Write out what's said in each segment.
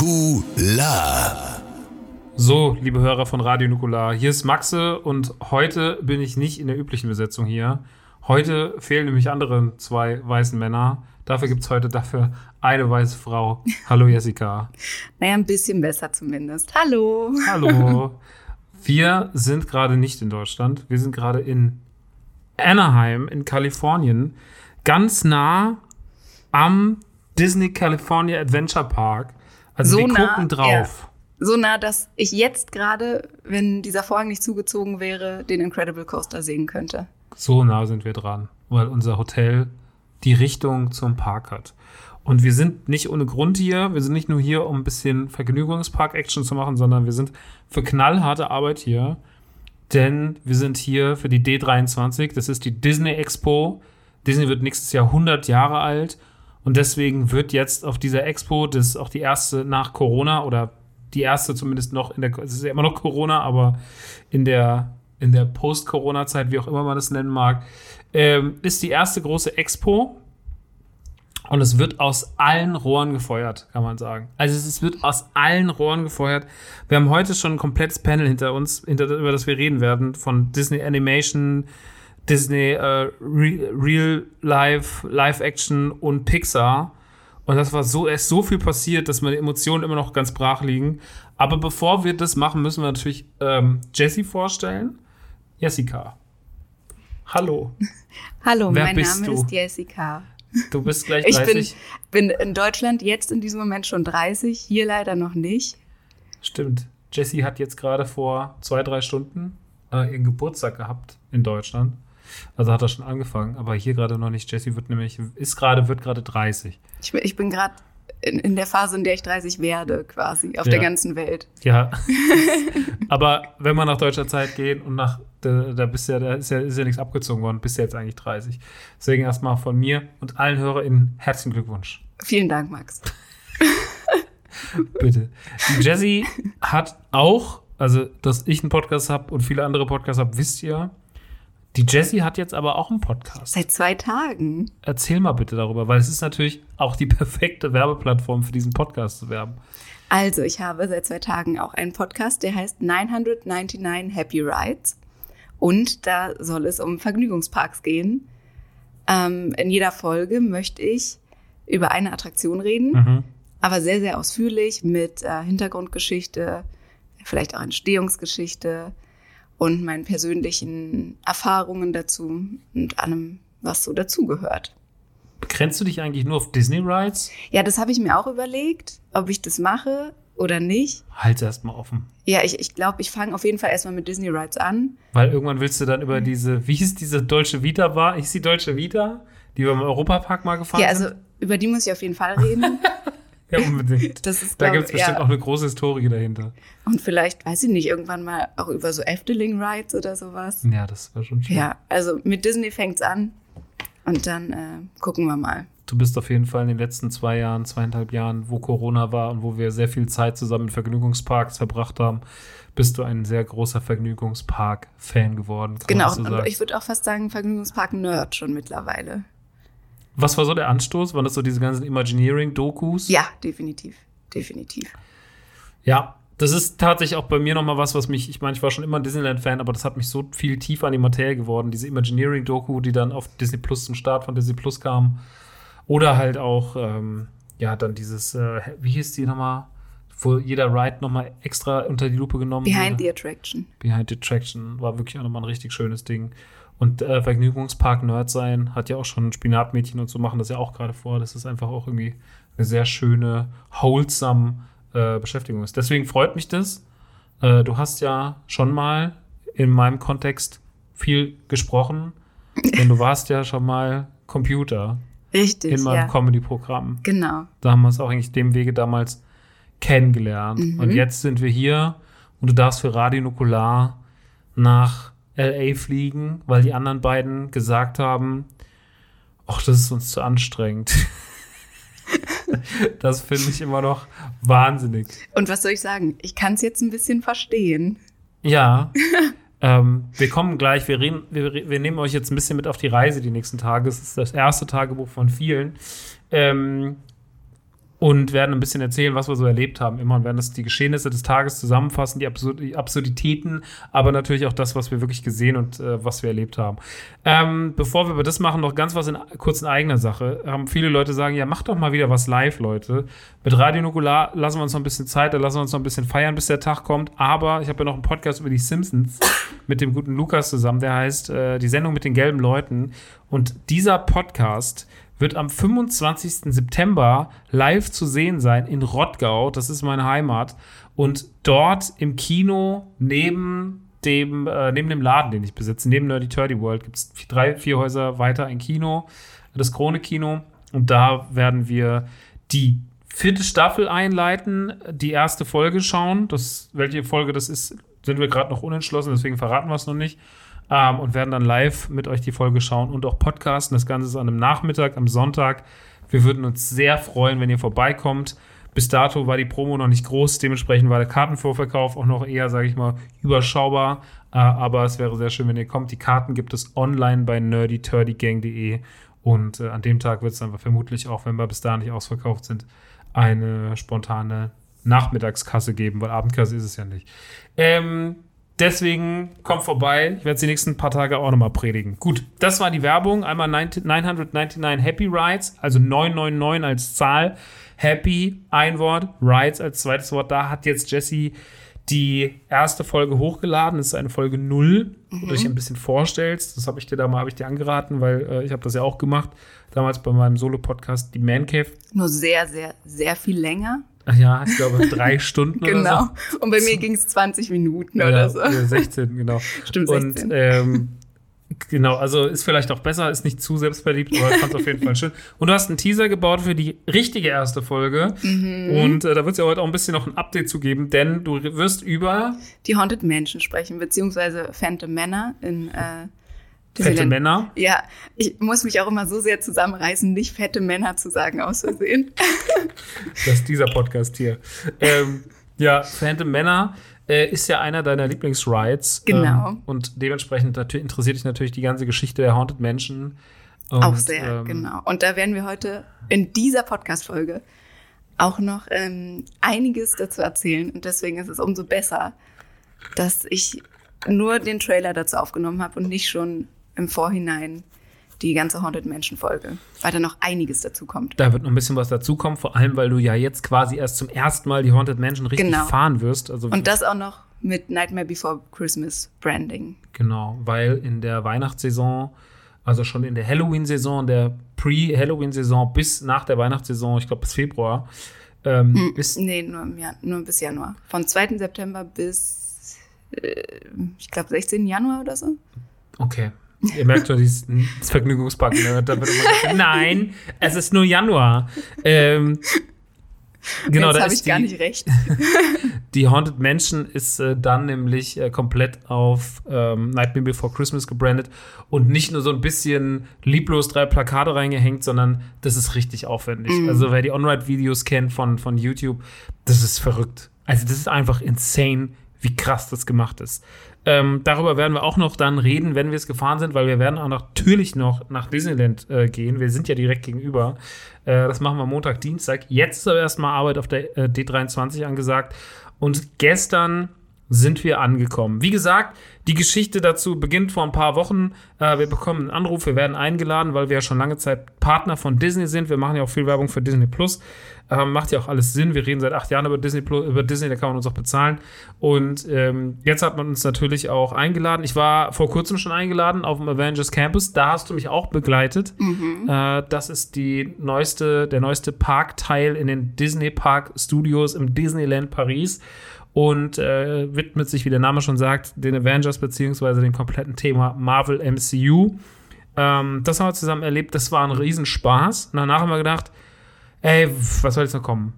Nukular. So, liebe Hörer von Radio Nukular, hier ist Maxe und heute bin ich nicht in der üblichen Besetzung hier. Heute fehlen nämlich andere zwei weißen Männer. Dafür gibt es heute dafür eine weiße Frau. Hallo Jessica. Naja, ein bisschen besser zumindest. Hallo. Hallo. Wir sind gerade nicht in Deutschland. Wir sind gerade in Anaheim in Kalifornien. Ganz nah am Disney California Adventure Park. Also So wir nah, gucken drauf. So nah, dass ich jetzt gerade, wenn dieser Vorhang nicht zugezogen wäre, den Incredible Coaster sehen könnte. So nah sind wir dran, weil unser Hotel die Richtung zum Park hat. Und wir sind nicht ohne Grund hier. Wir sind nicht nur hier, um ein bisschen Vergnügungspark-Action zu machen, sondern wir sind für knallharte Arbeit hier. Denn wir sind hier für die D23. Das ist die Disney Expo. Disney wird nächstes Jahr 100 Jahre alt. Und deswegen wird jetzt auf dieser Expo, das ist auch die erste nach Corona oder die erste zumindest noch in der, es ist ja immer noch Corona, aber in der, in der Post-Corona-Zeit, wie auch immer man das nennen mag, ähm, ist die erste große Expo. Und es wird aus allen Rohren gefeuert, kann man sagen. Also es wird aus allen Rohren gefeuert. Wir haben heute schon ein komplettes Panel hinter uns, hinter, über das wir reden werden, von Disney Animation, Disney äh, Re Real Life, Live Action und Pixar. Und das war so, es ist so viel passiert, dass meine Emotionen immer noch ganz brach liegen. Aber bevor wir das machen, müssen wir natürlich ähm, Jessie vorstellen. Jessica. Hallo. Hallo, Wer mein Name du? ist Jessica. Du bist gleich Ich bin, 30. bin in Deutschland jetzt in diesem Moment schon 30, hier leider noch nicht. Stimmt. Jessie hat jetzt gerade vor zwei, drei Stunden äh, ihren Geburtstag gehabt in Deutschland. Also hat er schon angefangen, aber hier gerade noch nicht. Jessie wird nämlich, ist gerade, wird gerade 30. Ich bin, ich bin gerade in, in der Phase, in der ich 30 werde, quasi, auf Ja. der ganzen Welt. Ja. aber wenn wir nach deutscher Zeit gehen und nach, da, da bist ja, da ist ja, ist ja nichts abgezogen worden, bist ja jetzt eigentlich 30. Deswegen erstmal von mir und allen HörerInnen herzlichen Glückwunsch. Vielen Dank, Max. Bitte. Die Jessie hat auch, also dass ich einen Podcast habe und viele andere Podcasts habe, wisst ihr. Die Jessie hat jetzt aber auch einen Podcast. Seit zwei Tagen. Erzähl mal bitte darüber, weil es ist natürlich auch die perfekte Werbeplattform für diesen Podcast zu werben. Also, ich habe seit zwei Tagen auch einen Podcast, der heißt 999 Happy Rides. Und da soll es um Vergnügungsparks gehen. Ähm, in jeder Folge möchte ich über eine Attraktion reden, Mhm. aber sehr, sehr ausführlich mit äh, Hintergrundgeschichte, vielleicht auch Entstehungsgeschichte und meinen persönlichen Erfahrungen dazu und allem, was so dazugehört. Begrenzt du dich eigentlich nur auf Disney Rides? Ja, das habe ich mir auch überlegt, ob ich das mache oder nicht. Halt erst mal offen. Ja, ich, ich glaube, ich fange auf jeden Fall erstmal mit Disney Rides an. Weil irgendwann willst du dann über diese, wie hieß diese Deutsche Vita war? Hieß die Deutsche Vita? Die wir im Europapark mal gefahren Ja, also sind? über die muss ich auf jeden Fall reden. Ja, unbedingt. Das ist, da gibt es bestimmt ja. auch eine große Historie dahinter. Und vielleicht, weiß ich nicht, irgendwann mal auch über so Efteling Rides oder sowas. Ja, das war schon schön. Ja, also mit Disney fängt's an. Und dann äh, gucken wir mal. Du bist auf jeden Fall in den letzten zwei Jahren, zweieinhalb Jahren, wo Corona war und wo wir sehr viel Zeit zusammen in Vergnügungsparks verbracht haben, bist du ein sehr großer Vergnügungspark-Fan geworden. Genau, so und ich würde auch fast sagen, Vergnügungspark-Nerd schon mittlerweile. Was war so der Anstoß? Waren das so diese ganzen Imagineering-Dokus? Ja, definitiv. Definitiv. Ja, das ist tatsächlich auch bei mir nochmal was, was mich, ich meine, ich war schon immer ein Disneyland-Fan, aber das hat mich so viel tiefer an die Materie geworden. Diese Imagineering-Doku, die dann auf Disney Plus zum Start von Disney Plus kam. Oder halt auch, ähm, ja, dann dieses, äh, wie hieß die nochmal? Wo jeder Ride nochmal extra unter die Lupe genommen Behind wurde. the Attraction. Behind the Attraction war wirklich auch nochmal ein richtig schönes Ding. Und äh, Vergnügungspark-Nerd sein hat ja auch schon Spinatmädchen und so machen das ja auch gerade vor. Das ist einfach auch irgendwie eine sehr schöne, wholesome äh, Beschäftigung ist. Deswegen freut mich das. Äh, du hast ja schon mal in meinem Kontext viel gesprochen, denn du warst ja schon mal Computer Richtig. in meinem ja. Comedy-Programm. Genau. Da haben wir uns auch eigentlich dem Wege damals kennengelernt. Mhm. Und jetzt sind wir hier und du darfst für Radio Nukular nach LA fliegen, weil die anderen beiden gesagt haben, ach, das ist uns zu anstrengend. das finde ich immer noch wahnsinnig. Und was soll ich sagen? Ich kann es jetzt ein bisschen verstehen. Ja. ähm, wir kommen gleich, wir, reden, wir, wir nehmen euch jetzt ein bisschen mit auf die Reise die nächsten Tage. Es ist das erste Tagebuch von vielen. Ähm, und werden ein bisschen erzählen, was wir so erlebt haben immer und werden das die Geschehnisse des Tages zusammenfassen, die, Absur die Absurditäten, aber natürlich auch das, was wir wirklich gesehen und äh, was wir erlebt haben. Ähm, bevor wir über das machen, noch ganz was in, kurz in eigener Sache. Haben viele Leute sagen, ja, macht doch mal wieder was live, Leute. Mit Radio Nukular lassen wir uns noch ein bisschen Zeit, da lassen wir uns noch ein bisschen feiern, bis der Tag kommt. Aber ich habe ja noch einen Podcast über die Simpsons mit dem guten Lukas zusammen, der heißt äh, Die Sendung mit den gelben Leuten. Und dieser Podcast wird am 25. September live zu sehen sein in Rottgau. Das ist meine Heimat. Und dort im Kino neben dem, äh, neben dem Laden, den ich besitze, neben Nerdy Turdy World, gibt es drei, vier Häuser weiter ein Kino, das Krone-Kino. Und da werden wir die vierte Staffel einleiten, die erste Folge schauen. Das, welche Folge das ist, sind wir gerade noch unentschlossen, deswegen verraten wir es noch nicht ähm, und werden dann live mit euch die Folge schauen und auch podcasten. Das Ganze ist an einem Nachmittag, am Sonntag. Wir würden uns sehr freuen, wenn ihr vorbeikommt. Bis dato war die Promo noch nicht groß, dementsprechend war der Kartenvorverkauf auch noch eher, sage ich mal, überschaubar. Äh, aber es wäre sehr schön, wenn ihr kommt. Die Karten gibt es online bei nerdyturdygang.de und äh, an dem Tag wird es dann vermutlich auch, wenn wir bis dahin nicht ausverkauft sind, eine spontane Nachmittagskasse geben, weil Abendkasse ist es ja nicht. Ähm, Deswegen kommt vorbei. Ich werde es die nächsten paar Tage auch nochmal predigen. Gut, das war die Werbung. Einmal 999 Happy Rides, also 999 als Zahl. Happy, ein Wort, Rides als zweites Wort. Da hat jetzt Jesse die erste Folge hochgeladen. Das ist eine Folge 0, wo du dich ein bisschen vorstellst. Das habe ich dir da mal, habe ich dir angeraten, weil äh, ich habe das ja auch gemacht. Damals bei meinem Solo-Podcast, die Man Cave. Nur sehr, sehr, sehr viel länger. Ach ja, ich glaube drei Stunden Genau. oder so. Und bei mir ging es 20 Minuten Ja, oder so. oder 16, genau. Stimmt, Und 16. ähm, genau, also ist vielleicht auch besser, ist nicht zu selbstverliebt, aber fand es auf jeden Fall schön. Und du hast einen Teaser gebaut für die richtige erste Folge. Mhm. Und äh, da wird es ja heute auch ein bisschen noch ein Update zu geben, denn du wirst über Die Haunted Mansion sprechen, beziehungsweise Phantom Manor in äh, fette Disneyland. Männer. Ja, ich muss mich auch immer so sehr zusammenreißen, nicht fette Männer zu sagen aus Versehen. Das ist dieser Podcast hier. ähm, ja, Phantom Männer äh, ist ja einer deiner Lieblingsrides. Genau. Ähm, und dementsprechend interessiert dich natürlich die ganze Geschichte der Haunted Mansion. Und, auch sehr, ähm, genau. Und da werden wir heute in dieser Podcast-Folge auch noch ähm, einiges dazu erzählen. Und deswegen ist es umso besser, dass ich nur den Trailer dazu aufgenommen habe und nicht schon im Vorhinein die ganze Haunted Mansion Folge, weil da noch einiges dazu kommt. Da wird noch ein bisschen was dazukommen, vor allem, weil du ja jetzt quasi erst zum ersten Mal die Haunted Mansion richtig Genau. fahren wirst. Also Und das auch noch mit Nightmare Before Christmas Branding. genau, weil in der Weihnachtssaison, also schon in der Halloween-Saison, der Pre-Halloween-Saison bis nach der Weihnachtssaison, ich glaube bis Februar, ähm, ist Nee, nur, im nur bis Januar. Von 2. September bis, äh, ich glaube, 16. Januar oder so. okay. Ihr merkt schon, dieses das Vergnügungspark. Ne? Da wird immer gesagt, Nein, es ist nur Januar. Ähm, genau, Jetzt da habe ich gar die- nicht recht. Die Haunted Mansion ist äh, dann nämlich äh, komplett auf ähm, Nightmare Before Christmas gebrandet und nicht nur so ein bisschen lieblos drei Plakate reingehängt, sondern das ist richtig aufwendig. Also wer die On-Ride-Videos kennt von, von YouTube, das ist verrückt. Also das ist einfach insane, wie krass das gemacht ist. Ähm, darüber werden wir auch noch dann reden, wenn wir es gefahren sind, weil wir werden auch natürlich noch nach Disneyland äh, gehen. Wir sind ja direkt gegenüber. Äh, das machen wir Montag, Dienstag. Jetzt ist aber erstmal Arbeit auf der äh, D23 angesagt. Und gestern sind wir angekommen. Wie gesagt, die Geschichte dazu beginnt vor ein paar Wochen. Äh, wir bekommen einen Anruf, wir werden eingeladen, weil wir ja schon lange Zeit Partner von Disney sind. Wir machen ja auch viel Werbung für Disney Plus. Ähm, macht ja auch alles Sinn. Wir reden seit acht Jahren über Disney Plus, über Disney, da kann man uns auch bezahlen. Und ähm, jetzt hat man uns natürlich auch eingeladen. Ich war vor kurzem schon eingeladen auf dem Avengers Campus. Da hast du mich auch begleitet. Äh, das ist die neueste, der neueste Parkteil in den Disney Park Studios im Disneyland Paris und äh, widmet sich, wie der Name schon sagt, den Avengers beziehungsweise dem kompletten Thema Marvel MCU. Ähm, das haben wir zusammen erlebt. Das war ein Riesenspaß. Und danach haben wir gedacht, ey, was soll jetzt noch kommen?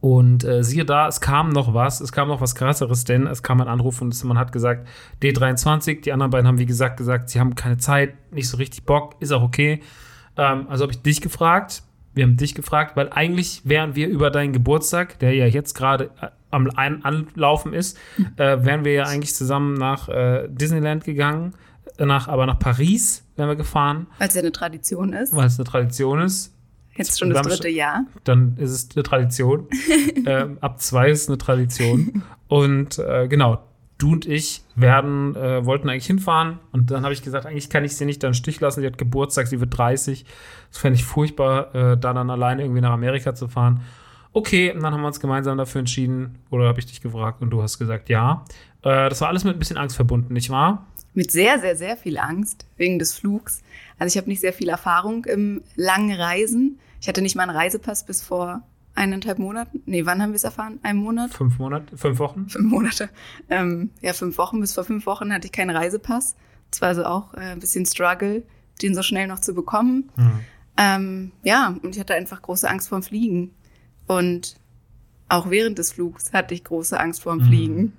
Und äh, siehe da, es kam noch was, es kam noch was krasseres, denn es kam ein Anruf und man hat gesagt, D23, die anderen beiden haben wie gesagt gesagt, sie haben keine Zeit, nicht so richtig Bock, ist auch okay. Ähm, also habe ich dich gefragt, wir haben dich gefragt, weil eigentlich wären wir über deinen Geburtstag, der ja jetzt gerade äh, am Ein Anlaufen ist, äh, wären wir ja eigentlich zusammen nach äh, Disneyland gegangen, nach, aber nach Paris wären wir gefahren, Weil es ja eine Tradition ist. weil es eine Tradition ist. Jetzt schon das dritte Jahr. Dann ist es eine Tradition. ähm, ab zwei ist es eine Tradition. Und äh, genau, du und ich werden, äh, wollten eigentlich hinfahren. Und dann habe ich gesagt, eigentlich kann ich sie nicht da im Stich lassen. Sie hat Geburtstag, sie wird 30. Das fände ich furchtbar, äh, da dann alleine irgendwie nach Amerika zu fahren. Okay, und dann haben wir uns gemeinsam dafür entschieden. Oder habe ich dich gefragt und du hast gesagt, ja. Äh, das war alles mit ein bisschen Angst verbunden, nicht wahr? Mit sehr, sehr, sehr viel Angst wegen des Flugs. Also ich habe nicht sehr viel Erfahrung im langen Reisen. Ich hatte nicht mal einen Reisepass bis vor eineinhalb Monaten. Nee, wann haben wir es erfahren? Ein Monat? Fünf Monate, fünf Wochen? Fünf Monate. Ähm, ja, fünf Wochen. Bis vor fünf Wochen hatte ich keinen Reisepass. Das war also auch äh, ein bisschen Struggle, den so schnell noch zu bekommen. Ähm, ja, und ich hatte einfach große Angst vorm Fliegen. Und auch während des Flugs hatte ich große Angst vorm Fliegen.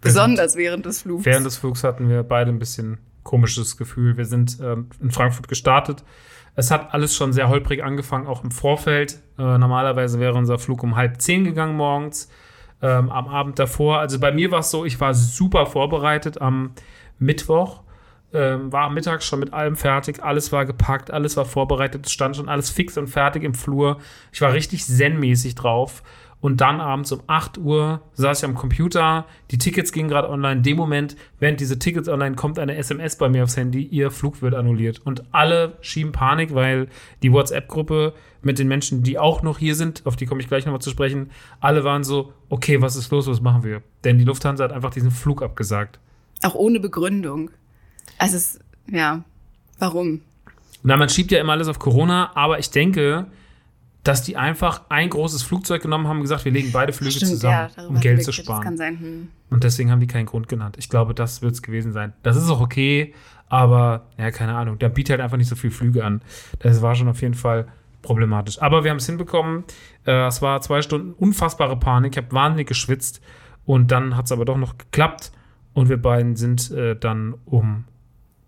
Besonders während des Flugs. Während des Flugs hatten wir beide ein bisschen komisches Gefühl. Wir sind ähm, in Frankfurt gestartet. Es hat alles schon sehr holprig angefangen, auch im Vorfeld. Äh, normalerweise wäre unser Flug um halb zehn gegangen morgens, ähm, am Abend davor. Also bei mir war es so, ich war super vorbereitet am Mittwoch. Ähm, war am Mittag schon mit allem fertig, alles war gepackt, alles war vorbereitet, es stand schon alles fix und fertig im Flur. Ich war richtig zen-mäßig drauf. Und dann abends um 8 Uhr saß ich am Computer, die Tickets gingen gerade online. In dem Moment, während diese Tickets online kommt eine SMS bei mir aufs Handy, ihr Flug wird annulliert. Und alle schieben Panik, weil die WhatsApp-Gruppe mit den Menschen, die auch noch hier sind, auf die komme ich gleich nochmal zu sprechen, alle waren so, okay, was ist los, was machen wir? Denn die Lufthansa hat einfach diesen Flug abgesagt. Auch ohne Begründung. Also es, ja, warum? Na, man schiebt ja immer alles auf Corona, aber ich denke, dass die einfach ein großes Flugzeug genommen haben und gesagt, wir legen beide Flüge zusammen, darüber um Geld zu sparen. Hm. Und deswegen haben die keinen Grund genannt. Ich glaube, das wird es gewesen sein. Das ist auch okay, aber ja, keine Ahnung. Der bietet halt einfach nicht so viel Flüge an. Das war schon auf jeden Fall problematisch. Aber wir haben es hinbekommen. Äh, es war zwei Stunden unfassbare Panik. Ich habe wahnsinnig geschwitzt. Und dann hat es aber doch noch geklappt. Und wir beiden sind äh, dann um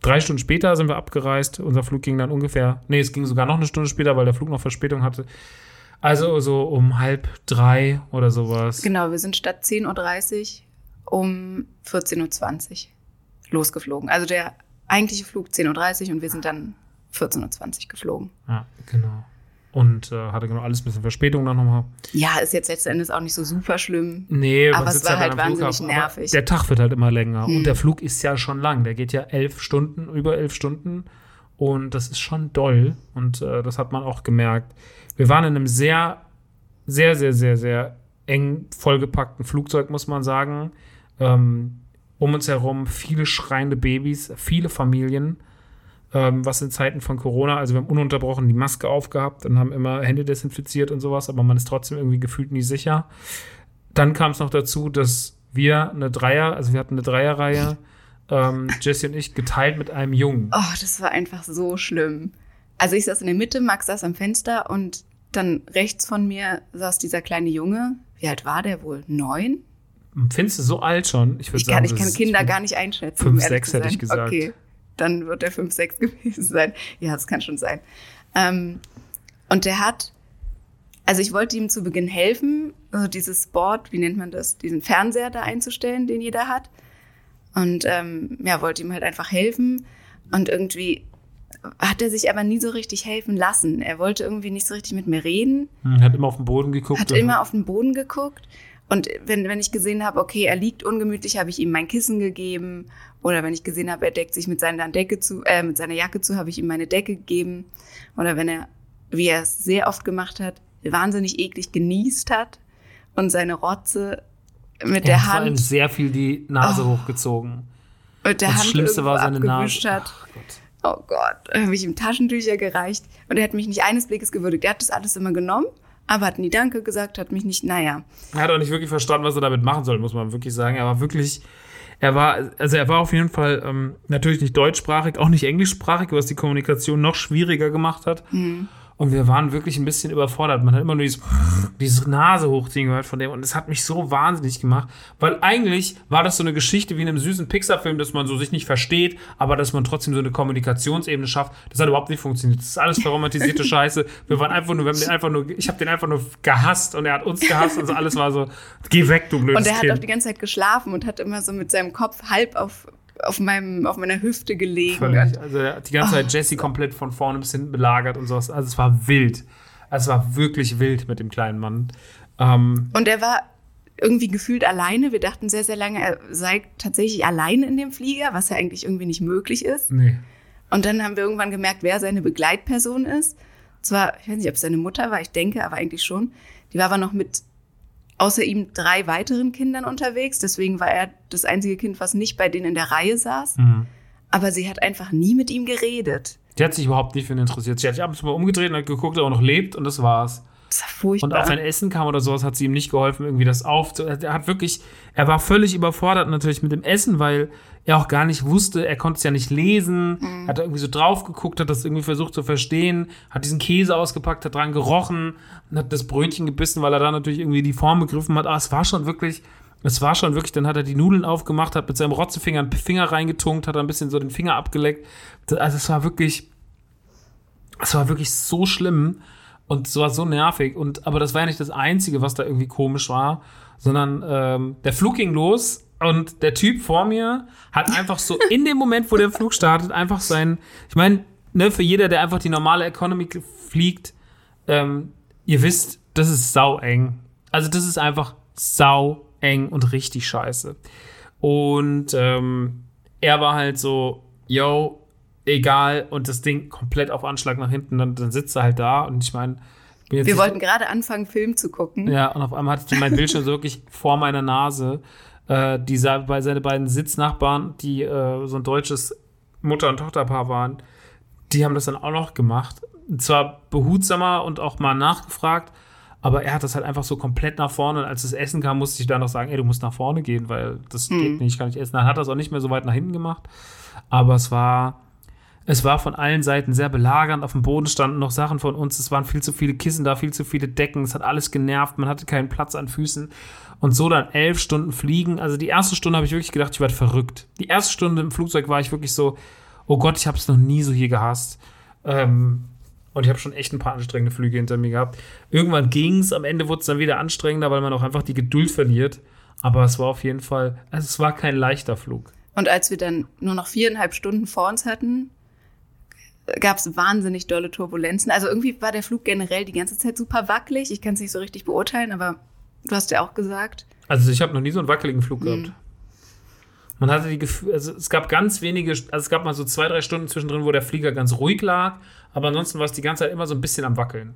drei Stunden später sind wir abgereist. Unser Flug ging dann ungefähr, nee, es ging sogar noch eine Stunde später, weil der Flug noch Verspätung hatte. Also so um halb drei oder sowas. Genau, wir sind statt 10.30 Uhr um 14.20 Uhr losgeflogen. Also der eigentliche Flug 10.30 Uhr und wir sind dann 14.20 Uhr geflogen. Ja, genau. Und äh, hatte genau alles ein bisschen Verspätung dann nochmal. Ja, ist jetzt letzten Endes auch nicht so super schlimm. Nee, Aber es war halt wahnsinnig Flughafen. Aber nervig. Der Tag wird halt immer länger. Hm. Und der Flug ist ja schon lang. Der geht ja elf Stunden, über elf Stunden. Und das ist schon doll. Und äh, das hat man auch gemerkt. Wir waren in einem sehr, sehr, sehr, sehr, sehr eng vollgepackten Flugzeug, muss man sagen. Ähm, um uns herum viele schreiende Babys, viele Familien. Ähm, was in Zeiten von Corona, also wir haben ununterbrochen die Maske aufgehabt und haben immer Hände desinfiziert und sowas, aber man ist trotzdem irgendwie gefühlt nie sicher. Dann kam es noch dazu, dass wir eine Dreier, also wir hatten eine Dreierreihe, ähm, Jesse und ich, geteilt mit einem Jungen. Oh, das war einfach so schlimm. Also ich saß in der Mitte, Max saß am Fenster und dann rechts von mir saß dieser kleine Junge. Wie alt war der wohl? Neun? Findest du so alt schon? Ich würde sagen, kann, ich kann Kinder gar nicht einschätzen. fünf, um sechs hätte ich gesagt. Okay, dann wird der 5, 6 gewesen sein. Ja, das kann schon sein. Ähm, und der hat, also ich wollte ihm zu Beginn helfen, also dieses Board, wie nennt man das, diesen Fernseher da einzustellen, den jeder hat. Und ähm, ja, wollte ihm halt einfach helfen. Und irgendwie hat er sich aber nie so richtig helfen lassen. Er wollte irgendwie nicht so richtig mit mir reden Hm, Hat immer auf den Boden geguckt. hat immer auf den Boden geguckt Und wenn, wenn ich gesehen habe, okay, er liegt ungemütlich, habe ich ihm mein Kissen gegeben. Oder wenn ich gesehen habe, er deckt sich mit seiner Decke zu, äh, mit seiner Jacke zu, habe ich ihm meine Decke gegeben. Oder wenn er, wie er es sehr oft gemacht hat, wahnsinnig eklig genießt hat und seine Rotze mit Er der hat vor allem Hand, sehr viel die Nase Oh. hochgezogen. mit der Das Hand Schlimmste war seine Nase. hat. Ach Gott. Oh Gott, habe ich ihm Taschentücher gereicht und er hat mich nicht eines Blickes gewürdigt. Er hat das alles immer genommen, aber hat nie Danke gesagt, hat mich nicht, naja. Er hat auch nicht wirklich verstanden, was er damit machen soll, muss man wirklich sagen. Er war wirklich, er war, also er war auf jeden Fall ähm, natürlich nicht deutschsprachig, auch nicht englischsprachig, was die Kommunikation noch schwieriger gemacht hat. Und wir waren wirklich ein bisschen überfordert. Man hat immer nur dieses, dieses Nase hochziehen gehört von dem. Und es hat mich so wahnsinnig gemacht. Weil eigentlich war das so eine Geschichte wie in einem süßen Pixar-Film, dass man so sich nicht versteht, aber dass man trotzdem so eine Kommunikationsebene schafft. Das hat überhaupt nicht funktioniert. Das ist alles verromantisierte Scheiße. Wir waren einfach nur, wir haben den einfach nur, ich habe den einfach nur gehasst und er hat uns gehasst. Also alles war so, geh weg, du blödes Und er hat auch Kind. die ganze Zeit geschlafen und hat immer so mit seinem Kopf halb auf, auf, meinem, auf meiner Hüfte gelegen. Völlig. Also er hat die ganze Zeit Jesse komplett von vorne bis hinten belagert und sowas. Also es war wild. Also es war wirklich wild mit dem kleinen Mann. Ähm, Und er war irgendwie gefühlt alleine. Wir dachten sehr, sehr lange, er sei tatsächlich alleine in dem Flieger, was ja eigentlich irgendwie nicht möglich ist. nee. Und dann haben wir irgendwann gemerkt, wer seine Begleitperson ist. Zwar, ich weiß nicht, ob es seine Mutter war, ich denke, aber eigentlich schon. Die war aber noch mit außer ihm drei weiteren Kindern unterwegs. Deswegen war er das einzige Kind, was nicht bei denen in der Reihe saß. Mhm. Aber sie hat einfach nie mit ihm geredet. Die hat sich überhaupt nicht für ihn interessiert. Sie hat sich ab und zu mal umgedreht und hat geguckt, ob er noch lebt und das war's. Das war furchtbar. Und auch wenn Essen kam oder sowas, hat sie ihm nicht geholfen, irgendwie das auf. Er hat wirklich, er war völlig überfordert natürlich mit dem Essen, weil er auch gar nicht wusste, er konnte es ja nicht lesen, hat irgendwie so drauf geguckt, hat das irgendwie versucht zu verstehen, hat diesen Käse ausgepackt, hat dran gerochen, und hat das Brötchen gebissen, weil er da natürlich irgendwie die Form begriffen hat. Ah, es war schon wirklich, es war schon wirklich, dann hat er die Nudeln aufgemacht, hat mit seinem Rotzefinger einen Finger reingetunkt, hat ein bisschen so den Finger abgeleckt. Also es war wirklich, es war wirklich so schlimm und es war so nervig. Und, aber das war ja nicht das Einzige, was da irgendwie komisch war, sondern ähm, der Flug ging los und der Typ vor mir hat einfach so in dem Moment, wo der Flug startet, einfach sein, ich meine, ne, für jeder, der einfach die normale Economy fliegt, ähm, ihr wisst, das ist sau eng. Also das ist einfach sau eng und richtig scheiße. Und ähm, er war halt so, yo, egal, und das Ding komplett auf Anschlag nach hinten, dann, dann sitzt er halt da und ich meine, wir wollten gerade anfangen, Film zu gucken. ja, und auf einmal hatte ich mein Bildschirm so wirklich vor meiner Nase. Äh, die bei seine beiden Sitznachbarn, die äh, so ein deutsches Mutter- und Tochterpaar waren, die haben das dann auch noch gemacht. Und zwar behutsamer und auch mal nachgefragt, aber er hat das halt einfach so komplett nach vorne. Und als das Essen kam, musste ich dann noch sagen, ey, du musst nach vorne gehen, weil das geht nicht, ich kann nicht essen. Dann hat er es auch nicht mehr so weit nach hinten gemacht. Aber es war, es war von allen Seiten sehr belagernd. Auf dem Boden standen noch Sachen von uns. Es waren viel zu viele Kissen da, viel zu viele Decken. Es hat alles genervt. Man hatte keinen Platz an Füßen. Und so dann elf Stunden fliegen. Also die erste Stunde habe ich wirklich gedacht, ich werde verrückt. Die erste Stunde im Flugzeug war ich wirklich so, oh Gott, ich habe es noch nie so hier gehasst. Ähm, und ich habe schon echt ein paar anstrengende Flüge hinter mir gehabt. Irgendwann ging es, am Ende wurde es dann wieder anstrengender, weil man auch einfach die Geduld verliert. Aber es war auf jeden Fall, also es war kein leichter Flug. Und als wir dann nur noch viereinhalb Stunden vor uns hatten, gab es wahnsinnig dolle Turbulenzen. Also irgendwie war der Flug generell die ganze Zeit super wackelig. Ich kann es nicht so richtig beurteilen, aber du hast ja auch gesagt. Also ich habe noch nie so einen wackeligen Flug gehabt. Man hatte die Gefühl, also es gab ganz wenige, also es gab mal so zwei, drei Stunden zwischendrin, wo der Flieger ganz ruhig lag, aber ansonsten war es die ganze Zeit immer so ein bisschen am Wackeln.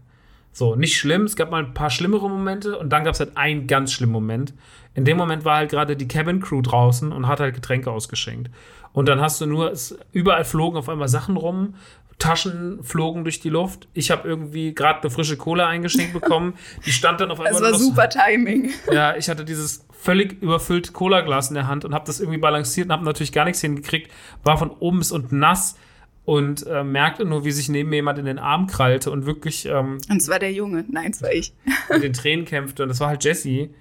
So, nicht schlimm, es gab mal ein paar schlimmere Momente und dann gab es halt einen ganz schlimmen Moment. In dem Moment war halt gerade die Cabin Crew draußen und hat halt Getränke ausgeschenkt. Und dann hast du nur, es, überall flogen auf einmal Sachen rum, Taschen flogen durch die Luft. Ich habe irgendwie gerade eine frische Cola eingeschenkt bekommen. Die stand dann auf einmal Es war so- super Timing. ja, ich hatte dieses völlig überfüllte Cola-Glas in der Hand und habe das irgendwie balanciert und habe natürlich gar nichts hingekriegt. War von oben bis unten nass und äh, merkte nur, wie sich neben mir jemand in den Arm krallte und wirklich ähm, Und es war der Junge. Nein, es war ich. mit den Tränen kämpfte. Und das war halt Jessie,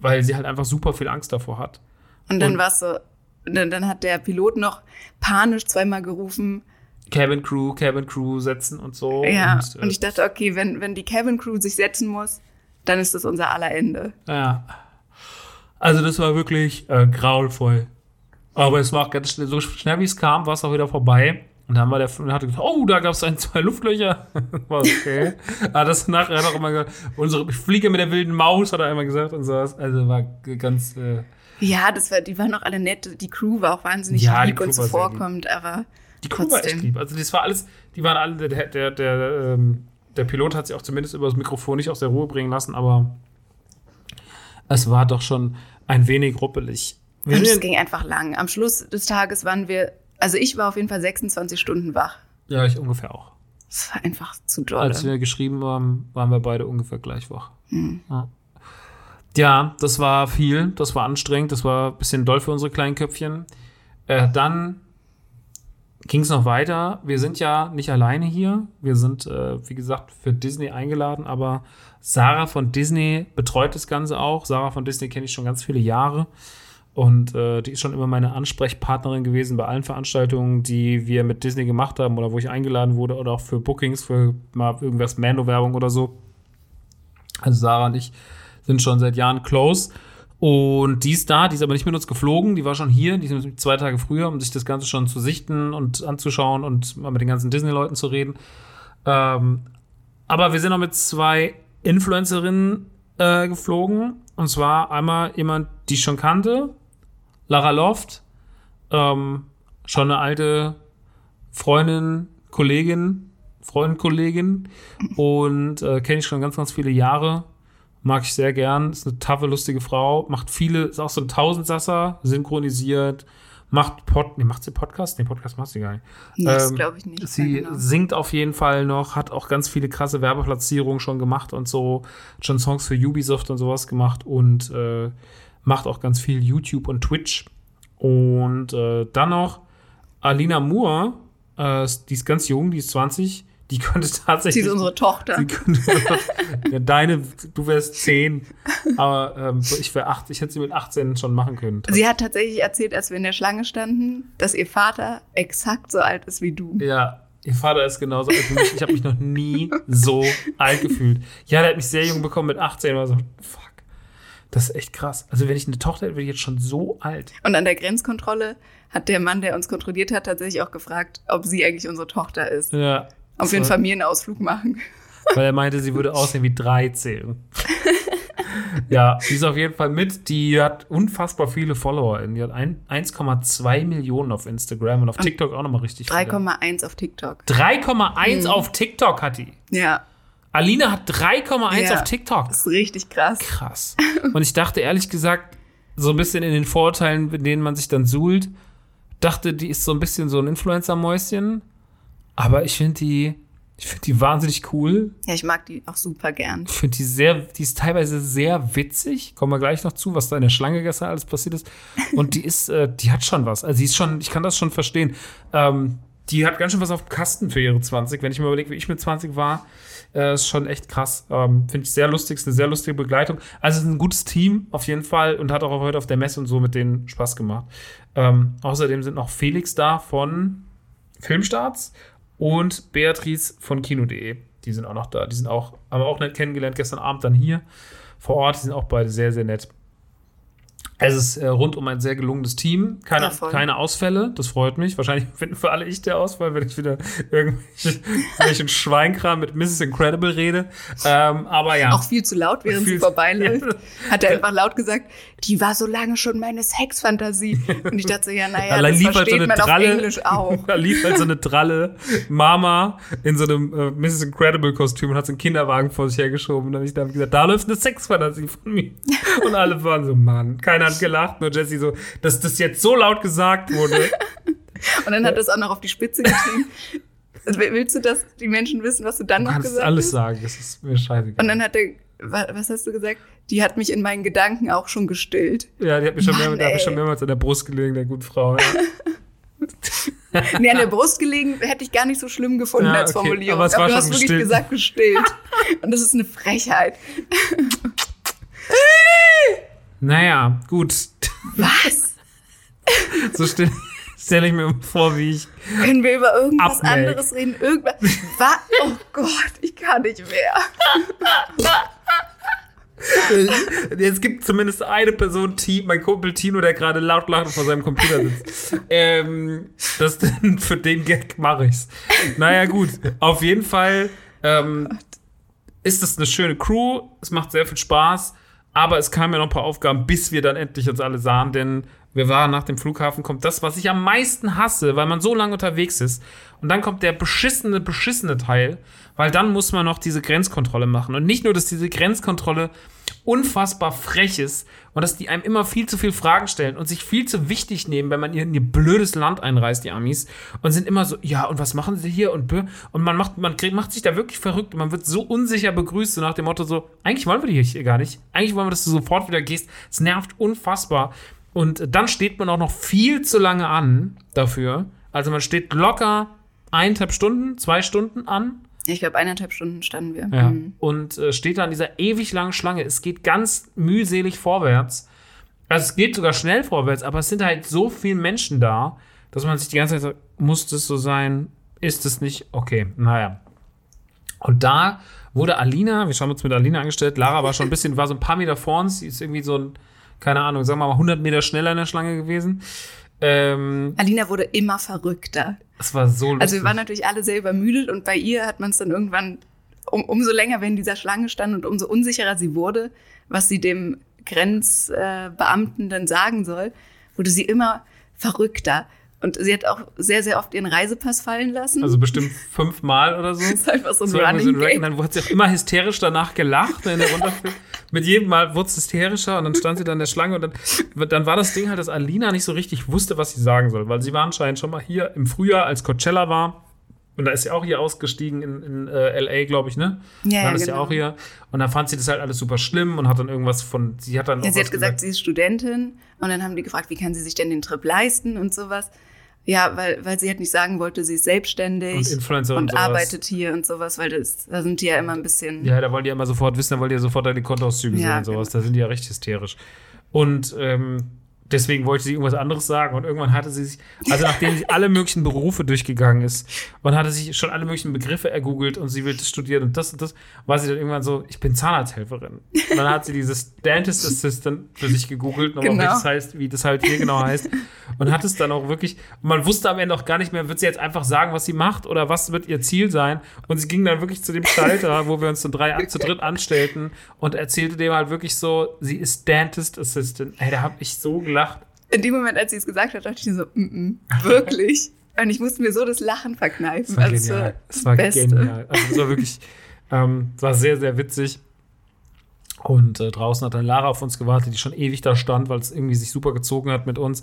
weil sie halt einfach super viel Angst davor hat. Und dann war es so, dann, dann hat der Pilot noch panisch zweimal gerufen. Cabin Crew, Cabin Crew setzen und so. Ja, und, äh, und ich dachte, okay, wenn, wenn die Cabin Crew sich setzen muss, dann ist das unser aller Ende. Ja. Also das war wirklich äh, grauenvoll. Aber es war auch ganz schnell, so schnell wie es kam, war es auch wieder vorbei. Und dann war der und hat gesagt, oh, da gab es ein, zwei Luftlöcher. war okay. Aber das nachher hat auch immer gesagt, unsere Fliege mit der wilden Maus, hat er einmal gesagt und sowas. Also war ganz. Äh, ja, das war, die waren auch alle nett. Die Crew war auch wahnsinnig Ja, lieb und zuvorkommend, aber Die Crew war echt lieb. Also das war alles, die waren alle, der, der, der, ähm, der Pilot hat sich auch zumindest über das Mikrofon nicht aus der Ruhe bringen lassen, aber es war doch schon ein wenig ruppelig. Wir und es ging einfach lang. Am Schluss des Tages waren wir, also ich war auf jeden Fall 26 Stunden wach. ja, ich ungefähr auch. Es war einfach zu doll. Als wir geschrieben haben, waren wir beide ungefähr gleich wach. Hm. Ja. ja, das war viel, das war anstrengend, das war ein bisschen doll für unsere kleinen Köpfchen. Äh, dann ging es noch weiter. Wir sind ja nicht alleine hier. Wir sind, äh, wie gesagt, für Disney eingeladen, aber Sarah von Disney betreut das Ganze auch. Sarah von Disney kenne ich schon ganz viele Jahre. Und äh, die ist schon immer meine Ansprechpartnerin gewesen bei allen Veranstaltungen, die wir mit Disney gemacht haben oder wo ich eingeladen wurde oder auch für Bookings, für mal irgendwas Mando-Werbung oder so. Also Sarah und ich sind schon seit Jahren close. Und die ist da, die ist aber nicht mit uns geflogen, die war schon hier, die sind zwei Tage früher, um sich das Ganze schon zu sichten und anzuschauen und mal mit den ganzen Disney-Leuten zu reden. Ähm, aber wir sind noch mit zwei Influencerinnen äh, geflogen. Und zwar einmal jemand, die ich schon kannte, Lara Loft, ähm, schon eine alte Freundin, Kollegin, Freund, Kollegin und äh, kenne ich schon ganz, ganz viele Jahre. Mag ich sehr gern. Ist eine taffe, lustige Frau. Macht viele, ist auch so ein Tausendsasser, synchronisiert. Macht Pod, nee, macht sie Podcast? Nee, Podcast macht sie gar nicht. Nee, das Ähm, glaube ich nicht. Sie genau. singt auf jeden Fall noch, hat auch ganz viele krasse Werbeplatzierungen schon gemacht und so, hat schon Songs für Ubisoft und sowas gemacht und äh, macht auch ganz viel YouTube und Twitch. Und äh, dann noch Alina Moore, äh, die ist ganz jung, die ist 20, die könnte tatsächlich. Sie ist unsere Tochter. Könnte, ja, deine, du wärst 10, aber ähm, ich wäre 8, ich hätte sie mit 18 schon machen können. Sie hat tatsächlich erzählt, als wir in der Schlange standen, dass ihr Vater exakt so alt ist wie du. Ja, ihr Vater ist genauso alt wie mich. Ich habe mich noch nie so alt gefühlt. Ja, der hat mich sehr jung bekommen mit 18. War so, fuck. Das ist echt krass. Also, wenn ich eine Tochter hätte, wäre ich jetzt schon so alt. Und an der Grenzkontrolle hat der Mann, der uns kontrolliert hat, tatsächlich auch gefragt, ob sie eigentlich unsere Tochter ist. Ja. Einen So, Familienausflug machen. Weil er meinte, sie würde aussehen wie 13. ja, die ist auf jeden Fall mit. Die hat unfassbar viele Follower. Die hat ein- 1,2 Millionen auf Instagram und auf TikTok auch nochmal richtig viele. 3,1 auf TikTok. 3,1 auf TikTok hat die. Ja, Alina hat 3,1 Ja. auf TikTok. das ist richtig krass. krass. Und ich dachte ehrlich gesagt, so ein bisschen in den Vorurteilen, in denen man sich dann suhlt, dachte, die ist so ein bisschen so ein Influencer-Mäuschen. Aber ich finde die, ich finde die wahnsinnig cool. Ja, ich mag die auch super gern. Ich finde die sehr, die ist teilweise sehr witzig. Kommen wir gleich noch zu, was da in der Schlange gestern alles passiert ist. Und die ist, äh, die hat schon was. Also die ist schon, ich kann das schon verstehen. Ähm, die hat ganz schön was auf dem Kasten für ihre 20. Wenn ich mir überlege, wie ich mit 20 war, äh, ist schon echt krass. Ähm, Finde ich sehr lustig, ist eine sehr lustige Begleitung. Also es ist ein gutes Team auf jeden Fall und hat auch heute auf der Messe und so mit denen Spaß gemacht. Ähm, außerdem sind noch Felix da von Filmstarts und Beatrice von Kino.de. Die sind auch noch da. Die sind auch, haben wir auch nett kennengelernt gestern Abend dann hier vor Ort. Die sind auch beide sehr, sehr nett. Es ist äh, rundum ein sehr gelungenes Team. Keine, Ja, keine Ausfälle, das freut mich. Wahrscheinlich finden für alle ich der Ausfall, wenn ich wieder irgendwelchen Schweinkram mit Mrs. Incredible rede. Ähm, aber ja. Auch viel zu laut, während sie vorbeiläuft. Hat er einfach laut gesagt, die war so lange schon meine Sexfantasie. Und ich dachte so, ja, naja, da das halt so versteht eine man auf Dralle. Englisch auch. da lief halt so eine Dralle Mama in so einem äh, Mrs. Incredible Kostüm und hat so einen Kinderwagen vor sich hergeschoben. Und dann habe ich da gesagt, da läuft eine Sexfantasie von mir. Und alle waren so, Mann, keiner hat gelacht. Nur Jessie so, dass das jetzt so laut gesagt wurde. Und dann hat er es auch noch auf die Spitze getrieben. Willst du, dass die Menschen wissen, was du dann Du noch kannst gesagt alles hast? sagen, das ist mir scheißegal. Und dann hat er, wa- was hast du gesagt? Die hat mich in meinen Gedanken auch schon gestillt. ja, die hat mir schon, Mann, mehrmals, schon mehrmals an der Brust gelegen, der gute Frau. Ja. Nee, an der Brust gelegen hätte ich gar nicht so schlimm gefunden Ja, als okay. Formulierung. Aber war du hast wirklich gestillt. gesagt gestillt. Und das ist eine Frechheit. Naja, gut. Was? So stelle stell ich mir vor, wie ich Können wir über irgendwas Abmelk. anderes reden? Irgendwas. Was? Oh Gott, ich kann nicht mehr. Jetzt gibt zumindest eine Person, mein Kumpel Tino, der gerade laut lacht vor seinem Computer sitzt. ähm, das, für den Gag mache ich's. Naja, gut. Auf jeden Fall ähm, ist es eine schöne Crew. Es macht sehr viel Spaß. Aber es kamen ja noch ein paar Aufgaben, bis wir dann endlich uns alle sahen, denn wir waren nach dem Flughafen, kommt das, was ich am meisten hasse, weil man so lange unterwegs ist. Und dann kommt der beschissene, beschissene Teil, weil dann muss man noch diese Grenzkontrolle machen. Und nicht nur, dass diese Grenzkontrolle unfassbar frech ist und dass die einem immer viel zu viel Fragen stellen und sich viel zu wichtig nehmen, wenn man in ihr blödes Land einreist, die Amis, und sind immer so, ja, und was machen sie hier? Und, und man macht, man macht sich da wirklich verrückt und man wird so unsicher begrüßt, so nach dem Motto so, eigentlich wollen wir dich hier gar nicht. Eigentlich wollen wir, dass du sofort wieder gehst. Es nervt unfassbar. Und dann steht man auch noch viel zu lange an dafür. Also man steht locker eineinhalb Stunden, zwei Stunden an ich glaube, eineinhalb Stunden standen wir. Ja. Mhm. Und äh, steht da an dieser ewig langen Schlange. Es geht ganz mühselig vorwärts. Also es geht sogar schnell vorwärts, aber es sind halt so viele Menschen da, dass man sich die ganze Zeit sagt, muss das so sein? Ist es nicht? Okay, naja. Und da wurde Alina, wir schauen uns mit Alina angestellt, Lara war schon ein bisschen, war so ein paar Meter vor uns, sie ist irgendwie so ein, keine Ahnung, sagen wir mal 100 Meter schneller in der Schlange gewesen. Ähm, Alina wurde immer verrückter. Es war so lustig. Also wir waren natürlich alle sehr übermüdet und bei ihr hat man es dann irgendwann, um, umso länger wir in dieser Schlange standen und umso unsicherer sie wurde, was sie dem Grenzbeamten äh, dann sagen soll, wurde sie immer verrückter. Und sie hat auch sehr, sehr oft ihren Reisepass fallen lassen. Also bestimmt fünfmal oder so. Das ist einfach so ein so Running so ein Dann hat sie auch immer hysterisch danach gelacht, wenn der runterfiel. Mit jedem Mal wurde es hysterischer und dann stand sie da in der Schlange und dann, dann war das Ding halt, dass Alina nicht so richtig wusste, was sie sagen soll. Weil sie war anscheinend schon mal hier im Frühjahr, als Coachella war. Und da ist sie auch hier ausgestiegen in, in äh, LA, glaube ich, ne? Ja, dann ja, ist genau. sie auch hier. Und dann fand sie das halt alles super schlimm und hat dann irgendwas von. Sie hat dann. Ja, sie hat gesagt, gesagt, sie ist Studentin. Und dann haben die gefragt, wie kann sie sich denn den Trip leisten und sowas. Ja, weil, weil sie halt nicht sagen wollte, sie ist selbstständig und, und arbeitet hier und sowas, weil das, da sind die ja immer ein bisschen. Ja, da wollen die ja immer sofort wissen, da wollen die ja sofort deine Kontoauszüge ja, sehen und sowas. Genau. Da sind die ja recht hysterisch. Und ähm, deswegen wollte sie irgendwas anderes sagen und irgendwann hatte sie sich, also nachdem sie alle möglichen Berufe durchgegangen ist und hatte sich schon alle möglichen Begriffe ergoogelt und sie will das studieren und das und das, war sie dann irgendwann so, ich bin Zahnarzthelferin. Und dann hat sie dieses Dentist Assistant für sich gegoogelt, nochmal, genau. wie das heißt, wie das halt hier genau heißt und hat es dann auch wirklich, man wusste am Ende auch gar nicht mehr, wird sie jetzt einfach sagen, was sie macht oder was wird ihr Ziel sein und sie ging dann wirklich zu dem Schalter, wo wir uns zu drei, zu dritt anstellten und erzählte dem halt wirklich so, sie ist Dentist Assistant. Ey, da habe ich so gelacht gelacht. In dem Moment, als sie es gesagt hat, dachte ich mir so, mm -mm, wirklich? Und ich musste mir so das Lachen verkneifen. Es war also genial. Es war Beste. genial. Also es war wirklich, ähm, es war sehr, sehr witzig. Und äh, draußen hat dann Lara auf uns gewartet, die schon ewig da stand, weil es irgendwie sich super gezogen hat mit uns.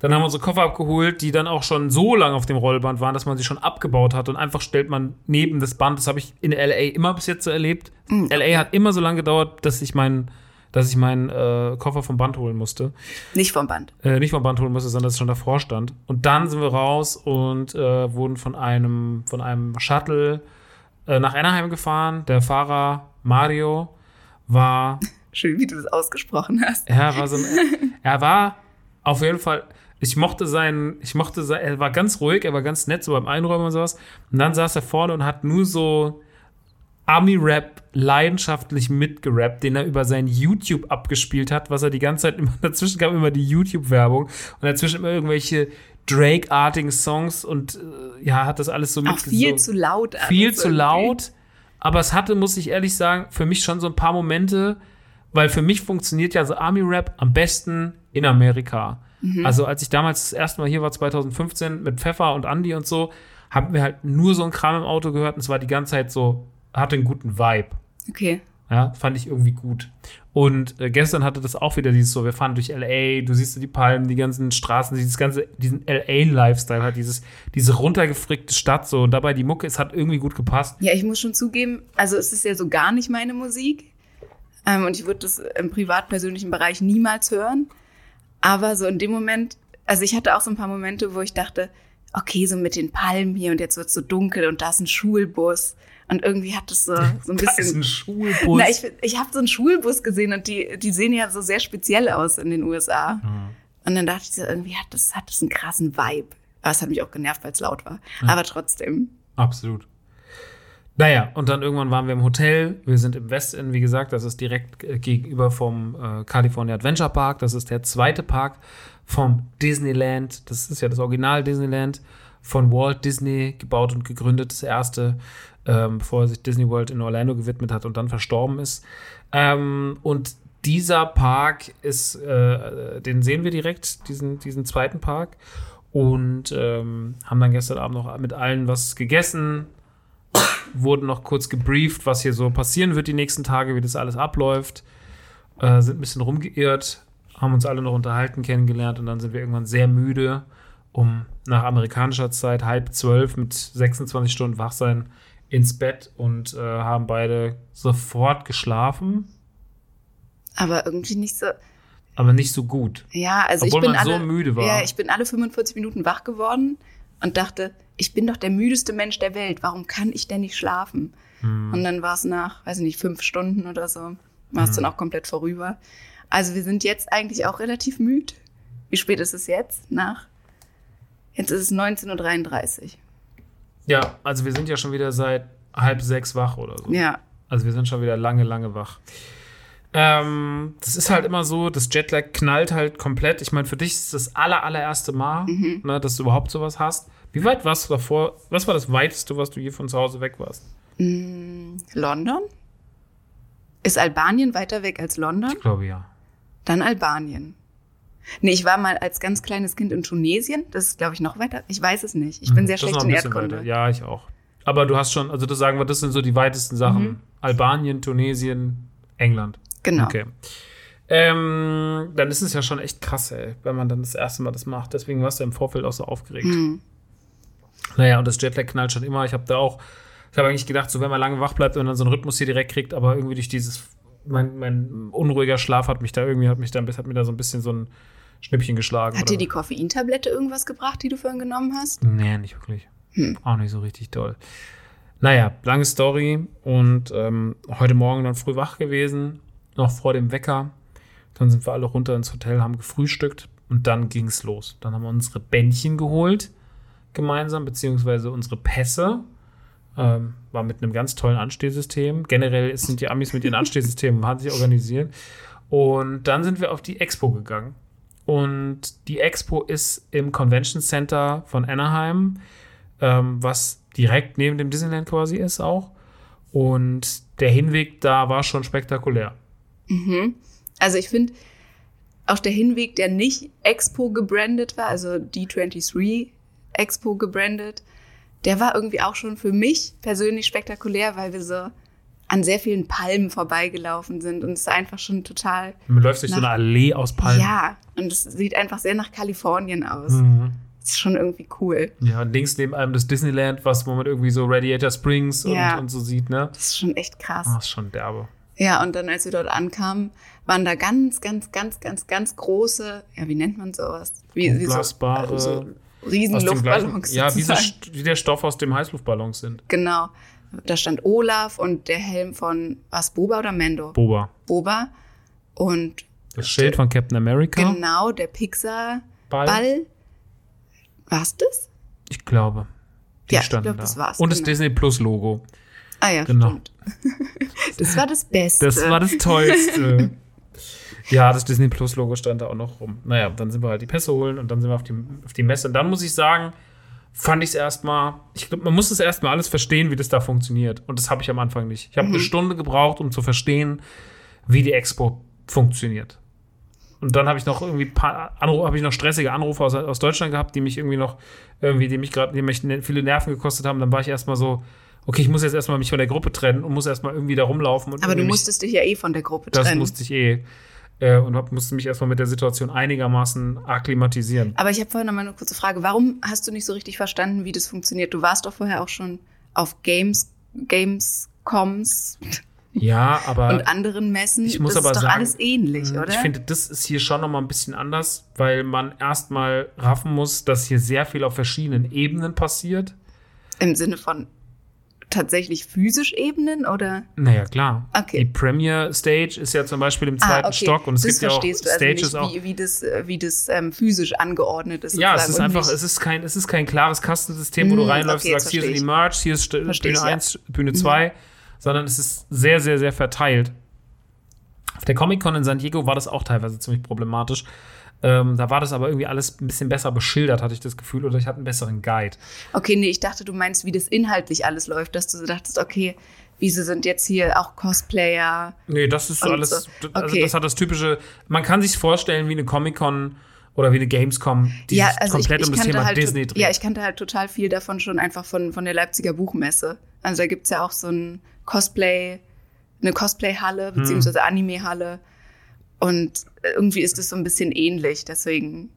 Dann haben wir unsere Koffer abgeholt, die dann auch schon so lang auf dem Rollband waren, dass man sie schon abgebaut hat. Und einfach stellt man neben das Band, das habe ich in LA immer bis jetzt so erlebt. Mhm. LA hat immer so lange gedauert, dass ich meinen dass ich meinen äh, Koffer vom Band holen musste. Nicht vom Band. Äh, nicht vom Band holen musste, sondern dass es schon davor stand. Und dann sind wir raus und äh, wurden von einem, von einem Shuttle äh, nach Anaheim gefahren. Der Fahrer Mario war. Schön, wie du das ausgesprochen hast. Er war so ein, er war auf jeden Fall. Ich mochte seinen, ich mochte sein, er war ganz ruhig, er war ganz nett, so beim Einräumen und sowas. Und dann saß er vorne und hat nur so Army-Rap leidenschaftlich mitgerappt, den er über sein YouTube abgespielt hat, was er die ganze Zeit immer, dazwischen kam immer die YouTube-Werbung und dazwischen immer irgendwelche Drake-artigen Songs und äh, ja, hat das alles so mit. Viel zu laut. Viel zu irgendwie. laut. Aber es hatte, muss ich ehrlich sagen, für mich schon so ein paar Momente, weil für mich funktioniert ja so Army-Rap am besten in Amerika. Mhm. Also als ich damals das erste Mal hier war, 2015, mit Pfeffer und Andy und so, haben wir halt nur so ein Kram im Auto gehört und es war die ganze Zeit so hatte einen guten Vibe. Okay. Ja, fand ich irgendwie gut. Und äh, gestern hatte das auch wieder dieses so, wir fahren durch LA, du siehst die Palmen, die ganzen Straßen, dieses ganze, diesen LA-Lifestyle hat, dieses, diese runtergefrickte Stadt so und dabei die Mucke, es hat irgendwie gut gepasst. Ja, ich muss schon zugeben, also es ist ja so gar nicht meine Musik. Ähm, und ich würde das im privat-persönlichen Bereich niemals hören. Aber so in dem Moment, also ich hatte auch so ein paar Momente, wo ich dachte, okay, so mit den Palmen hier und jetzt wird es so dunkel und da ist ein Schulbus und irgendwie hat es so, so ein bisschen. Das ist ein Schulbus. Na, ich ich habe so einen Schulbus gesehen und die, die sehen ja so sehr speziell aus in den USA. Mhm. Und dann dachte ich so, irgendwie hat das, hat das einen krassen Vibe. Aber es hat mich auch genervt, weil es laut war. Ja. Aber trotzdem. Absolut. Naja, und dann irgendwann waren wir im Hotel. Wir sind im Westin, wie gesagt, das ist direkt äh, gegenüber vom äh, California Adventure Park. Das ist der zweite Park vom Disneyland. Das ist ja das Original Disneyland von Walt Disney gebaut und gegründet. Das erste, ähm, bevor er sich Disney World in Orlando gewidmet hat und dann verstorben ist. Ähm, und dieser Park ist, äh, den sehen wir direkt, diesen, diesen zweiten Park. Und ähm, haben dann gestern Abend noch mit allen was gegessen, wurden noch kurz gebrieft, was hier so passieren wird die nächsten Tage, wie das alles abläuft. Äh, sind ein bisschen rumgeirrt, haben uns alle noch unterhalten, kennengelernt und dann sind wir irgendwann sehr müde, um nach amerikanischer Zeit halb zwölf mit 26 Stunden Wachsein ins Bett und äh, haben beide sofort geschlafen, Aber irgendwie nicht so. aber nicht so gut. Ja, also Obwohl ich bin man so alle, müde war. Ja, ich bin alle 45 Minuten wach geworden und dachte, ich bin doch der müdeste Mensch der Welt. Warum kann ich denn nicht schlafen? Hm. Und dann war es nach, weiß ich nicht, fünf Stunden oder so, war es dann auch komplett vorüber. Also wir sind jetzt eigentlich auch relativ müde. Wie spät ist es jetzt? Nach? Jetzt ist es 19.33 Uhr. Ja, also wir sind ja schon wieder seit halb sechs wach oder so. Ja, Also wir sind schon wieder lange, lange wach. Ähm, das ist halt immer so, das Jetlag knallt halt komplett. Ich meine, für dich ist das aller, allererste Mal, ne, dass du überhaupt sowas hast. Wie weit warst du davor? Was war das weiteste, was du hier von zu Hause weg warst? London? Ist Albanien weiter weg als London? Ich glaube ja. Dann Albanien. Nee, ich war mal als ganz kleines Kind in Tunesien. Das ist, glaube ich, noch weiter. Ich weiß es nicht. Ich bin sehr Mhm. Das ist schlecht in Erdkunde. weiter. Ja, ich auch. Aber du hast schon, also das sagen wir, das sind so die weitesten Sachen. Albanien, Tunesien, England. Genau. Okay. Ähm, dann ist es ja schon echt krass, ey, wenn man dann das erste Mal das macht. Deswegen warst du im Vorfeld auch so aufgeregt. Mhm. Naja, und das Jetlag knallt schon immer. Ich habe da auch, ich habe eigentlich gedacht, so wenn man lange wach bleibt und dann so einen Rhythmus hier direkt kriegt, aber irgendwie durch dieses, mein, mein unruhiger Schlaf hat mich da irgendwie, hat mich da, hat mir da so ein bisschen so ein Schnippchen geschlagen. Hat dir die Koffeintablette irgendwas gebracht, die du vorhin genommen hast? Nee, nicht wirklich. Auch nicht so richtig toll. Naja, lange Story und ähm, heute Morgen dann früh wach gewesen, noch vor dem Wecker. Dann sind wir alle runter ins Hotel, haben gefrühstückt und dann ging's los. Dann haben wir unsere Bändchen geholt, gemeinsam, beziehungsweise unsere Pässe. Ähm, war mit einem ganz tollen Anstehsystem. Generell sind die Amis mit ihren Anstehsystemen wahnsinnig organisiert. Und dann sind wir auf die Expo gegangen. Und die Expo ist im Convention Center von Anaheim, ähm, was direkt neben dem Disneyland quasi ist auch. Und der Hinweg da war schon spektakulär. Also ich finde, auch der Hinweg, der nicht Expo gebrandet war, also D23 Expo gebrandet, der war irgendwie auch schon für mich persönlich spektakulär, weil wir so an sehr vielen Palmen vorbeigelaufen sind und es ist einfach schon total, Man läuft durch so eine Allee aus Palmen. ja, und es sieht einfach sehr nach Kalifornien aus. Mhm. Das ist schon irgendwie cool. Ja, und links neben einem das Disneyland, was wo man irgendwie so Radiator Springs und, Ja. und so sieht, ne? Das ist schon echt krass. Ah, ist schon derbe. Ja, und dann, als wir dort ankamen, waren da ganz, ganz, ganz, ganz, ganz große, ja, wie nennt man sowas? Wie, wie so, so Aus riesen dem Luftballons. gleichen, ja, wie, so, wie der Stoff aus dem Heißluftballons sind. Genau. Da stand Olaf und der Helm von, was, Boba oder Mendo? Boba. Boba. Und Das Schild von Captain America. genau der Pixar-Ball. Ball. War's das? Ich glaube. Die Ja, ich standen glaub, da. das war's, Und das genau. Disney Plus Logo. Ah ja, Genau. stimmt. Das war das Beste. Das war das Tollste. ja, das Disney Plus Logo stand da auch noch rum. Naja, dann sind wir halt die Pässe holen und dann sind wir auf die, auf die Messe. Und dann muss ich sagen, fand ich es erstmal, ich glaube, man muss es erstmal alles verstehen, wie das da funktioniert. Und das habe ich am Anfang nicht. Ich habe eine Stunde gebraucht, um zu verstehen, wie die Expo funktioniert. Und dann habe ich noch irgendwie paar Anrufe, habe ich noch stressige Anrufe aus, aus Deutschland gehabt, die mich irgendwie noch, irgendwie, die mich gerade, die mich ne- viele Nerven gekostet haben. Dann war ich erstmal so, okay, ich muss jetzt erstmal mich von der Gruppe trennen und muss erstmal irgendwie da rumlaufen. Aber du irgendwie mich- musstest dich ja eh von der Gruppe das trennen. musste ich eh. Äh, und hab, musste mich erstmal mit der Situation einigermaßen akklimatisieren. Aber ich habe vorhin noch mal eine kurze Frage. Warum hast du nicht so richtig verstanden, wie das funktioniert? Du warst doch vorher auch schon auf Games, Gamescoms Ja, aber und anderen Messen. ich muss das aber ist doch sagen, alles ähnlich, oder? ich finde, das ist hier schon noch mal ein bisschen anders, weil man erstmal raffen muss, dass hier sehr viel auf verschiedenen Ebenen passiert. Im Sinne von tatsächlich physisch Ebenen oder? Naja, klar. Okay. Die Premier Stage ist ja zum Beispiel im zweiten ah, okay. Stock und es das gibt ja auch du also Stages nicht, auch. wie, wie das, äh, wie das ähm, physisch angeordnet ist. Ja, es ist einfach, nicht- es ist kein, es ist kein klares Kastensystem, wo du Mm, reinläufst okay, und sagst, hier sind die Merch, hier ist St- Verstehe Bühne ich, ja. 1, Bühne 2, sondern es ist sehr, sehr, sehr verteilt. Auf der Comic-Con in San Diego war das auch teilweise ziemlich problematisch. Ähm, da war das aber irgendwie alles ein bisschen besser beschildert, hatte ich das Gefühl, oder ich hatte einen besseren Guide. Okay, nee, ich dachte, du meinst, wie das inhaltlich alles läuft, dass du so dachtest, okay, wieso sind jetzt hier auch Cosplayer? Nee, das ist alles, so. also Okay. das hat das typische, man kann sich vorstellen wie eine Comic-Con oder wie eine Gamescom, die ja, sich also ich, komplett ich um das Thema halt, Disney dreht. Ja, ich kannte halt total viel davon schon einfach von, von der Leipziger Buchmesse. Also da gibt's ja auch so ein Cosplay, eine Cosplay-Halle, Hm. beziehungsweise Anime-Halle. Und irgendwie ist es so ein bisschen ähnlich, deswegen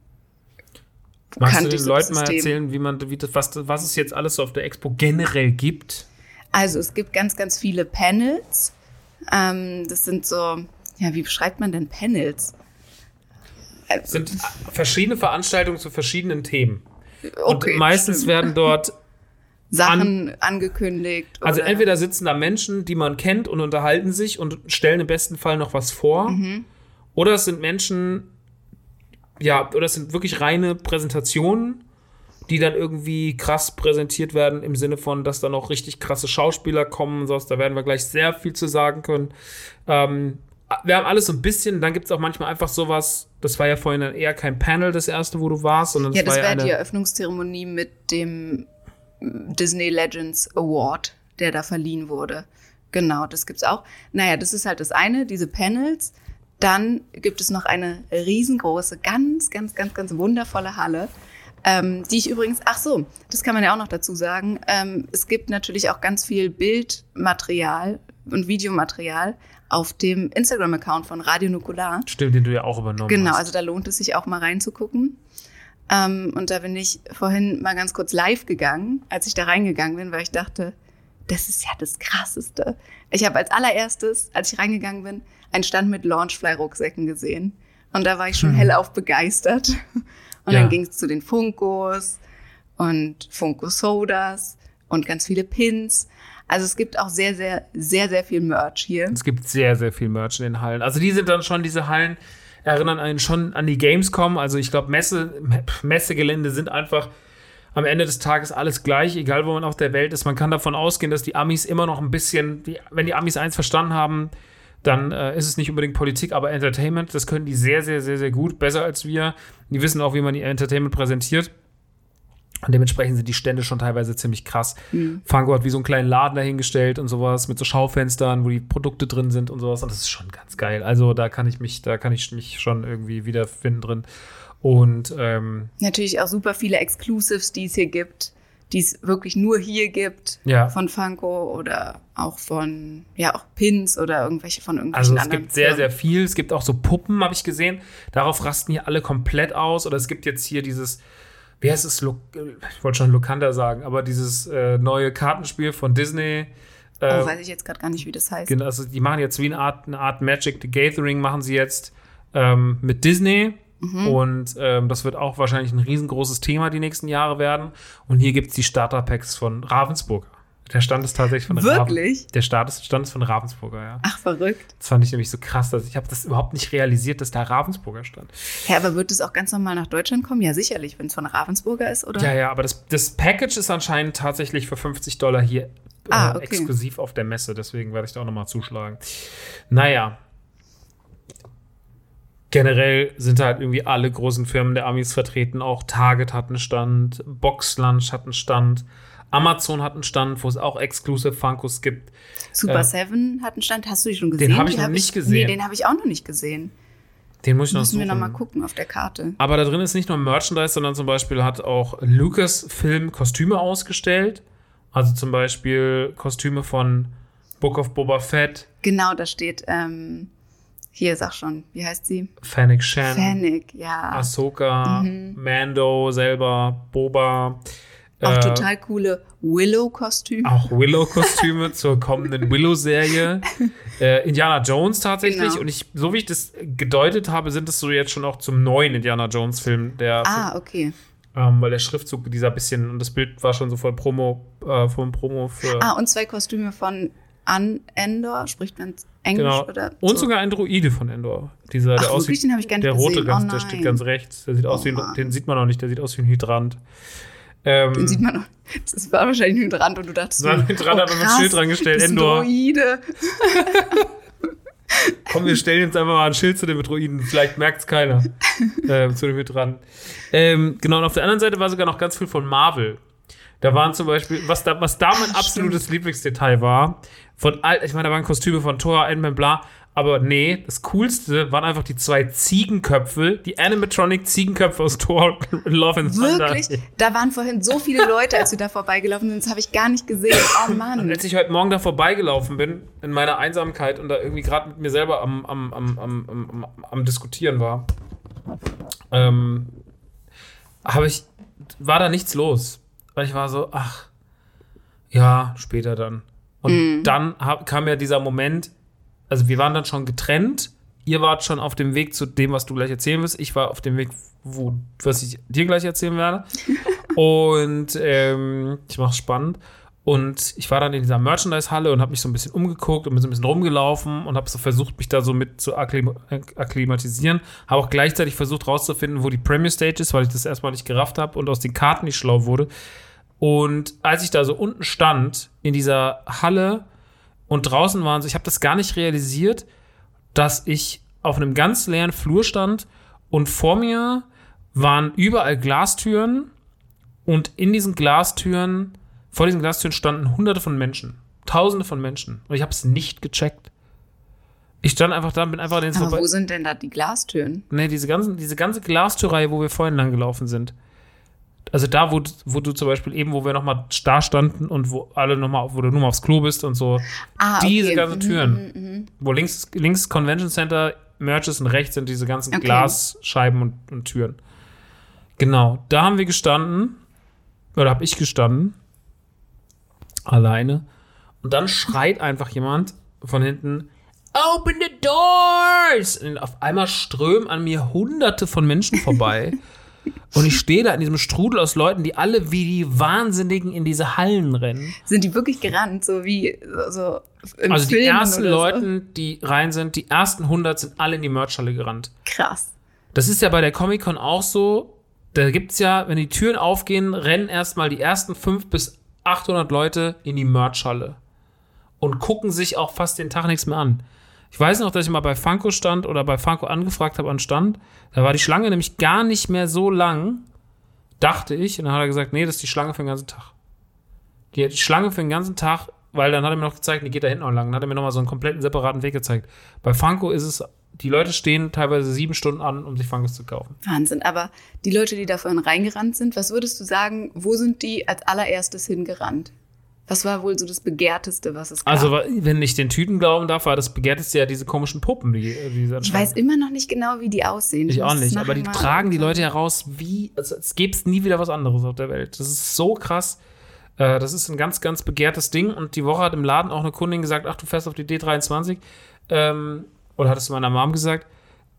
Magst du kannte den Leuten mal erzählen, wie man, wie das, was, was es jetzt alles so auf der Expo generell gibt? Also es gibt ganz, ganz viele Panels. Ähm, das sind so, ja, wie beschreibt man denn Panels? Es sind verschiedene Veranstaltungen zu verschiedenen Themen. Okay, und meistens stimmt. werden dort, Sachen angekündigt. also entweder sitzen da Menschen, die man kennt und unterhalten sich und stellen im besten Fall noch was vor. Mhm. Oder es sind Menschen, ja, oder es sind wirklich reine Präsentationen, die dann irgendwie krass präsentiert werden, im Sinne von, dass da noch richtig krasse Schauspieler kommen und sowas. Da werden wir gleich sehr viel zu sagen können. Ähm, wir haben alles so ein bisschen, dann gibt es auch manchmal einfach sowas, das war ja vorhin dann eher kein Panel, das erste, wo du warst, sondern Ja, das war ja wäre eine, die Eröffnungszeremonie mit dem Disney Legends Award, der da verliehen wurde. Genau, das gibt's auch. Naja, das ist halt das eine, diese Panels. Dann gibt es noch eine riesengroße, ganz, ganz, ganz, ganz wundervolle Halle, ähm, die ich übrigens, ach so, das kann man ja auch noch dazu sagen. Ähm, es gibt natürlich auch ganz viel Bildmaterial und Videomaterial auf dem Instagram-Account von Radio Nukular. Stimmt, den du ja auch übernommen Genau, hast. also da lohnt es sich auch mal reinzugucken. Ähm, und da bin ich vorhin mal ganz kurz live gegangen, als ich da reingegangen bin, weil ich dachte, das ist ja das Krasseste. Ich habe als allererstes, als ich reingegangen bin, einen Stand mit Launchfly-Rucksäcken gesehen. Und da war ich schon hellauf begeistert. Und Ja. dann ging es zu den Funkos und Funko-Sodas und ganz viele Pins. Also es gibt auch sehr, sehr, sehr, sehr viel Merch hier. Es gibt sehr, sehr viel Merch in den Hallen. Also die sind dann schon, diese Hallen erinnern einen schon an die Gamescom. Also ich glaube, Messe, Messegelände sind einfach am Ende des Tages alles gleich, egal wo man auf der Welt ist. Man kann davon ausgehen, dass die Amis immer noch ein bisschen, die, wenn die Amis eins verstanden haben, dann äh, ist es nicht unbedingt Politik, aber Entertainment. Das können die sehr, sehr, sehr, sehr gut, besser als wir. Die wissen auch, wie man ihr Entertainment präsentiert. Und dementsprechend sind die Stände schon teilweise ziemlich krass. Funko hat wie so einen kleinen Laden dahingestellt und sowas mit so Schaufenstern, wo die Produkte drin sind und sowas. Und das ist schon ganz geil. Also da kann ich mich, da kann ich mich schon irgendwie wiederfinden drin. Und ähm, Natürlich auch super viele Exclusives, die es hier gibt, die es wirklich nur hier gibt. Ja. Von Funko oder auch von, ja, auch Pins oder irgendwelche von also irgendwelchen es anderen. gibt sehr, sehr viel. Es gibt auch so Puppen, habe ich gesehen. Darauf rasten hier alle komplett aus. Oder es gibt jetzt hier dieses, wie heißt es, Lo ich wollte schon Lokanda sagen, aber dieses äh, neue Kartenspiel von Disney. Äh, Oh, weiß ich jetzt gerade gar nicht, wie das heißt. Genau, also die machen jetzt wie eine Art, eine Art Magic the Gathering, machen sie jetzt ähm, mit Disney. Mhm. Und ähm, das wird auch wahrscheinlich ein riesengroßes Thema die nächsten Jahre werden. Und hier gibt es die Starter-Packs von Ravensburger. Der Stand ist tatsächlich von Wirklich? Raven, Der Start ist, Stand ist von Ravensburger, ja. Ach, verrückt. Das fand ich nämlich so krass, dass ich habe das überhaupt nicht realisiert, dass da Ravensburger stand. Ja, aber wird es auch ganz normal nach Deutschland kommen? Ja, sicherlich, wenn es von Ravensburger ist, oder? Ja, ja, aber das, das Package ist anscheinend tatsächlich für 50 Dollar hier äh, Ah, okay. exklusiv auf der Messe. Deswegen werde ich da auch nochmal zuschlagen. Naja. Generell sind halt irgendwie alle großen Firmen der Amis vertreten. Auch Target hat einen Stand, Boxlunch hat einen Stand, Amazon hat einen Stand, wo es auch Exclusive Funkos gibt. Super Äh, Seven hat einen Stand. Hast du die schon gesehen? hab ich Die noch nicht gesehen. Nee, den habe ich auch noch nicht gesehen. Den muss ich noch Müssen wir suchen. noch mal gucken auf der Karte. Aber da drin ist nicht nur Merchandise, sondern zum Beispiel hat auch Lucasfilm Kostüme ausgestellt. Also zum Beispiel Kostüme von Book of Boba Fett, Genau, da steht, ähm, hier, sag schon, wie heißt sie? Fennec Shan, Fennec, ja. Ahsoka, Mando selber, Boba. Auch äh, total coole Willow-Kostüm. Auch Willow-Kostüme zur kommenden Willow-Serie. Äh, Indiana Jones tatsächlich. Genau. Und ich, so wie ich das gedeutet habe, sind es so jetzt schon auch zum neuen Indiana Jones-Film, der Ah, okay. Ähm, weil der Schriftzug dieser bisschen, und das Bild war schon so voll Promo, äh, vom Promo für. Ah, und zwei Kostüme von An Endor, spricht man Englisch genau. oder Und so? sogar ein Druide von Endor. Dieser, der wirklich? aussieht, Den ich gar nicht der rote, gesehen. ganz, Oh der steht ganz rechts. Der sieht aus Oh wie ein, Mann. den sieht man noch nicht, der sieht aus wie ein Hydrant. Ähm, Den sieht man noch. Das war wahrscheinlich ein Hydrant und du dachtest, Das war ein Hydrant, hat man mit Schild dran gestellt, Endor. Droide. Komm, wir stellen jetzt einfach mal ein Schild zu den Metroiden. Vielleicht merkt es keiner. ähm, zu dem Hydranten. Ähm, genau, und auf der anderen Seite war sogar noch ganz viel von Marvel. Da waren zum Beispiel, was da, was da mein absolutes Lieblingsdetail war, von all, ich meine, da waren Kostüme von Thor, Ant-Man, bla, aber nee, das Coolste waren einfach die zwei Ziegenköpfe, die Animatronic-Ziegenköpfe aus Thor und Love and Thunder. Wirklich? Da waren vorhin so viele Leute, als wir da vorbeigelaufen sind, das habe ich gar nicht gesehen. Oh Und Mann. als ich heute Morgen da vorbeigelaufen bin, in meiner Einsamkeit und da irgendwie gerade mit mir selber am, am, am, am, am, am, am Diskutieren war, ähm, habe ich, war da nichts los. Weil ich war so, ach, ja, später dann. Und dann hab, kam ja dieser Moment, also wir waren dann schon getrennt. Ihr wart schon auf dem Weg zu dem, was du gleich erzählen wirst. Ich war auf dem Weg, wo, was ich dir gleich erzählen werde. und ähm, ich mache es spannend. Und ich war dann in dieser Merchandise-Halle und habe mich so ein bisschen umgeguckt und bin so ein bisschen rumgelaufen und habe so versucht, mich da so mit zu akklim akklimatisieren. Habe auch gleichzeitig versucht rauszufinden, wo die Premier Stage ist, weil ich das erstmal nicht gerafft habe und aus den Karten nicht schlau wurde. Und als ich da so unten stand, in dieser Halle und draußen waren so, ich habe das gar nicht realisiert, dass ich auf einem ganz leeren Flur stand und vor mir waren überall Glastüren und in diesen Glastüren, vor diesen Glastüren standen hunderte von Menschen, tausende von Menschen und ich habe es nicht gecheckt. Ich stand einfach da und bin einfach an den Aber vorbei. wo sind denn da die Glastüren? Nee, diese, ganzen, diese ganze Glastürreihe, wo wir vorhin lang gelaufen sind. Also da, wo, du- wo du zum Beispiel eben, wo wir nochmal da standen und wo alle nochmal, wo du nur mal aufs Klo bist und so. Ah, diese okay. ganzen Mhm, Türen. Wo links, links Convention Center, Merch ist und rechts sind diese ganzen Okay. Glasscheiben und, und Türen. Genau, da haben wir gestanden. Oder habe ich gestanden. Alleine. Und dann schreit einfach jemand von hinten, Open the doors! Und auf einmal strömen an mir hunderte von Menschen vorbei. Und ich stehe da in diesem Strudel aus Leuten, die alle wie die Wahnsinnigen in diese Hallen rennen. Sind die wirklich gerannt, so wie so im Also die Filmen ersten oder so? Leute, die rein sind, die ersten 100 sind alle in die Merchhalle gerannt. Krass. Das ist ja bei der Comic-Con auch so. Da gibt's ja, wenn die Türen aufgehen, rennen erstmal die ersten 5 bis 800 Leute in die Merchhalle. Und gucken sich auch fast den Tag nichts mehr an. Ich weiß noch, dass ich mal bei Funko stand oder bei Funko angefragt habe an Stand. Da war die Schlange nämlich gar nicht mehr so lang, dachte ich. Und dann hat er gesagt, nee, das ist die Schlange für den ganzen Tag. Die, die Schlange für den ganzen Tag, weil dann hat er mir noch gezeigt, die geht da hinten noch lang. Dann hat er mir nochmal so einen kompletten separaten Weg gezeigt. Bei Funko ist es, die Leute stehen teilweise sieben Stunden an, um sich Funkos zu kaufen. Wahnsinn. Aber die Leute, die da vorhin reingerannt sind, was würdest du sagen, wo sind die als allererstes hingerannt? Was war wohl so das Begehrteste, was es gab? Also, wenn ich den Tüten glauben darf, war das begehrteste ja diese komischen Puppen, die, die sie ich weiß immer noch nicht genau, wie die aussehen. Ich auch muss es nicht, aber die tragen die. Leute heraus wie, also es gäbe nie wieder was anderes auf der Welt. Das ist so krass. Äh, das ist ein ganz, ganz begehrtes Ding. Und die Woche hat im Laden auch eine Kundin gesagt, ach, du fährst auf die D23. Ähm, oder hattest du meiner Mom gesagt.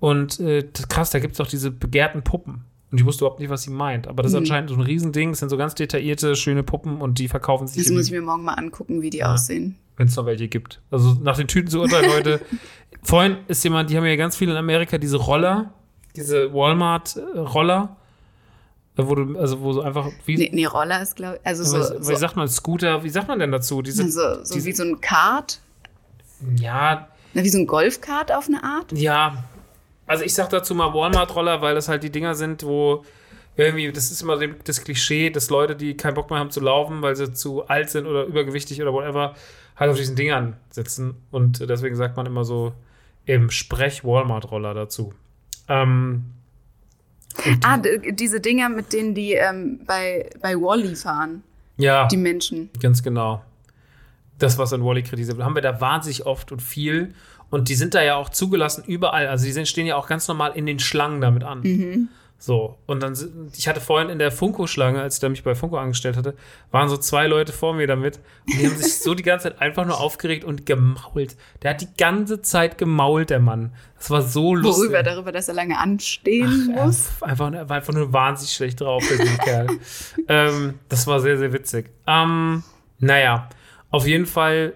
Und äh, krass, da gibt es auch diese begehrten Puppen. Und ich wusste überhaupt nicht, was sie meint. Aber das ist Mhm. anscheinend so ein Riesending. Es sind so ganz detaillierte, schöne Puppen und die verkaufen sich Das muss ich mir morgen mal angucken, wie die aussehen. wenn es noch welche gibt. Also nach den Tüten zu urteilen heute. Vorhin ist jemand, die haben ja ganz viele in Amerika, diese Roller, diese Walmart-Roller, wo du, also wo so einfach, wie, Nee, nee Roller ist, glaube ich, also was, so, wie so, sagt man, Scooter, wie sagt man denn dazu? Diese, so, so diese, wie so ein Kart, ja, na, wie so ein Golfkart auf eine Art. ja. Also ich sag dazu mal Walmart-Roller, weil das halt die Dinger sind, wo irgendwie, das ist immer das Klischee, dass Leute, die keinen Bock mehr haben zu laufen, weil sie zu alt sind oder übergewichtig oder whatever, halt auf diesen Dingern sitzen. Und deswegen sagt man immer so im Sprech Walmart-Roller dazu. Ähm, Ah, diese Dinger, mit denen die ähm, bei, bei Wally fahren, ja, die Menschen. ganz genau. Das, was an Wally kritisiert wird, haben wir da wahnsinnig oft und viel. Und die sind da ja auch zugelassen überall. Also die sind, stehen ja auch ganz normal in den Schlangen damit an. So, und dann, sind- ich hatte vorhin in der Funko-Schlange, als ich da mich bei Funko angestellt hatte, waren so zwei Leute vor mir damit. Und die haben sich so die ganze Zeit einfach nur aufgeregt und gemault. Der hat die ganze Zeit gemault, der Mann. Das war so lustig. Worüber? Darüber, dass er lange anstehen Er muss? war einfach, er war einfach nur wahnsinnig schlecht drauf, der Kerl. ähm, das war sehr, sehr witzig. Ähm, naja, auf jeden Fall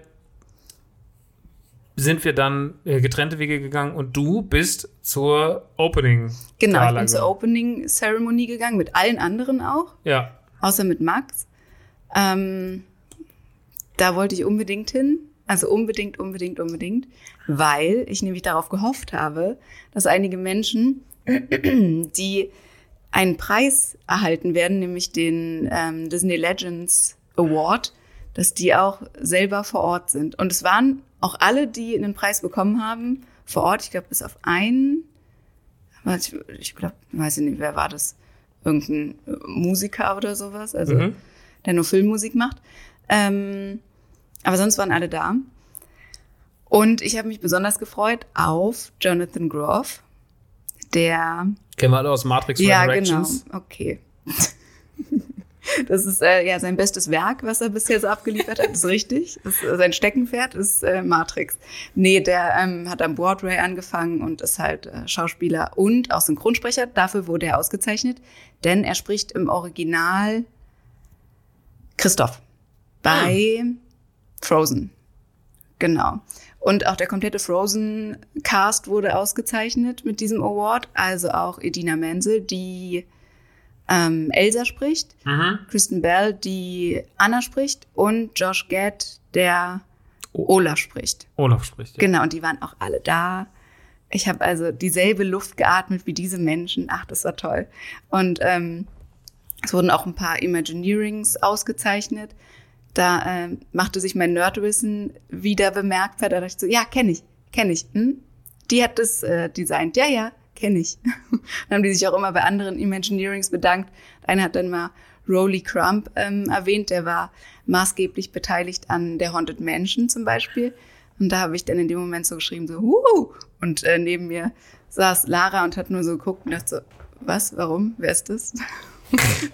sind wir dann äh, getrennte Wege gegangen und du bist zur Opening. Genau, ich bin zur gegangen. Opening-Ceremony gegangen, mit allen anderen auch, Ja. außer mit Max. Ähm, da wollte ich unbedingt hin. Also unbedingt, unbedingt, unbedingt, weil ich nämlich darauf gehofft habe, dass einige Menschen, die einen Preis erhalten werden, nämlich den ähm, Disney Legends Award, dass die auch selber vor Ort sind. Und es waren auch alle, die einen Preis bekommen haben, vor Ort. Ich glaube, bis auf einen. Aber Ich, ich glaube, weiß ich nicht, wer war das? Irgendein äh, Musiker oder sowas, also Mhm. der nur Filmmusik macht. Ähm, aber sonst waren alle da. Und ich habe mich besonders gefreut auf Jonathan Groff, der Kennen wir alle aus Matrix ja, genau. Resurrections. Okay. Das ist äh, ja sein bestes Werk, was er bisher so abgeliefert hat, ist richtig. Das, äh, sein Steckenpferd ist äh, Matrix. Nee, der ähm, hat am Broadway angefangen und ist halt äh, Schauspieler und auch Synchronsprecher. Dafür wurde er ausgezeichnet, denn er spricht im Original Christoph bei Frozen. Genau. Und auch der komplette Frozen-Cast wurde ausgezeichnet mit diesem Award. Also auch Edina Menzel, die ähm, Elsa spricht, Mhm. Kristen Bell, die Anna spricht und Josh Gad, der Ola spricht. Olaf spricht. Ja. Genau, und die waren auch alle da. Ich habe also dieselbe Luft geatmet wie diese Menschen. Ach, das war toll. Und ähm, es wurden auch ein paar Imagineerings ausgezeichnet. Da ähm, machte sich mein Nerdwissen wieder bemerkbar. Da dachte ich so, ja, kenne ich, kenne ich. Hm? Die hat das äh, designt. Ja, ja, kenne ich. dann haben die sich auch immer bei anderen Imagineerings bedankt. Einer hat dann mal Rowley Crump ähm, erwähnt, der war maßgeblich beteiligt an der Haunted Mansion zum Beispiel. Und da habe ich dann in dem Moment so geschrieben, so, Huhu! Und äh, neben mir saß Lara und hat nur so geguckt und dachte so, was, warum, wer ist das?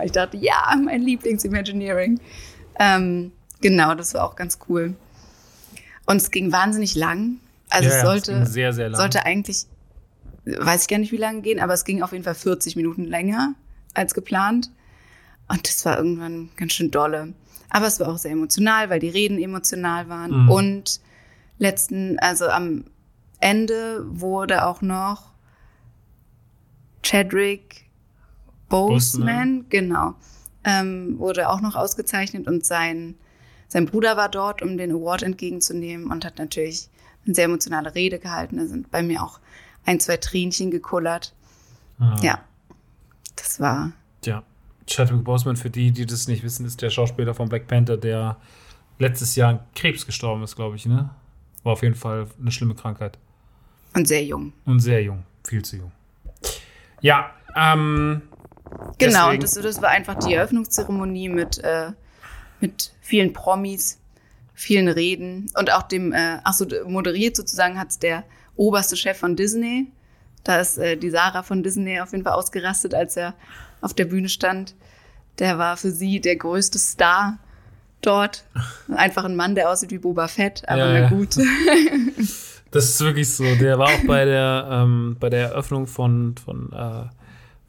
Ich dachte, ja, mein Lieblings-Imagineering. Ähm, genau, das war auch ganz cool. Und es ging wahnsinnig lang. Also Ja, es sollte, ging sehr, sehr lang. sollte eigentlich, weiß ich gar nicht, wie lange gehen, aber es ging auf jeden Fall 40 Minuten länger als geplant. Und das war irgendwann ganz schön dolle. Aber es war auch sehr emotional, weil die Reden emotional waren. Mhm. Und letzten, also am Ende wurde auch noch Chadwick Boseman, genau, ähm, wurde auch noch ausgezeichnet und sein, sein Bruder war dort, um den Award entgegenzunehmen und hat natürlich eine sehr emotionale Rede gehalten. Da sind bei mir auch ein, zwei Tränchen gekullert. Ah. Ja, das war Ja. Chadwick Boseman, für die, die das nicht wissen, ist der Schauspieler von Black Panther, der letztes Jahr an Krebs gestorben ist, glaube ich, ne? War auf jeden Fall eine schlimme Krankheit. und sehr jung. Und sehr jung. Viel zu jung. Ja, ähm. Genau, deswegen- und das, das war einfach die Eröffnungszeremonie mit, äh, mit vielen Promis, vielen Reden und auch dem, äh, ach so, moderiert sozusagen hat's der oberste Chef von Disney. Da ist äh, die Sarah von Disney auf jeden Fall ausgerastet, als er auf der Bühne stand. Der war für sie der größte Star dort. Einfach ein Mann, der aussieht wie Boba Fett, aber Ja, na ja. gut. Das ist wirklich so. Der war auch bei der, ähm, bei der Eröffnung von, von, äh,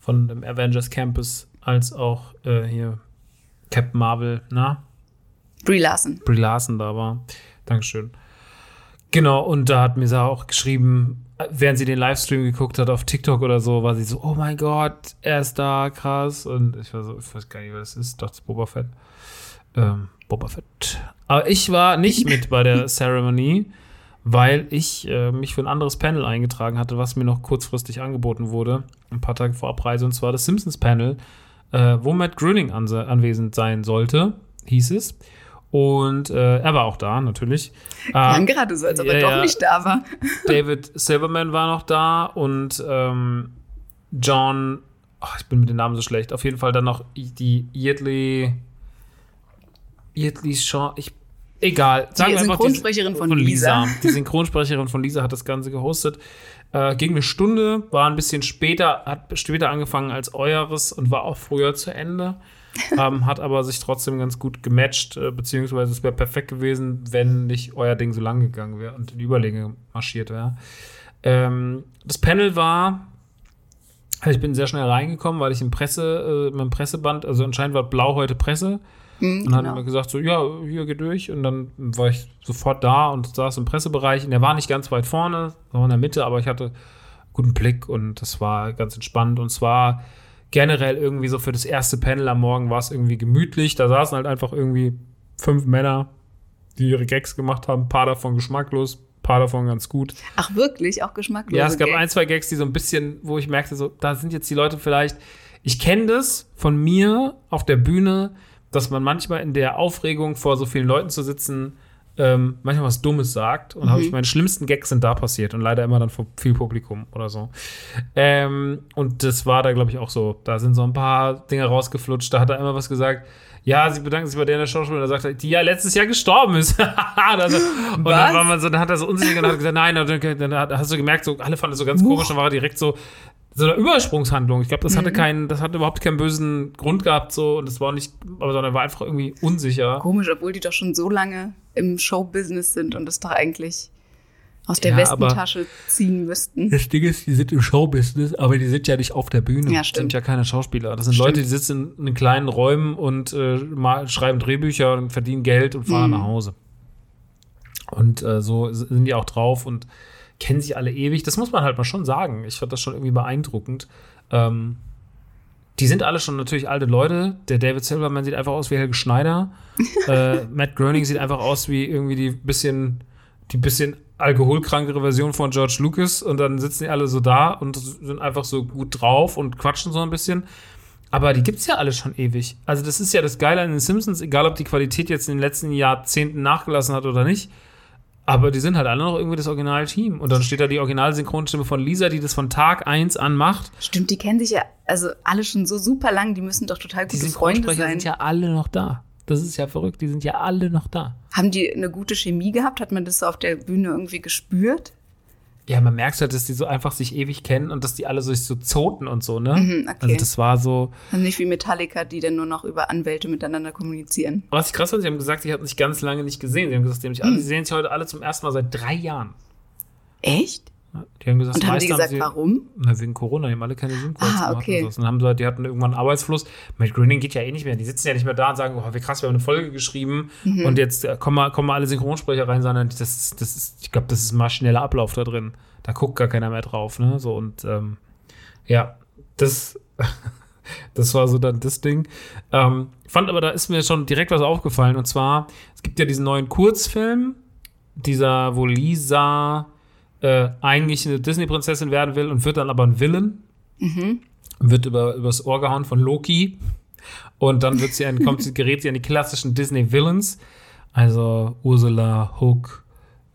von dem Avengers Campus, als auch äh, hier Captain Marvel, na? Brie Larson. Brie Larson da war. Dankeschön. Genau, und da hat mir Sarah auch geschrieben, während sie den Livestream geguckt hat auf TikTok oder so, war sie so, oh mein Gott, er ist da, krass. Und ich war so, ich weiß gar nicht, was das ist. Dachte, es ist Boba Fett. Ähm, Boba Fett. Aber ich war nicht mit bei der Ceremony, weil ich äh, mich für ein anderes Panel eingetragen hatte, was mir noch kurzfristig angeboten wurde, ein paar Tage vor Abreise, und zwar das Simpsons-Panel, äh, wo Matt Groening anwesend sein sollte, hieß es. Und äh, er war auch da, natürlich. Klang Ähm, gerade so, als ob er doch nicht da war. David Silverman war noch da und ähm, John, ach, ich bin mit den Namen so schlecht, auf jeden Fall dann noch die Yedley, Yedley Shaw, ich Egal. Die Synchronsprecherin von Lisa. Die Synchronsprecherin von Lisa hat das Ganze gehostet. Äh, ging eine Stunde, war ein bisschen später, hat später angefangen als eures und war auch früher zu Ende. ähm, hat aber sich trotzdem ganz gut gematcht, äh, beziehungsweise es wäre perfekt gewesen, wenn nicht euer Ding so lang gegangen wäre und in die Überlänge marschiert wäre. Ähm, das Panel war, also ich bin sehr schnell reingekommen, weil ich im Presse, äh, mein Presseband, also anscheinend war blau heute Presse. Mhm, Und dann genau. hat er gesagt, so, ja, hier geht durch. Und dann war ich sofort da und saß im Pressebereich. Und der war nicht ganz weit vorne, war in der Mitte, aber ich hatte guten Blick und das war ganz entspannt. Und zwar generell irgendwie so für das erste Panel am Morgen war es irgendwie gemütlich. Da saßen halt einfach irgendwie fünf Männer, die ihre Gags gemacht haben. Ein paar davon geschmacklos, ein paar davon ganz gut. Ach, wirklich? Auch geschmacklos. Ja, es gab ein, zwei Gags, die so ein bisschen, wo ich merkte, so, da sind jetzt die Leute vielleicht. Ich kenne das von mir auf der Bühne, dass man manchmal in der Aufregung vor so vielen Leuten zu sitzen, ähm, manchmal was Dummes sagt. Und habe ich meine schlimmsten Gags sind da passiert und leider immer dann vor viel Publikum oder so. Ähm, und das war da, glaube ich, auch so. Da sind so ein paar Dinge rausgeflutscht. Da hat er immer was gesagt. Ja, sie bedanken sich bei der, der Schauspielerin, da sagt er, die ja letztes Jahr gestorben ist. also, und Was? dann war man so, dann hat er so unsicher und hat gesagt, nein, und dann, dann hat- hast du gemerkt, so, alle fanden es so ganz komisch, dann war er direkt so, so eine Übersprungshandlung. Ich glaube, das hatte keinen, das hatte überhaupt keinen bösen Grund gehabt, so, und das war auch nicht, aber sondern er war einfach irgendwie unsicher. Komisch, obwohl die doch schon so lange im Showbusiness sind und das doch eigentlich aus der Ja, Westentasche ziehen müssten. Das Ding ist, die sind im Showbusiness, aber die sind ja nicht auf der Bühne. Ja, Das stimmt. sind ja keine Schauspieler. Das sind Stimmt. Leute, die sitzen in, in kleinen Räumen und äh, mal, schreiben Drehbücher und verdienen Geld und fahren Mhm. nach Hause. Und äh, so sind die auch drauf und kennen sich alle ewig. Das muss man halt mal schon sagen. Ich fand das schon irgendwie beeindruckend. Ähm, die sind alle schon natürlich alte Leute. Der David Silverman sieht einfach aus wie Helge Schneider. äh, Matt Groening sieht einfach aus wie irgendwie die bisschen, die bisschen alkoholkrankere Version von George Lucas. Und dann sitzen die alle so da und sind einfach so gut drauf und quatschen so ein bisschen. Aber die gibt's ja alle schon ewig. Also das ist ja das Geile an den Simpsons, egal ob die Qualität jetzt in den letzten Jahrzehnten nachgelassen hat oder nicht. Aber die sind halt alle noch irgendwie das Originalteam. Und dann steht da die Originalsynchronstimme von Lisa, die das von Tag 1 an macht. Stimmt, die kennen sich ja also alle schon so super lang, die müssen doch total Die gute Freunde Synchronsprecher sein. sind ja alle noch da. Das ist ja verrückt, die sind ja alle noch da. Haben die eine gute Chemie gehabt? Hat man das so auf der Bühne irgendwie gespürt? Ja, man merkt halt, dass die so einfach sich ewig kennen und dass die alle so sich so zoten und so, ne? Mhm, okay. Also das war so. Also nicht wie Metallica, die dann nur noch über Anwälte miteinander kommunizieren. Was ich krass fand, sie haben gesagt, sie hatten sich ganz lange nicht gesehen. Sie haben gesagt, sie, haben sich Hm. alle, sie sehen sich heute alle zum ersten Mal seit drei Jahren. Echt? Die haben gesagt, Und haben die gesagt, warum? Na, wegen Corona, die haben alle keine Zoom-Calls Ah, gemacht okay. und so. Dann haben sie, die hatten irgendwann einen Arbeitsfluss. Matt Groening geht ja eh nicht mehr. Die sitzen ja nicht mehr da und sagen, oh, wie krass, wir haben eine Folge geschrieben Mhm. und jetzt äh, kommen mal, kommen mal alle Synchronsprecher rein, sondern das, das ist, ich glaube, das ist ein maschineller Ablauf da drin. Da guckt gar keiner mehr drauf, ne? So und ähm, ja, das, das war so dann das Ding. Ähm, fand aber, da ist mir schon direkt was aufgefallen und zwar, es gibt ja diesen neuen Kurzfilm, dieser, wo Lisa äh, eigentlich eine Disney-Prinzessin werden will und wird dann aber ein Villain. Wird über, übers Ohr gehauen von Loki. Und dann wird sie ein, kommt sie, gerät sie an die klassischen Disney-Villains. Also Ursula, Hook,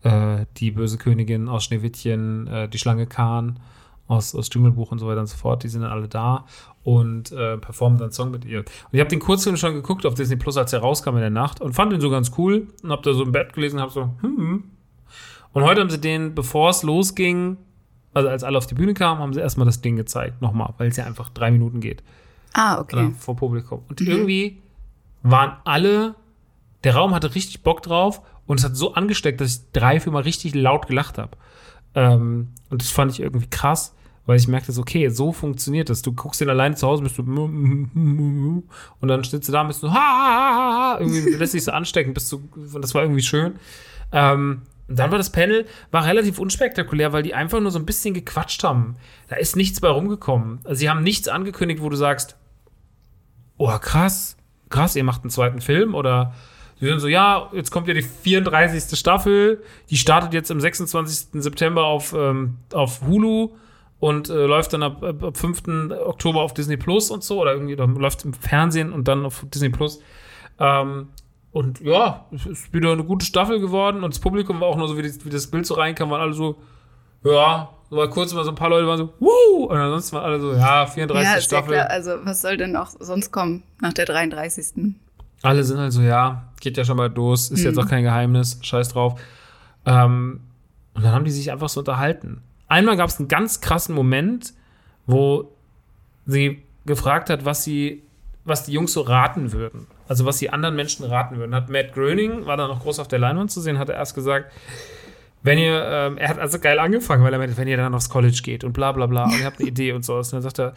äh, die böse Königin aus Schneewittchen, äh, die Schlange Khan aus, aus Dschungelbuch und so weiter und so fort. Die sind dann alle da und äh, performen dann einen Song mit ihr. Und ich habe den Kurzfilm schon geguckt auf Disney Plus, als er rauskam in der Nacht und fand ihn so ganz cool und habe da so im Bett gelesen und habe so, hm. Und heute haben sie den, bevor es losging, also als alle auf die Bühne kamen, haben sie erstmal das Ding gezeigt, nochmal, weil es ja einfach drei Minuten geht Ah, okay. oder vor Publikum. Und irgendwie waren alle, der Raum hatte richtig Bock drauf und es hat so angesteckt, dass ich drei, vier Mal richtig laut gelacht habe. Ähm, und das fand ich irgendwie krass, weil ich merkte, okay, so funktioniert das. Du guckst den alleine zu Hause, bist du und dann sitzt du da und bist du ha, ha, ha, ha, irgendwie lässt dich so anstecken, bist du, das war irgendwie schön. Ähm, und dann war das Panel war relativ unspektakulär, weil die einfach nur so ein bisschen gequatscht haben. Da ist nichts bei rumgekommen. Also sie haben nichts angekündigt, wo du sagst, oh krass, krass, ihr macht einen zweiten Film oder sie sind so, ja, jetzt kommt ja die 34. Staffel, die startet jetzt am 26. September auf, ähm, auf Hulu und äh, läuft dann ab, ab, ab 5. Oktober auf Disney Plus und so oder irgendwie oder läuft im Fernsehen und dann auf Disney Plus. Ähm, und ja, es ist wieder eine gute Staffel geworden und das Publikum war auch nur so, wie, die, wie das Bild so reinkam, waren alle so, ja, so mal kurz mal so ein paar Leute waren so, wuh, und ansonsten waren alle so, ja, 34. Ja, ist ja Staffel. klar. Also, was soll denn auch sonst kommen nach der 33. Alle sind halt so, ja, geht ja schon mal los, ist Mhm. jetzt auch kein Geheimnis, scheiß drauf. Ähm, und dann haben die sich einfach so unterhalten. Einmal gab es einen ganz krassen Moment, wo sie gefragt hat, was sie, was die Jungs so raten würden. Also was sie anderen Menschen raten würden. Hat Matt Groening, war da noch groß auf der Leinwand zu sehen, hat er erst gesagt, wenn ihr, ähm, er hat also geil angefangen, weil er meinte, wenn ihr dann aufs College geht und bla bla bla und ihr habt eine Idee und so. Und dann sagt er,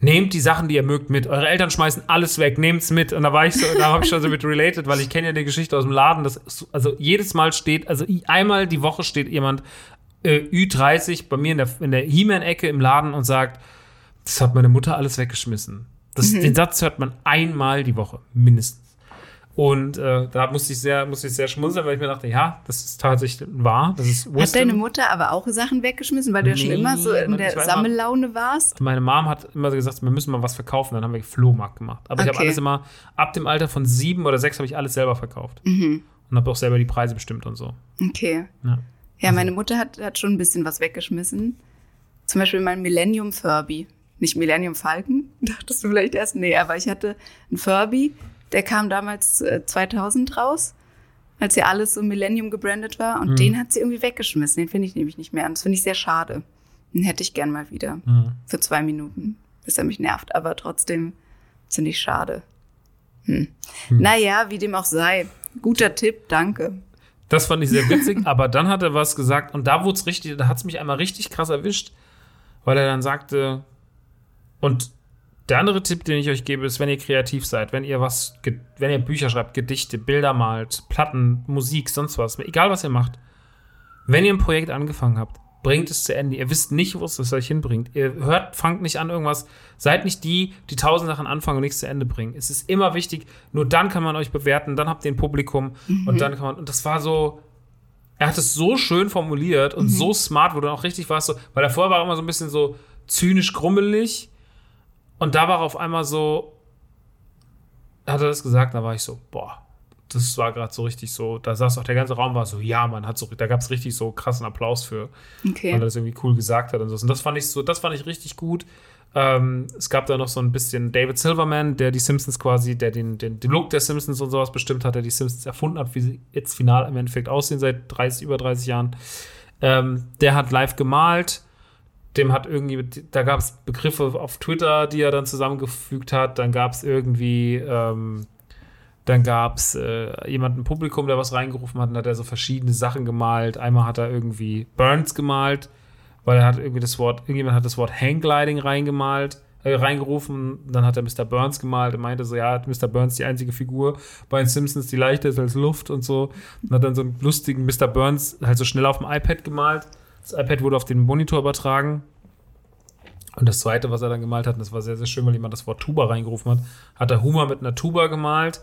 nehmt die Sachen, die ihr mögt, mit. Eure Eltern schmeißen alles weg, nehmt's mit. Und da war ich so, da habe ich schon so mit related, weil ich kenne ja die Geschichte aus dem Laden. Das ist, also jedes Mal steht, also einmal die Woche steht jemand äh, Ü30 bei mir in der, in der He-Man-Ecke im Laden und sagt, das hat meine Mutter alles weggeschmissen. Das, Den Satz hört man einmal die Woche, mindestens. Und äh, da musste ich sehr, musste ich sehr schmunzeln, weil ich mir dachte, ja, das ist tatsächlich wahr. Das ist Hat deine Mutter aber auch Sachen weggeschmissen, weil du ja schon immer so in der Sammellaune warst? Meine Mom hat immer so gesagt, wir müssen mal was verkaufen. Dann haben wir Flohmarkt gemacht. Aber ich habe Okay. alles immer, ab dem Alter von sieben oder sechs habe ich alles selber verkauft. Mhm. Und habe auch selber die Preise bestimmt und so. Okay. Ja. Ja, meine Mutter hat, hat schon ein bisschen was weggeschmissen. Zum Beispiel mein Millennium Furby. Nicht Millennium Falcon, dachtest du vielleicht erst? Nee, aber ich hatte einen Furby, der kam damals äh, 2000 raus, als ja alles so Millennium gebrandet war. Und den hat sie irgendwie weggeschmissen. Den finde ich nämlich nicht mehr. Und das finde ich sehr schade. Den hätte ich gern mal wieder. Für zwei Minuten, bis er mich nervt. Aber trotzdem finde ich schade. Hm. Naja, wie dem auch sei. Guter Tipp, danke. Das fand ich sehr witzig, aber dann hat er was gesagt und da wurde es richtig, da hat es mich einmal richtig krass erwischt, weil er dann sagte, und der andere Tipp, den ich euch gebe, ist, wenn ihr kreativ seid, wenn ihr was, wenn ihr Bücher schreibt, Gedichte, Bilder malt, Platten, Musik, sonst was, egal was ihr macht, wenn ihr ein Projekt angefangen habt, bringt es zu Ende. Ihr wisst nicht, wo es euch hinbringt. Ihr hört, fangt nicht an irgendwas, seid nicht die, die tausend Sachen anfangen und nichts zu Ende bringen. Es ist immer wichtig, nur dann kann man euch bewerten, dann habt ihr ein Publikum und dann kann man, und das war so, er hat es so schön formuliert und so smart, wo du auch richtig warst, so, weil davor war er immer so ein bisschen so zynisch grummelig und da war auf einmal so, hat er das gesagt, da war ich so, boah, das war gerade so richtig so, da saß auch der ganze Raum war so, ja, man hat so, da gab es richtig so krassen Applaus für, weil er Okay. das irgendwie cool gesagt hat und so. Und das fand ich so, das fand ich richtig gut. Ähm, es gab da noch so ein bisschen David Silverman, der die Simpsons quasi, der den, den, den Look der Simpsons und sowas bestimmt hat, der die Simpsons erfunden hat, wie sie jetzt final im Endeffekt aussehen seit 30, über 30 Jahren. Ähm, der hat live gemalt. Dem hat irgendwie, da gab es Begriffe auf Twitter, die er dann zusammengefügt hat. Dann gab es irgendwie, ähm, dann gab es äh, jemanden im Publikum, der was reingerufen hat und hat er so verschiedene Sachen gemalt. Einmal hat er irgendwie Burns gemalt, weil er hat irgendwie das Wort, irgendjemand hat das Wort Hanggliding reingemalt, äh, reingerufen. Dann hat er Mr. Burns gemalt und meinte so, ja, Mr. Burns die einzige Figur bei den Simpsons, die leichter ist als Luft und so. Und hat dann so einen lustigen Mr. Burns halt so schnell auf dem iPad gemalt. Das iPad wurde auf den Monitor übertragen. Und das zweite, was er dann gemalt hat, und das war sehr, sehr schön, weil jemand das Wort Tuba reingerufen hat, hat er Humor mit einer Tuba gemalt.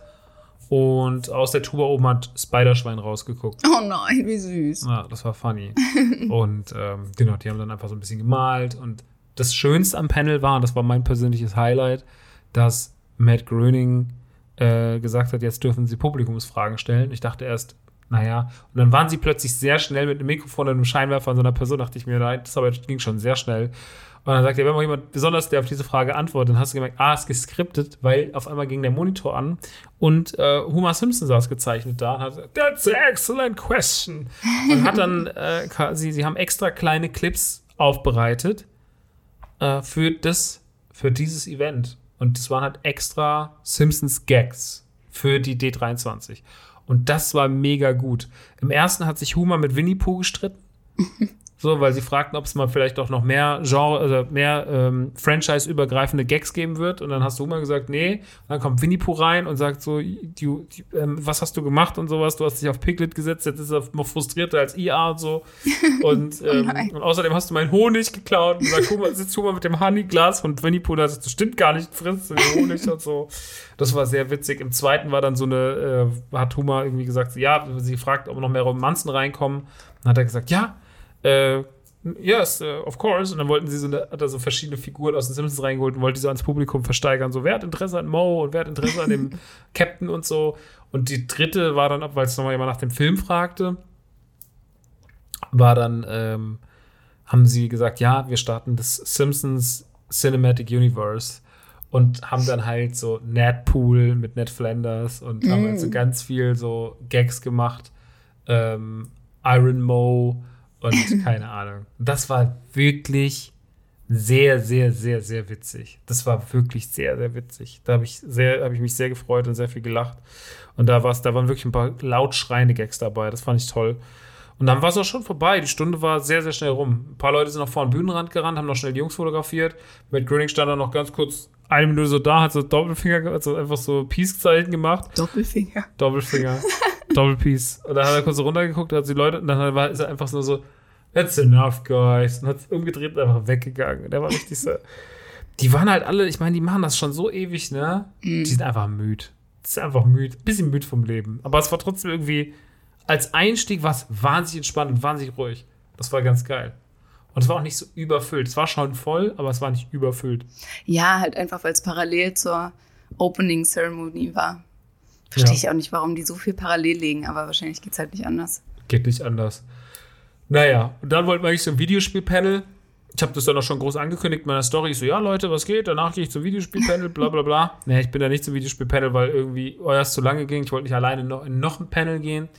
Und aus der Tuba oben hat Spiderschwein rausgeguckt. Oh nein, wie süß. Ja, das war funny. und ähm, genau, die haben dann einfach so ein bisschen gemalt. Und das Schönste am Panel war, und das war mein persönliches Highlight, dass Matt Groening äh, gesagt hat, jetzt dürfen sie Publikumsfragen stellen. Ich dachte erst, naja, und dann waren sie plötzlich sehr schnell mit einem Mikrofon und einem Scheinwerfer an so einer Person, dachte ich mir, nein, das aber ging schon sehr schnell. Und dann sagt er, wenn mal jemand besonders, der auf diese Frage antwortet, dann hast du gemerkt, ah, es ist geskriptet, weil auf einmal ging der Monitor an und äh, Homer Simpson saß gezeichnet da und hat gesagt, that's an excellent question. Und hat dann äh, quasi, sie haben extra kleine Clips aufbereitet äh, für das, für dieses Event. Und das waren halt extra Simpsons Gags für die D23. Und das war mega gut. Im ersten hat sich Homer mit Winnie Pooh gestritten. So, weil sie fragten, ob es mal vielleicht auch noch mehr Genre, also mehr ähm, Franchise-übergreifende Gags geben wird. Und dann hast du immer gesagt, nee. Und dann kommt Winnie Pooh rein und sagt so, du, die, ähm, was hast du gemacht und sowas? Du hast dich auf Piglet gesetzt, jetzt ist er noch frustrierter als IA und so. Und, ähm, nein. und außerdem hast du meinen Honig geklaut. Und sagt, sitzt Homer mit dem Honeyglas und Winnie Pooh, das, stimmt gar nicht, frisst du den Honig und so. Das war sehr witzig. Im zweiten war dann so eine, äh, hat Homer irgendwie gesagt, ja, sie fragt, ob noch mehr Romanzen reinkommen. Dann hat er gesagt, ja, äh, yes, uh, of course. Und dann wollten sie so, eine, hat er so verschiedene Figuren aus den Simpsons reingeholt und wollte die so ans Publikum versteigern. So, wer hat Interesse an Mo und wer hat Interesse an dem Captain und so. Und die dritte war dann weil es nochmal jemand nach dem Film fragte, war dann, ähm, haben sie gesagt, ja, wir starten das Simpsons Cinematic Universe. und haben dann halt so Ned Pool mit Ned Flanders und haben halt so ganz viel so Gags gemacht. Ähm, Iron Mo und keine Ahnung. Das war wirklich sehr, sehr, sehr, sehr witzig. Das war wirklich sehr, sehr witzig. Da habe ich, sehr, hab ich mich sehr gefreut und sehr viel gelacht. Und da, war's, da waren wirklich ein paar laut schreiende Gags dabei. Das fand ich toll. Und dann war es auch schon vorbei. Die Stunde war sehr, sehr schnell rum. Ein paar Leute sind noch vor den Bühnenrand gerannt, haben noch schnell die Jungs fotografiert. Mit Grinning stand dann noch ganz kurz eine Minute so da, hat so Doppelfinger, also einfach so Peace-Zeichen gemacht. Doppelfinger. Doppelfinger. Doppelpeace. Und dann hat er kurz so runtergeguckt, hat die Leute, und dann war, ist er einfach nur so, that's enough, guys. Und hat es umgedreht und einfach weggegangen. Der war richtig so. Die waren halt alle, ich meine, die machen das schon so ewig, ne? Die sind einfach müde. Die sind einfach müde. Bisschen müde vom Leben. Aber es war trotzdem irgendwie, als Einstieg war es wahnsinnig entspannt und wahnsinnig ruhig. Das war ganz geil. Und es war auch nicht so überfüllt. Es war schon voll, aber es war nicht überfüllt. Ja, halt einfach, weil es parallel zur Opening Ceremony war. Verstehe Ja. ich auch nicht, warum die so viel parallel legen, aber wahrscheinlich geht's halt nicht anders. Geht nicht anders. Naja, und dann wollten wir eigentlich zum Videospielpanel. Ich habe das dann auch schon groß angekündigt in meiner Story. Ich so, ja, Leute, was geht? Danach gehe ich zum Videospielpanel, bla bla bla. Nee, ich bin da nicht zum Videospielpanel, weil irgendwie euer es zu lange ging. Ich wollte nicht alleine noch in noch ein Panel gehen.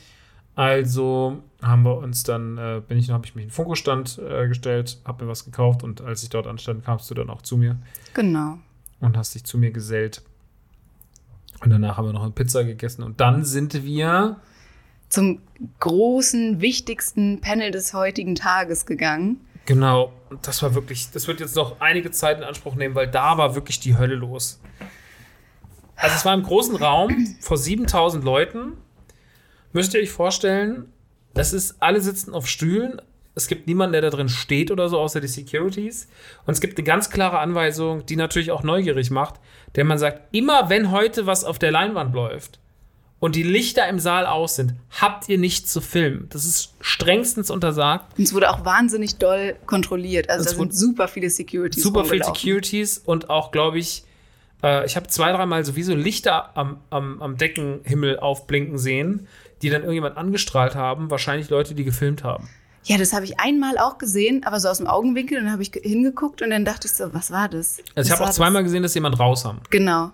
Also haben wir uns dann, äh, bin ich, habe ich mich in den Funko-Stand äh, gestellt, habe mir was gekauft und als ich dort anstand, kamst du dann auch zu mir Genau. und hast dich zu mir gesellt. Und danach haben wir noch eine Pizza gegessen und dann sind wir Zum großen, wichtigsten Panel des heutigen Tages gegangen. Genau, und das war wirklich, das wird jetzt noch einige Zeit in Anspruch nehmen, weil da war wirklich die Hölle los. Also es war im großen Raum vor 7000 Leuten. Müsst ihr euch vorstellen, das ist, alle sitzen auf Stühlen. Es gibt niemanden, der da drin steht oder so, außer die Securities. Und es gibt eine ganz klare Anweisung, die natürlich auch neugierig macht, der man sagt, immer wenn heute was auf der Leinwand läuft und die Lichter im Saal aus sind, habt ihr nichts zu filmen. Das ist strengstens untersagt. Und es wurde auch wahnsinnig doll kontrolliert. Also Es da sind super viele Securities. super viel rumgelaufen. Securities und auch, glaube ich, äh, ich habe zwei, dreimal sowieso Lichter am, am, am Deckenhimmel aufblinken sehen, die dann irgendjemand angestrahlt haben. Wahrscheinlich Leute, die gefilmt haben. Ja, das habe ich einmal auch gesehen, aber so aus dem Augenwinkel. Und dann habe ich ge- hingeguckt und dann dachte ich so, was war das? Also ich habe auch das? zweimal gesehen, dass jemand raus haben. Genau.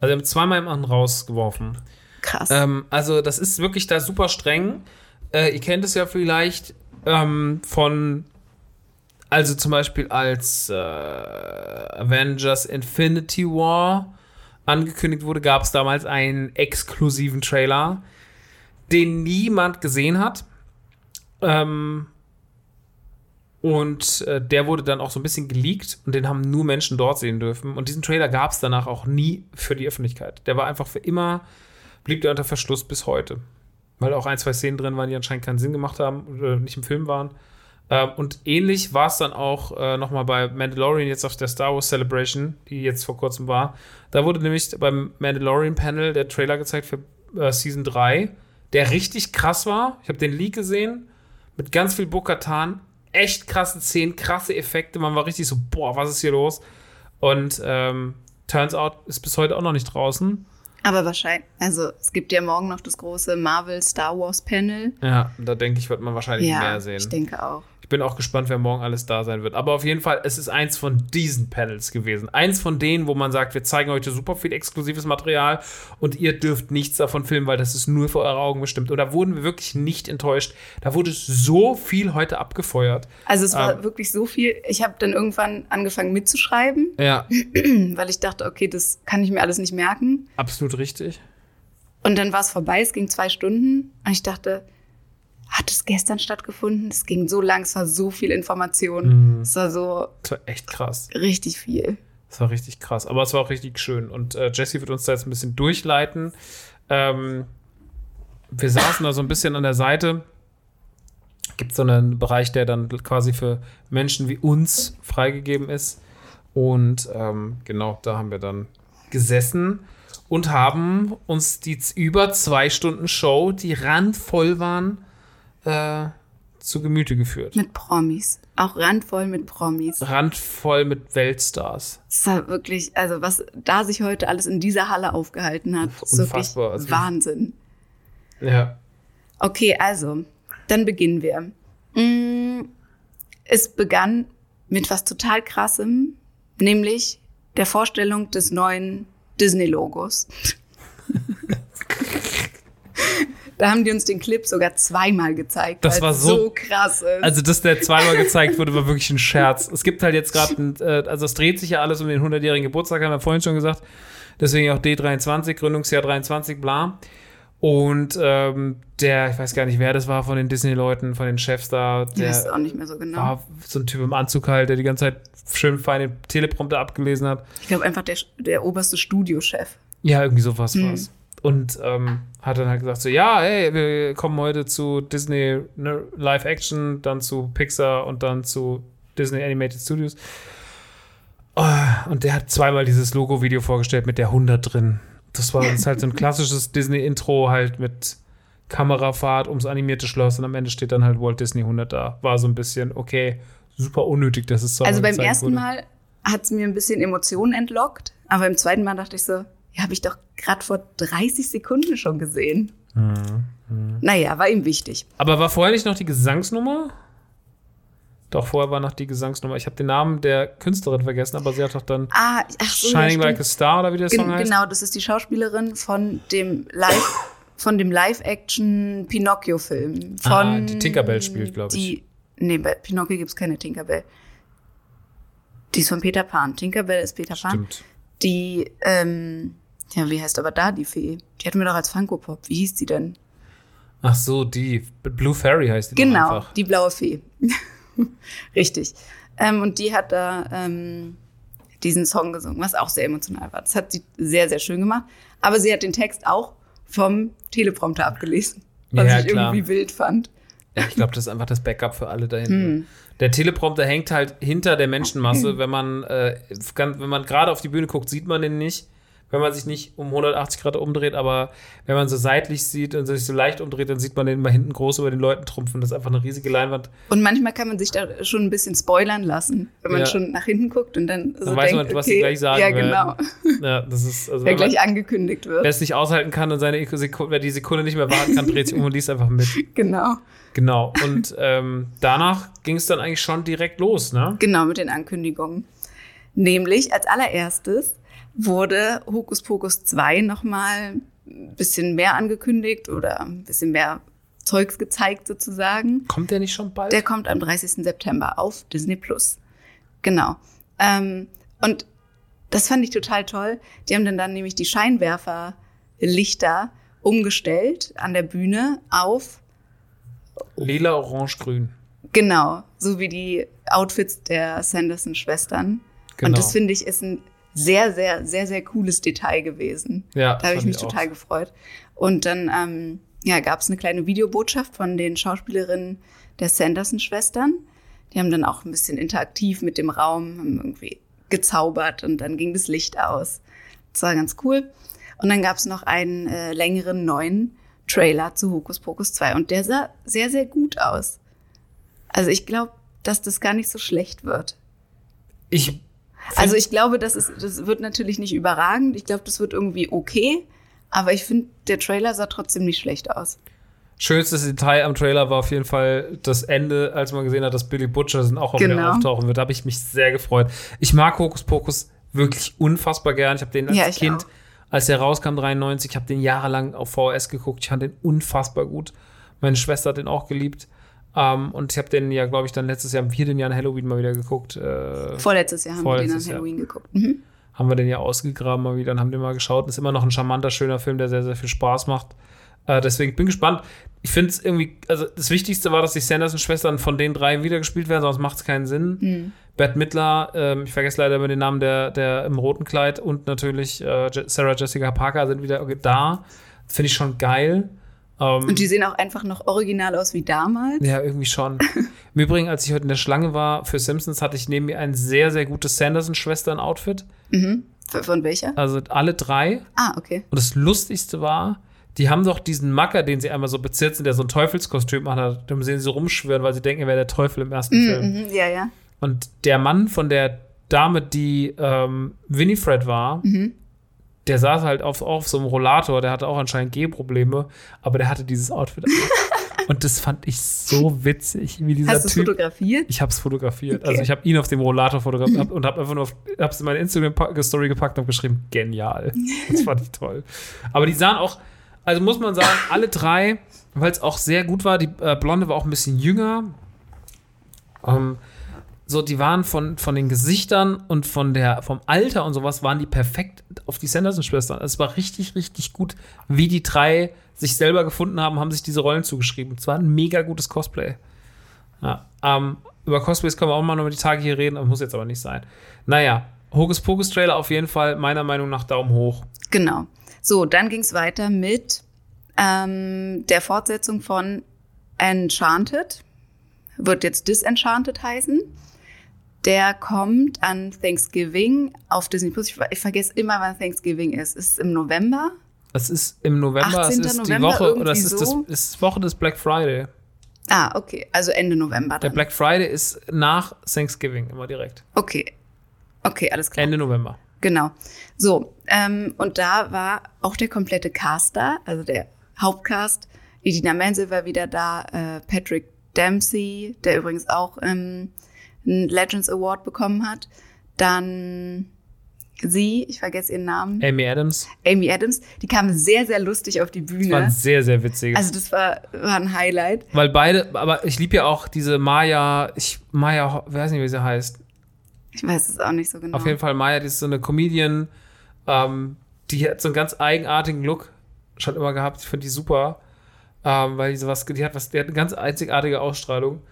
Also sie haben zweimal jemanden rausgeworfen. Krass. Ähm, also das ist wirklich da super streng. Äh, ihr kennt es ja vielleicht ähm, von, also zum Beispiel als äh, Avengers Infinity War angekündigt wurde, gab es damals einen exklusiven Trailer, den niemand gesehen hat. Ähm, und äh, der wurde dann auch so ein bisschen geleakt und den haben nur Menschen dort sehen dürfen. Und diesen Trailer gab es danach auch nie für die Öffentlichkeit. Der war einfach für immer, blieb der unter Verschluss bis heute. Weil auch ein, zwei Szenen drin waren, die anscheinend keinen Sinn gemacht haben oder nicht im Film waren. Ähm, und ähnlich war es dann auch äh, nochmal bei Mandalorian, jetzt auf der Star Wars Celebration, die jetzt vor kurzem war. Da wurde nämlich beim Mandalorian-Panel der Trailer gezeigt für äh, Season 3, der richtig krass war. Ich habe den Leak gesehen mit ganz viel Bo-Katan, echt krasse Szenen, krasse Effekte. Man war richtig so, boah, was ist hier los? Und ähm, turns out ist bis heute auch noch nicht draußen. aber wahrscheinlich, also es gibt ja morgen noch das große Marvel Star Wars Panel. Ja, da denke ich, wird man wahrscheinlich Ja, mehr sehen. ich denke auch. Ich bin auch gespannt, wer morgen alles da sein wird. Aber auf jeden Fall, es ist eins von diesen Panels gewesen. Eins von denen, wo man sagt, wir zeigen heute super viel exklusives Material und ihr dürft nichts davon filmen, weil das ist nur für eure Augen bestimmt. Und da wurden wir wirklich nicht enttäuscht. Da wurde so viel heute abgefeuert. Also es war Ähm. wirklich so viel. Ich habe dann irgendwann angefangen mitzuschreiben, Ja, weil ich dachte, okay, das kann ich mir alles nicht merken. absolut richtig. Und dann war es vorbei, es ging zwei Stunden. Und ich dachte, hat es gestern stattgefunden? Es ging so lang, es war so viel Information. Mhm. Es war so Das war echt krass. richtig viel. Das war richtig krass. Aber es war auch richtig schön. Und äh, Jesse wird uns da jetzt ein bisschen durchleiten. Ähm, wir saßen da so ein bisschen an der Seite. Gibt so einen Bereich, der dann quasi für Menschen wie uns freigegeben ist. Und ähm, genau, da haben wir dann gesessen und haben uns die über zwei Stunden Show, die randvoll waren, äh, zu Gemüte geführt. Mit Promis. Auch randvoll mit Promis. Randvoll mit Weltstars. Es war wirklich, also was da sich heute alles in dieser Halle aufgehalten hat, ist wirklich Unfassbar. Also- Wahnsinn. Ja. Okay, also, dann beginnen wir. Mm, Es begann mit was total krassem, nämlich der Vorstellung des neuen Disney-Logos. Da haben die uns den Clip sogar zweimal gezeigt. Das war es so- krass. Ist. Also, dass der zweimal gezeigt wurde, war wirklich ein Scherz. Es gibt halt jetzt gerade, äh, also es dreht sich ja alles um den 100-jährigen Geburtstag, haben wir vorhin schon gesagt. Deswegen auch D23, Gründungsjahr 23, bla. Und ähm, der, ich weiß gar nicht, wer das war von den Disney-Leuten, von den Chefs da, der auch nicht mehr so genau. war so ein Typ im Anzug halt, der die ganze Zeit schön fein den Teleprompter abgelesen hat. Ich glaube einfach der, der oberste Studiochef. Ja, irgendwie sowas Hm. war's. Und ähm, hat dann halt gesagt so, ja, hey, wir kommen heute zu Disney ne, Live Action, dann zu Pixar und dann zu Disney Animated Studios. Oh, und der hat zweimal dieses Logo-Video vorgestellt mit der 100 drin. Das war ist halt so ein klassisches Disney-Intro halt mit Kamerafahrt ums animierte Schloss und am Ende steht dann halt Walt Disney 100 da. War so ein bisschen, okay, super unnötig, dass es so Also beim ersten wurde. Mal hat es mir ein bisschen Emotionen entlockt, aber im zweiten Mal dachte ich so, ja, habe ich doch gerade vor 30 Sekunden schon gesehen. Mhm, Naja, war ihm wichtig. Aber war vorher nicht noch die Gesangsnummer? Doch, vorher war noch die Gesangsnummer. Ich habe den Namen der Künstlerin vergessen, aber sie hat doch dann Ah, ach so, ja, Shining Like a stimmt. Star oder wie der Song Gen heißt. Genau, das ist die Schauspielerin von dem Live, von dem Live-Action Pinocchio-Film. Von Ah, die Tinkerbell spielt, glaub ich. Nee, bei Pinocchio gibt's keine Tinkerbell. Die ist von Peter Pan. Tinkerbell ist Peter Pan. Die, ähm, ja, wie heißt aber da die Fee? Die hatten wir doch als Funko Pop. Wie hieß die denn? Ach so, die. Blue Fairy heißt die Genau, einfach. die blaue Fee. Richtig. Ähm, und die hat da ähm, diesen Song gesungen, was auch sehr emotional war. Das hat sie sehr, sehr schön gemacht. Aber sie hat den Text auch vom Teleprompter abgelesen, was Ja, ich klar. irgendwie wild fand. Ja, ich glaube, das ist einfach das Backup für alle da Hm. Der Teleprompter hängt halt hinter der Menschenmasse. Wenn man, äh, kann, wenn man gerade auf die Bühne guckt, sieht man den nicht. Wenn man sich nicht um 180 Grad umdreht, aber wenn man so seitlich sieht und sich so leicht umdreht, dann sieht man den immer hinten groß über den Leuten trumpfen. Das ist einfach eine riesige Leinwand. Und manchmal kann man sich da schon ein bisschen spoilern lassen, wenn man Ja. schon nach hinten guckt und dann so weiß denkt, man, was okay, sie gleich sagen Ja, werden. genau. Ja, das ist, also Wer wenn man- gleich angekündigt Wer wird. es nicht aushalten kann und seine Sekunde, wer die Sekunde nicht mehr warten kann, dreht sich um und liest einfach mit. Genau. Genau. Und ähm, danach ging es dann eigentlich schon direkt los, ne? Genau, mit den Ankündigungen. Nämlich als allererstes wurde Hokus Pokus 2 nochmal ein bisschen mehr angekündigt oder ein bisschen mehr Zeugs gezeigt sozusagen. Kommt der nicht schon bald? Der kommt am 30. September auf Disney Plus. Genau. Ähm, und das fand ich total toll. Die haben dann, dann nämlich die Scheinwerferlichter umgestellt an der Bühne auf Lila, Orange, Grün. Genau, so wie die Outfits der Sanderson-Schwestern. Genau. Und das finde ich ist ein sehr, sehr, sehr, sehr cooles Detail gewesen. Ja, da habe ich mich ich total gefreut. Und dann ähm, ja, gab es eine kleine Videobotschaft von den Schauspielerinnen der Sanderson-Schwestern. Die haben dann auch ein bisschen interaktiv mit dem Raum haben irgendwie gezaubert und dann ging das Licht aus. Das war ganz cool. Und dann gab es noch einen äh, längeren neuen Trailer zu Hokus Pokus 2 und der sah sehr, sehr gut aus. Also ich glaube, dass das gar nicht so schlecht wird. Ich. Also ich glaube, das, ist, das wird natürlich nicht überragend. Ich glaube, das wird irgendwie okay. Aber ich finde, der Trailer sah trotzdem nicht schlecht aus. Schönstes Detail am Trailer war auf jeden Fall das Ende, als man gesehen hat, dass Billy Butcher sind auch auf wieder Genau. auftauchen wird. Da habe ich mich sehr gefreut. Ich mag Hokus Pokus wirklich unfassbar gern. Ich habe den als Ja, Kind, auch. als der rauskam, 93, ich habe den jahrelang auf VHS geguckt. Ich fand den unfassbar gut. Meine Schwester hat den auch geliebt. Ähm, und ich habe den ja, glaube ich, dann letztes Jahr, im vierten Jahr an Halloween mal wieder geguckt. Äh, Vorletztes Jahr haben wir den an Vorletztes Jahr. Halloween geguckt. Mhm. haben wir den ja ausgegraben mal wieder und haben den mal geschaut. Ist immer noch ein charmanter, schöner Film, der sehr, sehr viel Spaß macht. Äh, deswegen bin gespannt. Ich finde es irgendwie, also das Wichtigste war, dass die Sanderson-Schwestern von den drei wiedergespielt werden, sonst macht es keinen Sinn. Hm. Bert Mittler, ähm, ich vergesse leider immer den Namen der, der im roten Kleid und natürlich äh, Sarah Jessica Parker sind wieder da. Finde ich schon geil. Ähm, Und die sehen auch einfach noch original aus wie damals. ja, irgendwie schon. Im Übrigen, als ich heute in der Schlange war für Simpsons, hatte ich neben mir ein sehr, sehr gutes Sanderson-Schwestern-Outfit. Mhm. Von welcher? Also alle drei. Ah, okay. Und das Lustigste war, die haben doch diesen Macker, den sie einmal so bezirzen, der so ein Teufelskostüm hat, dem sehen sie rumschwören, weil sie denken, er wäre der Teufel im ersten Film. Mhm, ja, ja. Und der Mann von der Dame, die ähm, Winifred war, Mhm. Der saß halt auf, auf so einem Rollator, der hatte auch anscheinend Gehprobleme, aber der hatte dieses Outfit. Und das fand ich so witzig, wie dieser Hast du es Typ. fotografiert? Ich habe es fotografiert. Okay. Also ich habe ihn auf dem Rollator fotografiert und habe einfach nur auf, hab's in meine Instagram-Story gepackt und geschrieben, genial. Das fand ich toll. Aber die sahen auch, also muss man sagen, alle drei, weil es auch sehr gut war, die äh, Blonde war auch ein bisschen jünger. Ähm, so, die waren von, von den Gesichtern und von der, vom Alter und sowas, waren die perfekt auf die Sanderson-Schwestern. Es war richtig, richtig gut, wie die drei sich selber gefunden haben, haben sich diese Rollen zugeschrieben. Es war ein mega gutes Cosplay. Ja, ähm, über Cosplays können wir auch mal noch über die Tage hier reden, muss jetzt aber nicht sein. Naja, Hokus Pokus Trailer auf jeden Fall, meiner Meinung nach Daumen hoch. Genau. So, dann ging es weiter mit ähm, der Fortsetzung von Enchanted. Wird jetzt Disenchanted heißen. Der kommt an Thanksgiving auf Disney Plus. Ich, ich vergesse immer, wann Thanksgiving ist. Ist es im November? Es ist im November, 18. es ist die November, Woche, oder es ist, das, so. es ist Woche des Black Friday. Ah, okay. Also Ende November. Der Dann. Black Friday ist nach Thanksgiving immer direkt. Okay. Okay, alles klar. Ende November. Genau. So, ähm, und da war auch der komplette Cast da, also der Hauptcast. Idina Menzel war wieder da, äh, Patrick Dempsey, der übrigens auch ähm, einen Legends Award bekommen hat. Dann sie, ich vergesse ihren Namen, Amy Adams. Amy Adams, die kam sehr, sehr lustig auf die Das war Bühne. ein sehr, sehr witziges. Also das war, war ein Highlight. Weil beide, aber ich liebe ja auch diese Maya, ich, Maya, ich weiß nicht, wie sie heißt. Ich weiß es auch nicht so genau. Auf jeden Fall Maya, die ist so eine Comedian, ähm, die hat so einen ganz eigenartigen Look schon immer gehabt. Ich finde die super, ähm, weil die sowas, die hat was, die hat eine ganz einzigartige Ausstrahlung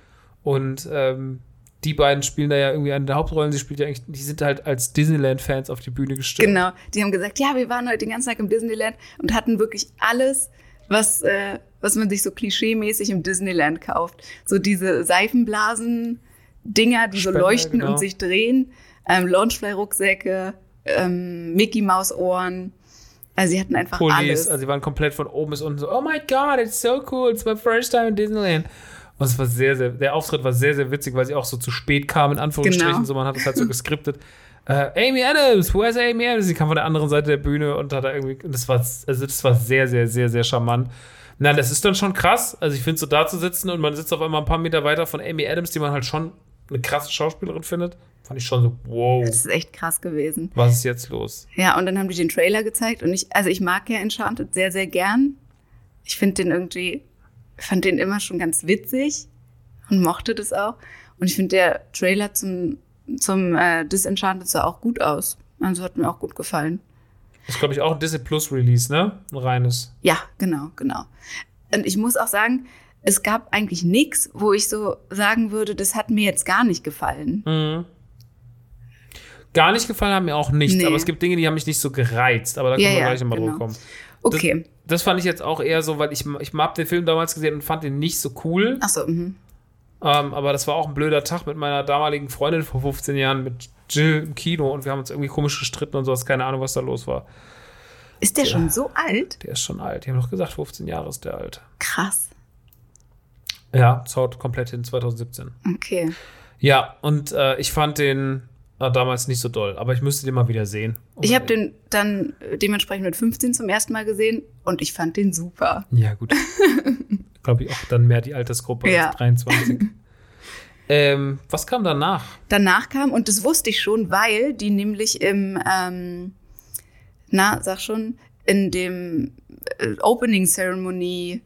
und ähm, die beiden spielen da ja irgendwie eine der Hauptrollen. Sie spielt ja eigentlich, die sind halt als Disneyland-Fans auf die Bühne gestimmt. Genau, die haben gesagt, ja, wir waren heute den ganzen Tag im Disneyland und hatten wirklich alles, was, äh, was man sich so klischeemäßig im Disneyland kauft. So diese Seifenblasen-Dinger, die so Spender, leuchten genau. und sich drehen, ähm, Launchfly-Rucksäcke, ähm, Mickey-Maus-Ohren. Also sie hatten einfach Pullis, alles. also die waren komplett von oben bis unten so, oh my god, it's so cool, it's my first time in Disneyland. Und es war sehr, sehr, der Auftritt war sehr, sehr witzig, weil sie auch so zu spät kam, in Anführungsstrichen, Genau. so man hat es halt so geskriptet. Äh, Amy Adams, where's Amy Adams? Sie kam von der anderen Seite der Bühne und hat da irgendwie, und das war, also das war sehr, sehr, sehr, sehr charmant. Na, das ist dann schon krass. Also ich finde, so da zu sitzen und man sitzt auf einmal ein paar Meter weiter von Amy Adams, die man halt schon eine krasse Schauspielerin findet, fand ich schon so, wow, Das ist echt krass gewesen. was ist jetzt los? Ja, und dann haben die den Trailer gezeigt und ich, also ich mag ja Enchanted sehr, sehr gern. Ich finde den irgendwie, fand den immer schon ganz witzig und mochte das auch. Und ich finde der Trailer zum, zum äh, Disenchanted sah auch gut aus. Also hat mir auch gut gefallen. Das ist, glaube ich, auch ein Disney Plus Release, ne? Ein reines. Ja, genau, genau. Und ich muss auch sagen, es gab eigentlich nichts, wo ich so sagen würde, das hat mir jetzt gar nicht gefallen. Mhm. Gar nicht gefallen haben mir auch nichts, Nee. aber es gibt Dinge, die haben mich nicht so gereizt, aber da Ja, können wir ja, gleich nochmal genau. drüber kommen. Okay. Das fand ich jetzt auch eher so, weil ich, ich habe den Film damals gesehen und fand den nicht so cool. Ach so, mhm. Ähm, aber das war auch ein blöder Tag mit meiner damaligen Freundin vor 15 Jahren mit Jill im Kino und wir haben uns irgendwie komisch gestritten und sowas. Keine Ahnung, was da los war. Ist der schon so alt? Der ist schon alt. Die haben doch gesagt, 15 Jahre ist der alt. Krass. Ja, es haut komplett hin, 2017. Okay. Ja, und äh, ich fand den äh, damals nicht so doll, aber ich müsste den mal wieder sehen. Ich habe den dann äh, dementsprechend mit 15 zum ersten Mal gesehen und ich fand den super. Ja, gut. Glaube ich auch dann mehr die Altersgruppe Ja. als 23. ähm, was kam danach? Danach kam, und das wusste ich schon, weil die nämlich im, ähm, na, sag schon, in dem äh, Opening Ceremony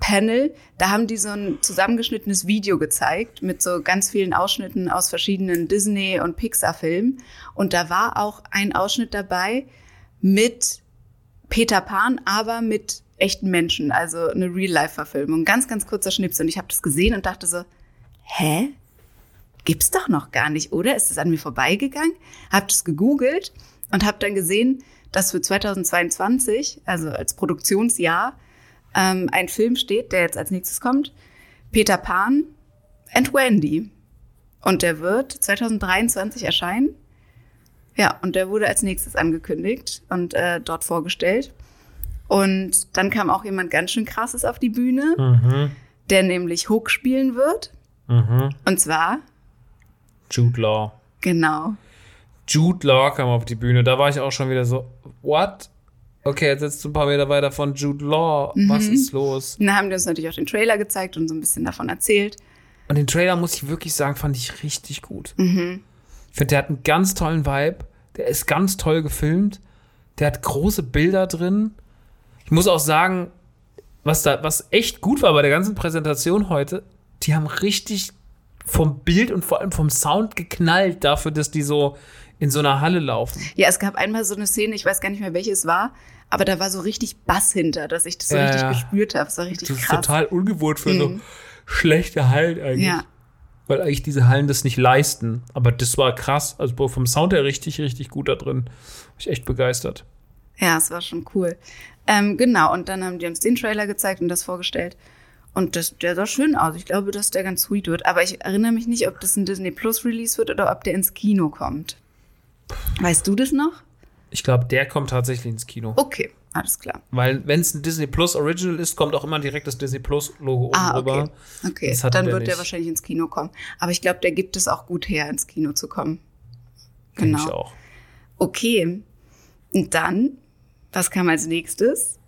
Panel, da haben die so ein zusammengeschnittenes Video gezeigt mit so ganz vielen Ausschnitten aus verschiedenen Disney- und Pixar-Filmen. Und da war auch ein Ausschnitt dabei mit Peter Pan, aber mit echten Menschen, also eine Real-Life-Verfilmung. Ganz, ganz kurzer Schnips. Und ich habe das gesehen und dachte so, hä? Gibt's doch noch gar nicht, oder? Ist es an mir vorbeigegangen? Hab das gegoogelt und habe dann gesehen, dass für 2022, also als Produktionsjahr, ähm, ein Film steht, der jetzt als nächstes kommt. Peter Pan and Wendy. Und der wird 2023 erscheinen. Ja, und der wurde als nächstes angekündigt und äh, dort vorgestellt. Und dann kam auch jemand ganz schön krasses auf die Bühne, Mhm. der nämlich Hook spielen wird. Mhm. Und zwar, Jude Law. genau, Jude Law kam auf die Bühne. Da war ich auch schon wieder so, what? Okay, jetzt sitzt du ein paar Meter weiter von Jude Law. Was Mhm. ist los? Und dann haben die uns natürlich auch den Trailer gezeigt und so ein bisschen davon erzählt. Und den Trailer, muss ich wirklich sagen, fand ich richtig gut. Mhm. Ich finde, der hat einen ganz tollen Vibe. Der ist ganz toll gefilmt. Der hat große Bilder drin. Ich muss auch sagen, was da, was echt gut war bei der ganzen Präsentation heute, die haben richtig vom Bild und vor allem vom Sound geknallt dafür, dass die so in so einer Halle laufen. Ja, es gab einmal so eine Szene, ich weiß gar nicht mehr, welche es war, aber da war so richtig Bass hinter, dass ich das so Ja, richtig ja. gespürt habe. Das war richtig Das ist krass. total ungewohnt für so schlechte Hallen eigentlich. Ja. Weil eigentlich diese Hallen das nicht leisten. Aber das war krass. Also vom Sound her richtig, richtig gut da drin. War ich echt begeistert. Ja, es war schon cool. Ähm, genau, und dann haben die uns den Trailer gezeigt und das vorgestellt. Und das, der sah schön aus. Ich glaube, dass der ganz sweet wird. Aber ich erinnere mich nicht, ob das ein Disney Plus Release wird oder ob der ins Kino kommt. Weißt du das noch? Ich glaube, der kommt tatsächlich ins Kino. Okay, alles klar. Weil, wenn es ein Disney Plus Original ist, kommt auch immer direkt das Disney Plus Logo oben Ah, okay. drüber. Okay, dann der wird der nicht. wahrscheinlich ins Kino kommen. Aber ich glaube, der gibt es auch gut her, ins Kino zu kommen. Genau. ich auch. Okay. Und dann, was kam als nächstes?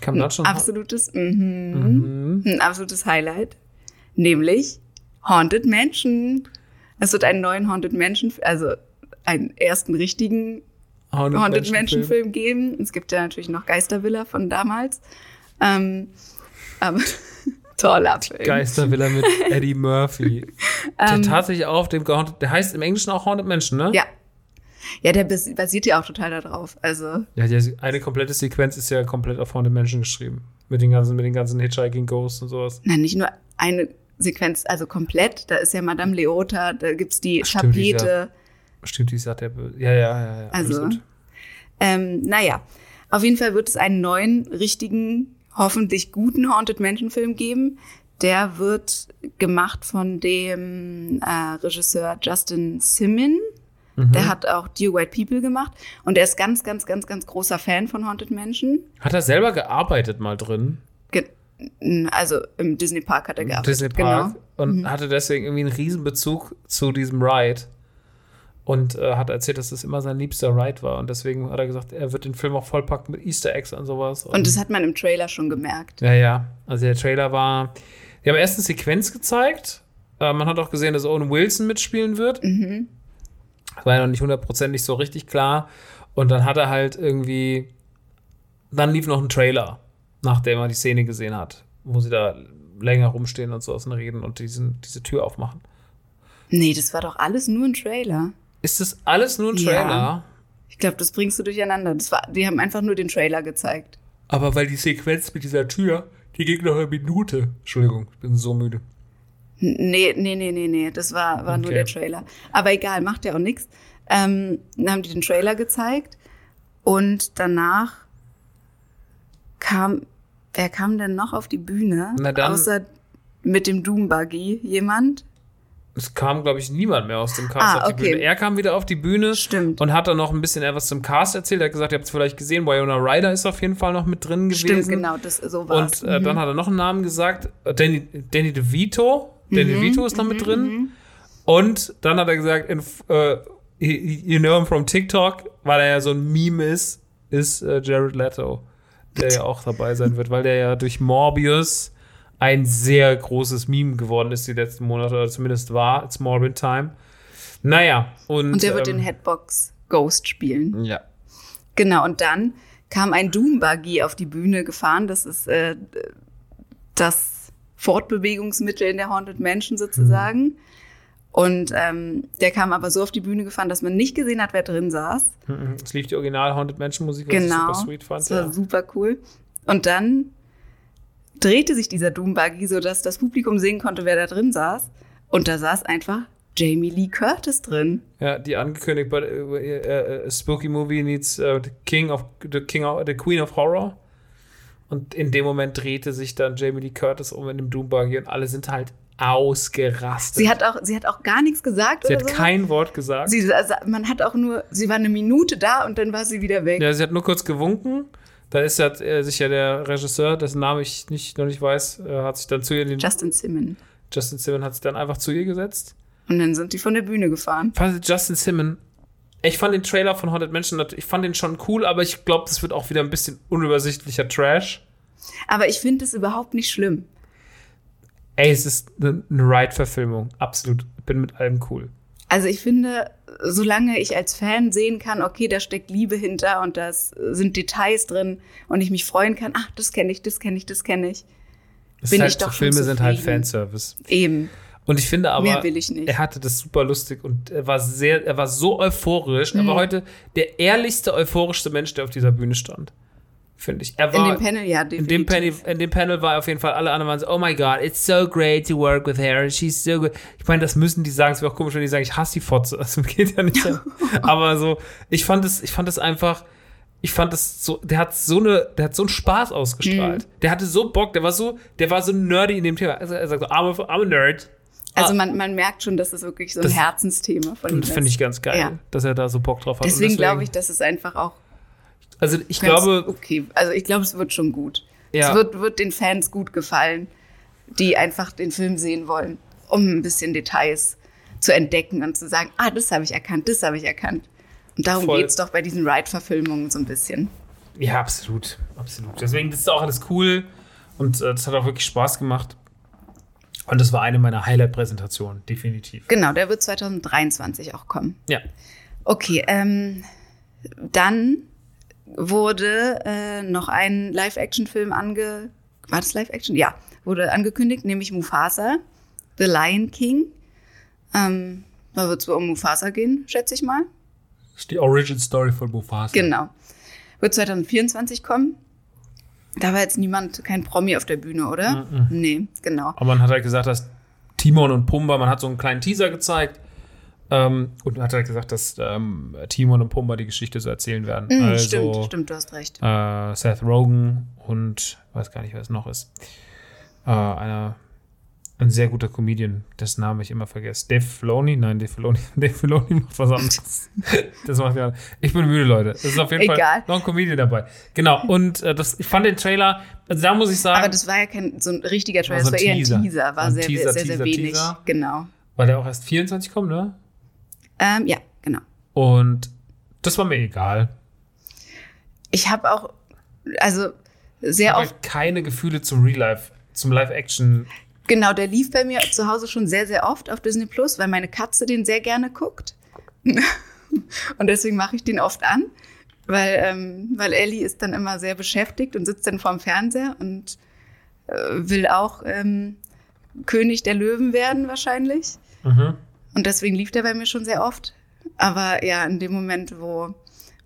Kam das schon? Absolutes, mhm, ein absolutes Highlight. Nämlich Haunted Mansion. Es wird einen neuen Haunted Mansion, also einen ersten richtigen Haunted, Haunted Mansion Film geben. Es gibt ja natürlich noch Geistervilla von damals. Ähm, aber toller Film. Geistervilla mit Eddie Murphy. der Ähm. tatsächlich auch auf dem gehaunted, der heißt im Englischen auch Haunted Mansion, ne? Ja. Ja, der bas- basiert ja auch total darauf. Also, Ja, die, eine komplette Sequenz ist ja komplett auf Haunted Mansion geschrieben. Mit den ganzen, mit den ganzen Hitchhiking Ghosts und sowas. nein, nicht nur eine Sequenz, also komplett. Da ist ja Madame Leota, da gibt's die Stimmt, die ist Tapete. Stimmt, die sagt der Böse. Ja, ja, ja, ja. Also, gut. Ähm, naja, auf jeden Fall wird es einen neuen, richtigen, hoffentlich guten Haunted Mansion Film geben. Der wird gemacht von dem äh, Regisseur Justin Simon. Mhm. Der hat auch Dear White People gemacht. Und er ist ganz, ganz, ganz, ganz großer Fan von Haunted Mansion. Hat er selber gearbeitet mal drin? Ge also im Disney Park hat er gearbeitet. Disney Park. Genau. Und hatte deswegen irgendwie einen Riesenbezug zu diesem Ride. Und äh, hat erzählt, dass das immer sein liebster Ride war. Und deswegen hat er gesagt, er wird den Film auch vollpacken mit Easter Eggs und sowas. Und das hat man im Trailer schon gemerkt. Ja, ja. Also der Trailer war. Die haben erst eine Sequenz gezeigt. Äh, man hat auch gesehen, dass Owen Wilson mitspielen wird. Das war ja noch nicht hundertprozentig so richtig klar. Und dann hat er halt irgendwie. Dann lief noch ein Trailer, nachdem er die Szene gesehen hat, wo sie da länger rumstehen und so aus und reden und diesen, diese Tür aufmachen. Nee, das war doch alles nur ein Trailer. Ist das alles nur ein Ja. Trailer? Ich glaube, das bringst du durcheinander. Das war, die haben einfach nur den Trailer gezeigt. Aber weil die Sequenz mit dieser Tür, die ging noch eine Minute. Entschuldigung, ich bin so müde. Nee, nee, nee, nee, nee. Das war, war nur Okay. der Trailer. Aber egal, macht ja auch nichts. Ähm, dann haben die den Trailer gezeigt und danach kam, wer kam denn noch auf die Bühne? Na dann- Außer mit dem Doom Buggy jemand? Es kam, glaube ich, niemand mehr aus dem Cast Ah, auf die okay. Bühne. Er kam wieder auf die Bühne Stimmt. und hat dann noch ein bisschen etwas zum Cast erzählt. Er hat gesagt, ihr habt es vielleicht gesehen, Winona Ryder ist auf jeden Fall noch mit drin gewesen. Stimmt, genau, das so war's. Und äh, dann hat er noch einen Namen gesagt. Äh, Danny, Danny DeVito. Danny Mhm, DeVito ist noch mit drin. Und dann hat er gesagt, in, äh, you know him from TikTok, weil er ja so ein Meme ist, ist äh, Jared Leto, der ja auch dabei sein wird, weil der ja durch Morbius ein sehr großes Meme geworden ist die letzten Monate, oder zumindest war. It's Morbid Time. Naja, und. Und der wird ähm, den Headbox Ghost spielen. Ja. Genau, und dann kam ein Doom Buggy auf die Bühne gefahren. Das ist äh, das Fortbewegungsmittel in der Haunted Mansion sozusagen. Und ähm, der kam aber so auf die Bühne gefahren, dass man nicht gesehen hat, wer drin saß. Mhm. Es lief die Original Haunted Mansion Musik, was ich Genau. super sweet fand. Das war Ja. super cool. Und dann drehte sich dieser Doom Buggy, sodass das Publikum sehen konnte, wer da drin saß. Und da saß einfach Jamie Lee Curtis drin. Ja, die angekündigt, but, uh, uh, uh, Spooky Movie needs the King of the King of, the Queen of Horror. Und in dem Moment drehte sich dann Jamie Lee Curtis um in dem Doombuggy und alle sind halt ausgerastet. Sie hat auch, sie hat auch gar nichts gesagt Sie hat so. kein Wort gesagt. Sie, also man hat auch nur, sie war eine Minute da und dann war sie wieder weg. ja, sie hat nur kurz gewunken. Da ist ja, äh, sich ja der Regisseur, dessen Name ich nicht, noch nicht weiß, äh, hat sich dann zu ihr, den, Justin Simon. Justin Simon hat sich dann einfach zu ihr gesetzt. Und dann sind die von der Bühne gefahren. Fand Justin Simon Ich fand den Trailer von Haunted Mansion, ich fand den schon cool, aber ich glaube, das wird auch wieder ein bisschen unübersichtlicher Trash. Aber ich finde es überhaupt nicht schlimm. Ey, es ist eine, eine Ride-Verfilmung. Absolut. Ich bin mit allem cool. Also ich finde, solange ich als Fan sehen kann, okay, da steckt Liebe hinter und da sind Details drin und ich mich freuen kann, ach, das kenne ich, das kenne ich, das kenne ich. Es Bin halt, ich doch so Filme sind halt. Fanservice. Eben. Und ich finde aber, ich nicht. er hatte das super lustig und er war sehr, er war so euphorisch. Mhm. Er war heute der ehrlichste, euphorischste Mensch, der auf dieser Bühne stand. Finde ich. Er In war, dem Panel, ja, in definitiv. dem, Panel, in dem Panel war auf jeden Fall alle anderen waren so, oh my god, it's so great to work with her, she's so good. Ich meine, das müssen die sagen, es wäre auch komisch, wenn die sagen, ich hasse die Fotze. Das geht ja nicht. Aber so, ich fand es, ich fand es einfach, ich fand es so, der hat so eine, der hat so einen Spaß ausgestrahlt. Mhm. Der hatte so Bock, der war so, der war so nerdy in dem Thema. Also er sagt so, I'm a, I'm a nerd. Also Ah. man, man merkt schon, dass es wirklich so ein Das- Herzensthema von ihm Und das finde ist. ich ganz geil, Ja. dass er da so Bock drauf hat. Und Deswegen glaube ich, dass es einfach auch Also ich glaube, okay. Also ich glaube, es wird schon gut. Ja. Es wird, wird den Fans gut gefallen, die einfach den Film sehen wollen, um ein bisschen Details zu entdecken und zu sagen, ah, das habe ich erkannt, das habe ich erkannt. Und darum geht es doch bei diesen Ride-Verfilmungen so ein bisschen. ja, absolut, absolut. Deswegen das ist auch alles cool und äh, das hat auch wirklich Spaß gemacht. Und das war eine meiner Highlight-Präsentationen, definitiv. Genau, der wird 2023 auch kommen. Ja. Okay, ähm, dann wurde äh, noch ein Live-Action-Film ange... War das Live-Action? Ja, wurde angekündigt, nämlich Mufasa, The Lion King. Ähm, da wird es wohl um Mufasa gehen, schätze ich mal. Das ist die Origin Story von Mufasa. Genau. Wird 2024 kommen. Da war jetzt niemand, kein Promi auf der Bühne, oder? Nee, genau. Aber man hat halt gesagt, dass Timon und Pumba, man hat so einen kleinen Teaser gezeigt ähm, und hat halt gesagt, dass ähm, Timon und Pumba die Geschichte so erzählen werden. Mhm, also, stimmt, stimmt, du hast recht. Äh, Seth Rogen und weiß gar nicht, wer es noch ist. Äh, einer, ein sehr guter Comedian, dessen Namen ich immer vergesse. Dave Filoni? Nein, Dave Filoni, Dave Filoni macht was anderes. das macht ja. Ich bin müde, Leute. Es ist auf jeden Egal. Fall noch ein Comedian dabei. Genau. Und äh, das, ich fand den Trailer, also da muss ich sagen, Aber das war ja kein so ein richtiger Trailer, so das ein war eher ein Teaser, war Ein sehr, Teaser, sehr, sehr Teaser, wenig. Teaser. Genau. weil der auch erst 24 kommt, ne? Ähm, ja, genau. Und das war mir egal. Ich habe auch, also sehr oft, halt keine Gefühle zum Real Life, zum Live-Action. genau, der lief bei mir zu Hause schon sehr, sehr oft auf Disney Plus, weil meine Katze den sehr gerne guckt. und deswegen mache ich den oft an, weil, ähm, weil Ellie ist dann immer sehr beschäftigt und sitzt dann vorm Fernseher und äh, will auch ähm, König der Löwen werden wahrscheinlich. Mhm. Und deswegen lief der bei mir schon sehr oft. Aber ja, in dem Moment, wo,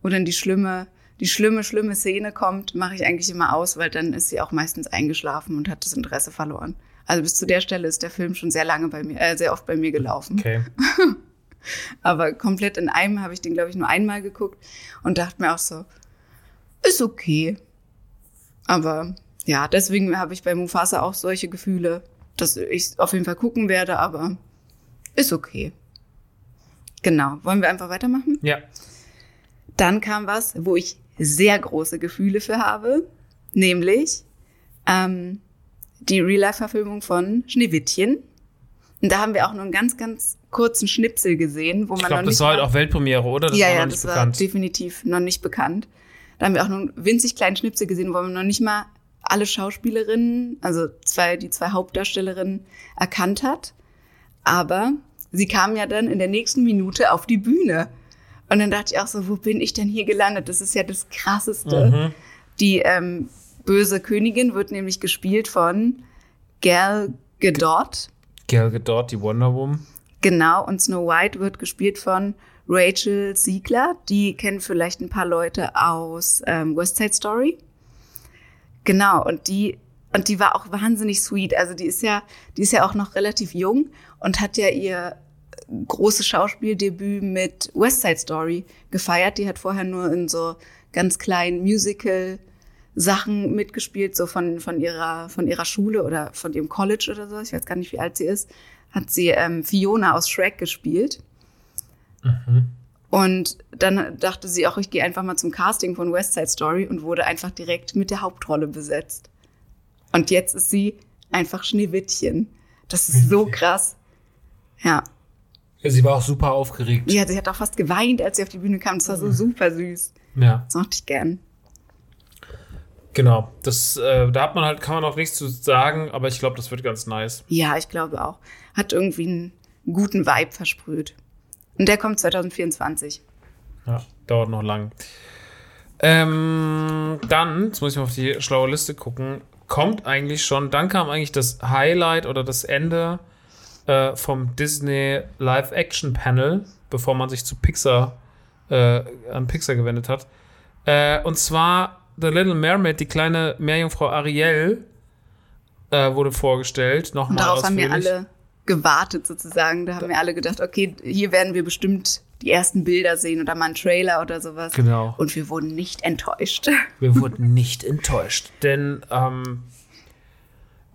wo dann die schlimme, die schlimme, schlimme Szene kommt, mache ich eigentlich immer aus, weil dann ist sie auch meistens eingeschlafen und hat das Interesse verloren. Also bis zu der Stelle ist der Film schon sehr lange bei mir, äh, sehr oft bei mir gelaufen. Okay. Aber komplett in einem habe ich den, glaube ich, nur einmal geguckt und dachte mir auch so, ist okay. Aber ja, deswegen habe ich bei Mufasa auch solche Gefühle, dass ich auf jeden Fall gucken werde, aber ist okay. Genau. Wollen wir einfach weitermachen? Ja. Dann kam was, wo ich sehr große Gefühle für habe, nämlich ähm, die Real-Life-Verfilmung von Schneewittchen. Und da haben wir auch nur einen ganz, ganz kurzen Schnipsel gesehen, wo man Ich noch glaube, nicht das war halt auch Weltpremiere, oder? Das ja, war ja, noch das war bekannt. definitiv noch nicht bekannt. Da haben wir auch nur einen winzig kleinen Schnipsel gesehen, wo man noch nicht mal alle Schauspielerinnen, also zwei, die zwei Hauptdarstellerinnen erkannt hat. Aber sie kamen ja dann in der nächsten Minute auf die Bühne. Und dann dachte ich auch so, wo bin ich denn hier gelandet? Das ist ja das Krasseste. Mhm. Die ähm, böse Königin wird nämlich gespielt von Gal Gadot. Gal Gadot, die Wonder Woman. Genau, und Snow White wird gespielt von Rachel Siegler. Die kennen vielleicht ein paar Leute aus ähm, West Side Story. Genau, und die, und die war auch wahnsinnig sweet. Also die ist ja, die ist ja auch noch relativ jung und hat ja ihr großes Schauspieldebüt mit West Side Story gefeiert. Die hat vorher nur in so ganz kleinen Musical Sachen mitgespielt, so von, von ihrer, von ihrer Schule oder von ihrem College oder so. Ich weiß gar nicht, wie alt sie ist. Hat sie ähm, Fiona aus Shrek gespielt. Und dann dachte sie auch, ich gehe einfach mal zum Casting von West Side Story und wurde einfach direkt mit der Hauptrolle besetzt. Und jetzt ist sie einfach Schneewittchen. Das ist so krass. Ja. Ja, sie war auch super aufgeregt. Ja, sie hat auch fast geweint, als sie auf die Bühne kam. Das war so super süß. Ja. Das mochte ich gern. Genau. Das, äh, da hat man halt, kann man auch nichts zu sagen, aber ich glaube, das wird ganz nice. Ja, ich glaube auch. Hat irgendwie einen guten Vibe versprüht. Und der kommt 2024. Ja, dauert noch lang. Ähm, dann, jetzt muss ich mal auf die schlaue Liste gucken, kommt eigentlich schon, dann kam eigentlich das Highlight oder das Ende äh, vom Disney Live-Action-Panel, bevor man sich zu Pixar, äh, an Pixar gewendet hat. Äh, und zwar The Little Mermaid, die kleine Meerjungfrau Ariel, äh, wurde vorgestellt. Nochmal Und darauf haben wir ausführlich. alle gewartet sozusagen. Da haben wir alle gedacht, okay, hier werden wir bestimmt die ersten Bilder sehen oder mal einen Trailer oder sowas. Genau. Und wir wurden nicht enttäuscht. Wir wurden nicht enttäuscht, denn ähm,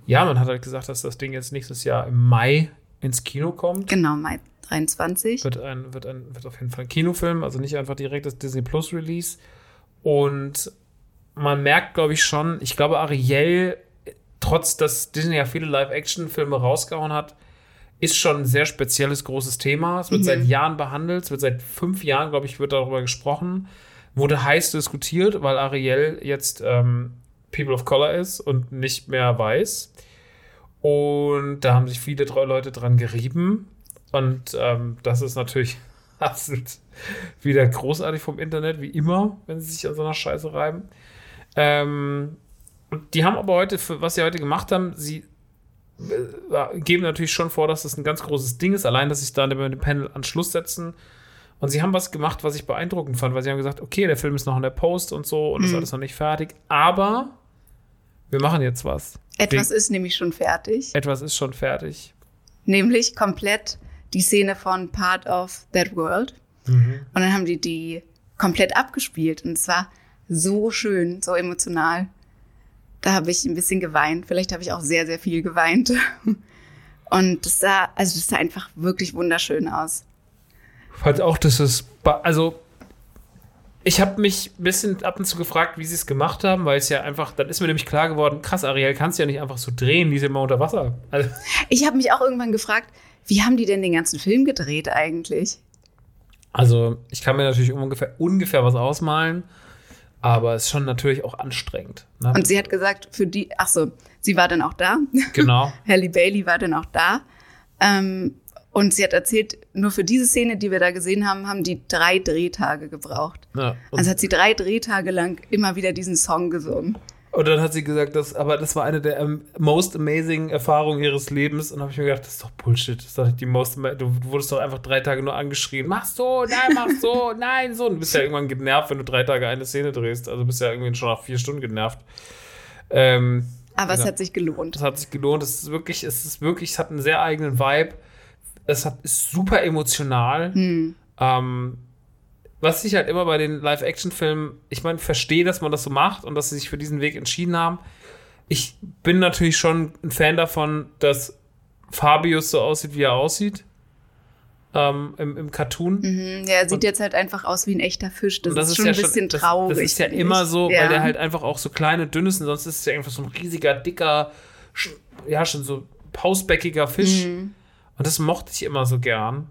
ja, man hat halt gesagt, dass das Ding jetzt nächstes Jahr im Mai ins Kino kommt. Genau, Mai 23. Wird, ein, wird, ein, wird auf jeden Fall ein Kinofilm, also nicht einfach direkt das Disney Plus Release. Und man merkt, glaube ich, schon, ich glaube, Ariel, trotz dass Disney ja viele Live-Action-Filme rausgehauen hat, ist schon ein sehr spezielles, großes Thema. Es wird seit Jahren behandelt, es wird seit fünf Jahren, glaube ich, wird darüber gesprochen. Wurde heiß diskutiert, weil Ariel jetzt ähm, People of Color ist und nicht mehr weiß. Und da haben sich viele Leute dran gerieben. Und ähm, das ist natürlich wieder großartig vom Internet, wie immer, wenn sie sich an so einer Scheiße reiben. Ähm, die haben aber heute, was sie heute gemacht haben, sie äh, geben natürlich schon vor, dass das ein ganz großes Ding ist, allein, dass sich da über den Panel an Schluss setzen. Und sie haben was gemacht, was ich beeindruckend fand, weil sie haben gesagt, okay, der Film ist noch in der Post und so und ist alles noch nicht fertig, aber wir machen jetzt was. Etwas Wir- ist nämlich schon fertig. etwas ist schon fertig. Nämlich komplett die Szene von Part of That World. Und dann haben die die komplett abgespielt. Und es war so schön, so emotional. Da habe ich ein bisschen geweint. Vielleicht habe ich auch sehr, sehr viel geweint. Und das sah, also das sah einfach wirklich wunderschön aus. Fand auch, dass es. Also, ich habe mich ein bisschen ab und zu gefragt, wie sie es gemacht haben, weil es ja einfach. Dann ist mir nämlich klar geworden: krass, Ariel, kannst du ja nicht einfach so drehen, die ist immer unter Wasser. Also, Ich habe mich auch irgendwann gefragt, wie haben die denn den ganzen Film gedreht eigentlich? also ich kann mir natürlich ungefähr, ungefähr was ausmalen, aber es ist schon natürlich auch anstrengend. Ne? Und sie hat gesagt, für die, ach so, sie war dann auch da. genau. Halle Bailey war dann auch da. Ähm, und sie hat erzählt, nur für diese Szene, die wir da gesehen haben, haben die drei Drehtage gebraucht. Ja. Also hat sie drei Drehtage lang immer wieder diesen Song gesungen. und dann hat sie gesagt, dass, aber das war eine der ähm, most amazing Erfahrungen ihres Lebens. Und dann habe ich mir gedacht, das ist doch Bullshit. Das ist doch nicht die most ama- Du wurdest doch einfach drei Tage nur angeschrien. Mach so, nein, mach so, nein, so. Und du bist ja irgendwann genervt, wenn du drei Tage eine Szene drehst. Also bist ja irgendwie schon nach vier Stunden genervt. Ähm, Aber es Ja. hat sich gelohnt. das hat sich gelohnt. Es ist wirklich, es ist wirklich, es hat einen sehr eigenen Vibe. Es hat, ist super emotional. Ähm, was ich halt immer bei den Live-Action-Filmen, ich meine, verstehe, dass man das so macht und dass sie sich für diesen Weg entschieden haben. Ich bin natürlich schon ein Fan davon, dass Fabius so aussieht, wie er aussieht. Ähm, im, Im Cartoon. Mhm, ja, er sieht jetzt halt einfach aus wie ein echter Fisch. Das, Und ist schon ein bisschen das, traurig. Das ist ja immer so, ja. weil der halt einfach auch so kleine, dünn ist und sonst ist es ja einfach so ein riesiger, dicker, ja, schon so pausbäckiger Fisch. Mhm. Und das mochte ich immer so gern.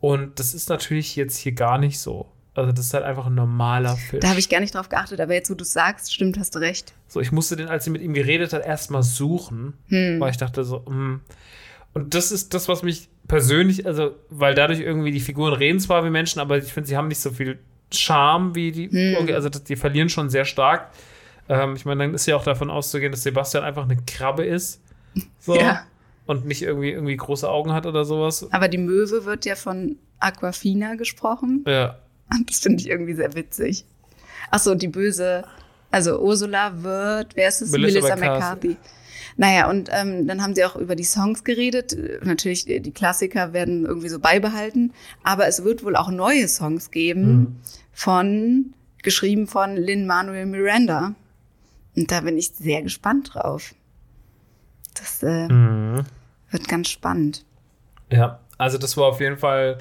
Und das ist natürlich jetzt hier gar nicht so. Also, das ist halt einfach ein normaler Fisch. Da habe ich gar nicht drauf geachtet, aber jetzt, wo du es sagst, stimmt, hast du recht. So, ich musste den, als sie mit ihm geredet hat, erstmal suchen, Hm. weil ich dachte so, hm. Und das ist das, was mich persönlich, also, weil dadurch irgendwie die Figuren reden zwar wie Menschen, aber ich finde, sie haben nicht so viel Charme wie die, Hm. also die verlieren schon sehr stark. Ähm, ich meine, dann ist ja auch davon auszugehen, dass Sebastian einfach eine Krabbe ist. So. Ja. Und nicht irgendwie, irgendwie große Augen hat oder sowas. Aber die Möwe wird ja von Aquafina gesprochen. Ja. Und das finde ich irgendwie sehr witzig. Achso, die böse, also Ursula wird, wer ist es? Melissa Melissa, McCarthy. McCarthy. Naja, und ähm, dann haben sie auch über die Songs geredet. Äh, Natürlich, die die Klassiker werden irgendwie so beibehalten. Aber es wird wohl auch neue Songs geben von, geschrieben von Lin-Manuel Miranda. Und da bin ich sehr gespannt drauf. Das äh, Mhm. Wird ganz spannend. Ja, also das war auf jeden Fall.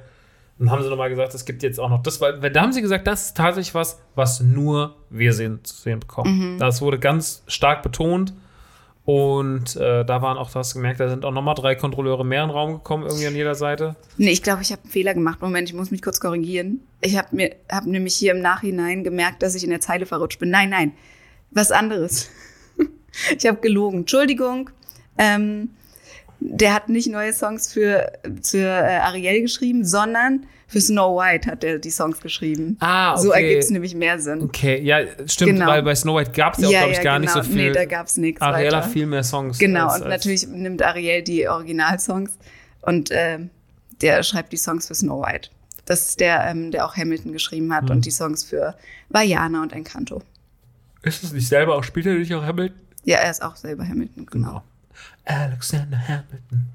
Dann haben sie nochmal gesagt, es gibt jetzt auch noch das, weil da haben sie gesagt, das ist tatsächlich was, was nur wir sehen, zu sehen bekommen. Das wurde ganz stark betont. Und äh, da waren auch, du hast gemerkt, da sind auch nochmal drei Kontrolleure mehr in den Raum gekommen, irgendwie an jeder Seite. Nee, ich glaube, ich habe einen Fehler gemacht. Moment, ich muss mich kurz korrigieren. Ich habe mir hab nämlich hier im Nachhinein gemerkt, dass ich in der Zeile verrutscht bin. Nein, nein, was anderes. ich habe gelogen. Entschuldigung. Ähm, der hat nicht neue Songs für, für äh, Ariel geschrieben, sondern für Snow White hat er die Songs geschrieben. Ah, okay. So ergibt es nämlich mehr Sinn. Okay, ja, stimmt, Genau. weil bei Snow White gab es ja auch, Ja, glaube ich, ja, gar genau. nicht so viel. Nee, da gab's nichts Ariel hat viel mehr Songs. Genau, als, und als, natürlich nimmt Ariel die Originalsongs und äh, der schreibt die Songs für Snow White. Das ist der, ähm, der auch Hamilton geschrieben hat Mhm. und die Songs für Vajana und Encanto. Ist es nicht selber auch, spielt er nicht auch Hamilton? Ja, er ist auch selber Hamilton, genau. Alexander Hamilton.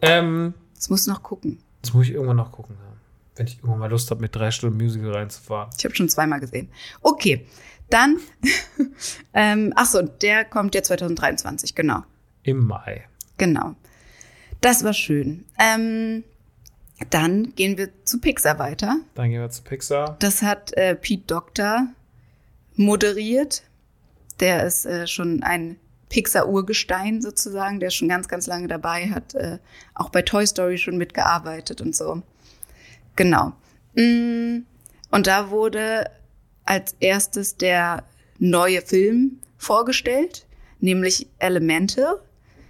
Ähm, Das musst du noch gucken. das muss ich irgendwann noch gucken, ja. wenn ich irgendwann mal Lust habe, mit drei Stunden Musical reinzufahren. Ich habe schon zweimal gesehen. Okay, dann, ähm, ach so, der kommt ja 2023, genau. Im Mai. Genau. Das war schön. Ähm, dann gehen wir zu Pixar weiter. Dann gehen wir zu Pixar. Das hat äh, Pete Doctor moderiert. Der ist äh, schon ein Pixar-Urgestein sozusagen, der schon ganz, ganz lange dabei, hat äh, auch bei Toy Story schon mitgearbeitet und so. Genau. Mm, Und da wurde als erstes der neue Film vorgestellt, nämlich Elemental.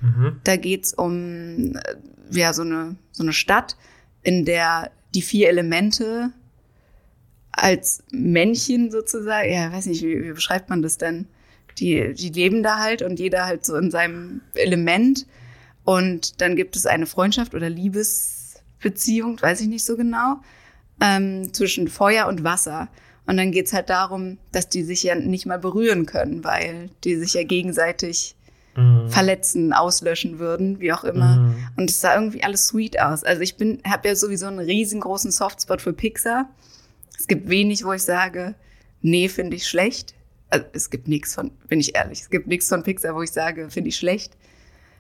Mhm. Da geht's um äh, ja, so, eine, so eine Stadt, in der die vier Elemente als Männchen sozusagen, ja, weiß nicht, wie, wie beschreibt man das denn? Die, die leben da halt und jeder halt so in seinem Element. Und dann gibt es eine Freundschaft oder Liebesbeziehung, weiß ich nicht so genau, ähm, zwischen Feuer und Wasser. Und dann geht's halt darum, dass die sich ja nicht mal berühren können, weil die sich ja gegenseitig Mhm. verletzen, auslöschen würden, wie auch immer. Mhm. Und es sah irgendwie alles sweet aus. Also ich bin, habe ja sowieso einen riesengroßen Softspot für Pixar. Es gibt wenig, wo ich sage, nee, finde ich schlecht. Also es gibt nichts von, bin ich ehrlich, es gibt nichts von Pixar, wo ich sage, finde ich schlecht.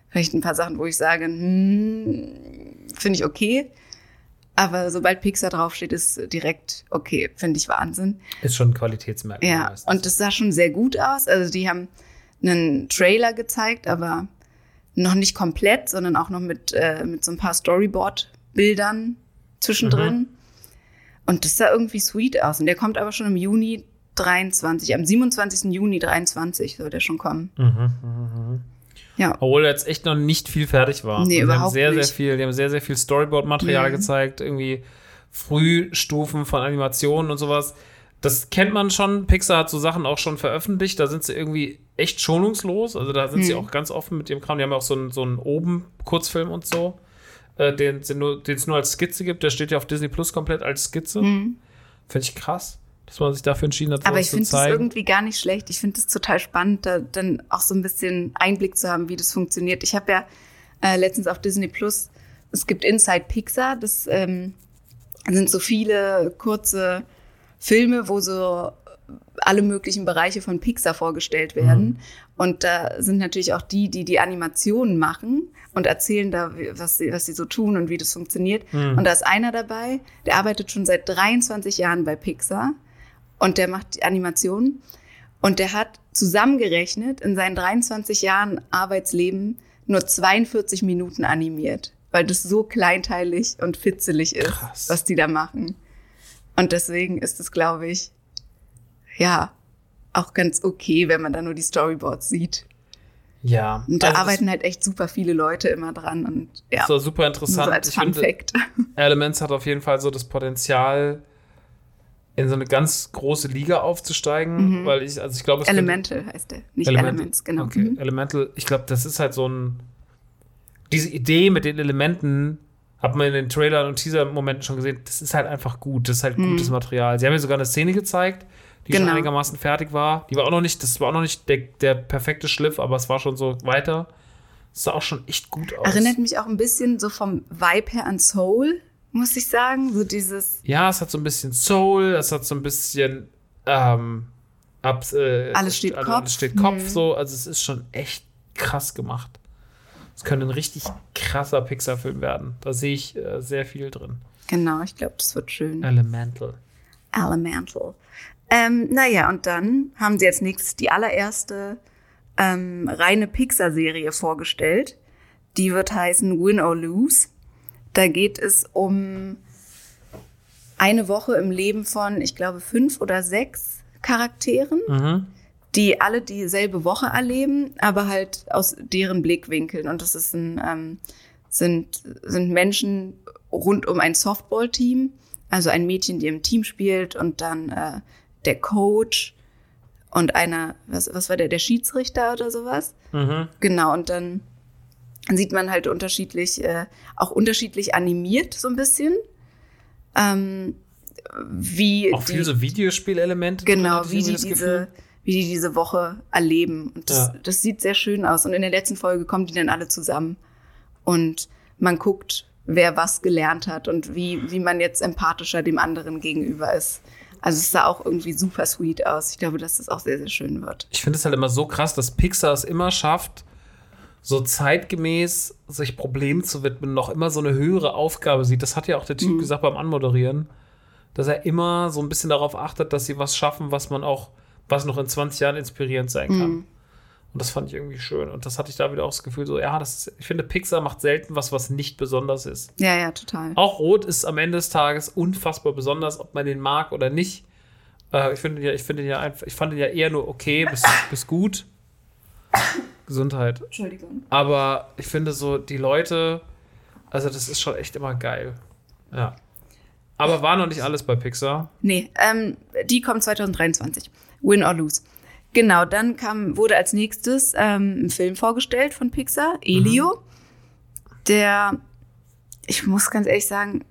Vielleicht ein paar Sachen, wo ich sage, hm, finde ich okay. Aber sobald Pixar draufsteht, ist direkt okay, finde ich Wahnsinn. Ist schon ein Qualitätsmerkmal. Ja, meistens. und das sah schon sehr gut aus. Also die haben einen Trailer gezeigt, aber noch nicht komplett, sondern auch noch mit, äh, mit so ein paar Storyboard-Bildern zwischendrin. Und das sah irgendwie sweet aus. Und der kommt aber schon im Juni 23, am 27. Juni 23 soll der schon kommen. Mhm, mhm, mhm. Ja. Obwohl jetzt echt noch nicht viel fertig war. Nee, die haben überhaupt sehr, nicht. sehr viel, die haben sehr, sehr viel Storyboard-Material Mhm. gezeigt, irgendwie Frühstufen von Animationen und sowas. Das kennt man schon. Pixar hat so Sachen auch schon veröffentlicht. Da sind sie irgendwie echt schonungslos. Also da sind sie Mhm. auch ganz offen mit ihrem Kram. Die haben auch so einen, so einen Oben-Kurzfilm und so, äh, den es nur, nur als Skizze gibt. Der steht ja auf Disney Plus komplett als Skizze. Mhm. Finde ich krass, dass man sich dafür entschieden hat, Aber ich finde es zeigen. irgendwie gar nicht schlecht. Ich finde es total spannend, da dann auch so ein bisschen Einblick zu haben, wie das funktioniert. Ich habe ja äh, letztens auf Disney Plus, es gibt Inside Pixar, das ähm, sind so viele kurze Filme, wo so alle möglichen Bereiche von Pixar vorgestellt werden. Und da sind natürlich auch die, die die Animationen machen und erzählen da, was sie, was sie so tun und wie das funktioniert. Und da ist einer dabei, der arbeitet schon seit 23 Jahren bei Pixar und der macht die Animationen. Und der hat zusammengerechnet in seinen 23 Jahren Arbeitsleben nur 42 Minuten animiert, weil das so kleinteilig und fitzelig ist, Krass. was die da machen. Und deswegen ist es, glaube ich, ja, auch ganz okay, wenn man da nur die Storyboards sieht. ja. Und da Also das arbeiten halt echt super viele Leute immer dran und ja, ist so super so interessant. als Ich Fun finde. Elements hat auf jeden Fall so das Potenzial, in so eine ganz große Liga aufzusteigen, weil ich, also ich glaube, es könnte- Elemental heißt der, nicht Elemental. Elements, genau. Okay, Mhm. Elemental, ich glaube, das ist halt so ein. Diese Idee mit den Elementen hat man in den Trailern und Teaser-Momenten schon gesehen. Das ist halt einfach gut. Das ist halt gutes Material. Sie haben mir sogar eine Szene gezeigt, die schon Mhm. Genau. einigermaßen fertig war. Die war auch noch nicht, das war auch noch nicht der, der perfekte Schliff, aber es war schon so weiter. Es sah auch schon echt gut aus. Erinnert mich auch ein bisschen so vom Vibe her an Soul, muss ich sagen. So dieses ja, es hat so ein bisschen Soul, es hat so ein bisschen ähm, ab, äh, Alles steht also, Kopf. Alles steht Kopf Mhm. so. Also es ist schon echt krass gemacht. Es könnte ein richtig krasser Pixar-Film werden. Da sehe ich äh, sehr viel drin. Genau, ich glaube, das wird schön. Elemental. Elemental. Ähm, naja, und dann haben sie als nächstes die allererste ähm, reine Pixar-Serie vorgestellt. Die wird heißen Win or Lose. Da geht es um eine Woche im Leben von, ich glaube, fünf oder sechs Charakteren, Mhm. die alle dieselbe Woche erleben, aber halt aus deren Blickwinkeln. Und das ist ein, ähm, sind, sind Menschen rund um ein Softball-Team, also ein Mädchen, die im Team spielt und dann äh, der Coach und einer, was, was war der, der Schiedsrichter oder sowas? Mhm. Genau, und dann sieht man halt unterschiedlich, äh, auch unterschiedlich animiert so ein bisschen. Ähm, wie Auch die, viel so Videospielelemente. Genau, wie die, diese, Gefühl. wie die diese Woche erleben. Und das, Ja. das sieht sehr schön aus. Und in der letzten Folge kommen die dann alle zusammen. Und man guckt, wer was gelernt hat und wie, wie man jetzt empathischer dem anderen gegenüber ist. Also es sah auch irgendwie super sweet aus. Ich glaube, dass das auch sehr, sehr schön wird. Ich finde es halt immer so krass, dass Pixar es immer schafft, so zeitgemäß sich Problemen zu widmen, noch immer so eine höhere Aufgabe sieht. Das hat ja auch der Typ gesagt beim Anmoderieren, dass er immer so ein bisschen darauf achtet, dass sie was schaffen, was man auch, was noch in 20 Jahren inspirierend sein kann. Und das fand ich irgendwie schön. Und das hatte ich da wieder auch das Gefühl, so, ja, das ist, ich finde, Pixar macht selten was, was nicht besonders ist. Ja, ja, total. Auch Rot ist am Ende des Tages unfassbar besonders, ob man den mag oder nicht. Äh, ich finde ja, ich finde ihn ja einfach, ich fand ihn ja eher nur okay bis, bis gut. Gesundheit. Entschuldigung. Aber ich finde so, die Leute, also das ist schon echt immer geil. Ja. Aber war noch nicht alles bei Pixar. Nee, ähm, die kommt 2023. Win or Lose. Genau, dann kam, wurde als nächstes ähm, ein Film vorgestellt von Pixar, Elio. Der, ich muss ganz ehrlich sagen,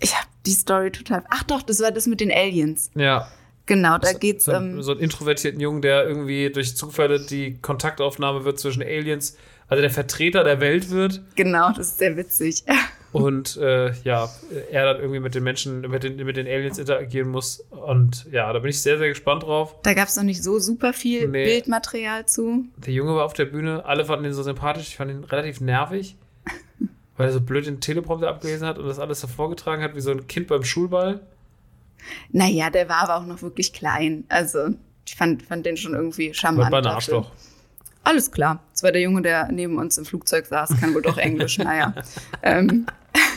ich habe die Story total. Ach doch, das war das mit den Aliens. Ja. Genau, da geht's. So, Ähm, so einen introvertierten Jungen, der irgendwie durch Zufälle die Kontaktaufnahme wird zwischen Aliens, also der Vertreter der Welt wird. genau, das ist sehr witzig. Und äh, ja, er dann irgendwie mit den Menschen, mit den, mit den Aliens interagieren muss. Und ja, da bin ich sehr, sehr gespannt drauf. Da gab's noch nicht so super viel Nee. Bildmaterial zu. Der Junge war auf der Bühne, alle fanden ihn so sympathisch, ich fand ihn relativ nervig, weil er so blöd den Teleprompter abgelesen hat und das alles so vorgetragen hat, wie so ein Kind beim Schulball. Naja, der war aber auch noch wirklich klein. Also, ich fand, fand den schon irgendwie charmant. bei. Arschloch. Alles klar. Das war der Junge, der neben uns im Flugzeug saß, kann wohl doch Englisch. Naja. Ähm,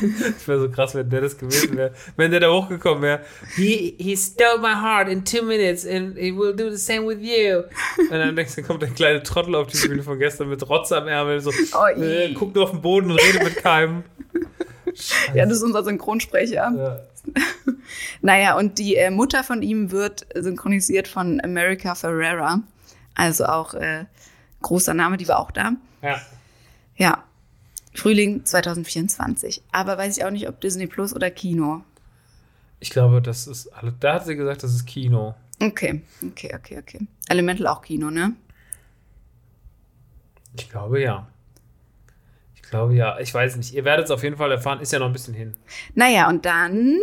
Das wäre so krass, wenn der das gewesen wäre. Wenn der da hochgekommen wäre. He, he stole my heart in two minutes and he will do the same with you. Und dann denkst du, kommt der kleine Trottel auf die Bühne von gestern mit Rotz am Ärmel. So, Oh, äh, guckt nur auf den Boden und redet mit keinem. Ja, das ist unser Synchronsprecher. Ja. Naja, und die äh, Mutter von ihm wird synchronisiert von America Ferrera. Also auch äh, großer Name, die war auch da. ja. Ja. Frühling 2024. Aber weiß ich auch nicht, ob Disney Plus oder Kino. Ich glaube, das ist. Da hat sie gesagt, das ist Kino. Okay, okay, okay, okay. Elemental auch Kino, ne? Ich glaube ja. Ich glaube ja. Ich weiß nicht. Ihr werdet es auf jeden Fall erfahren. Ist ja noch ein bisschen hin. Naja, und dann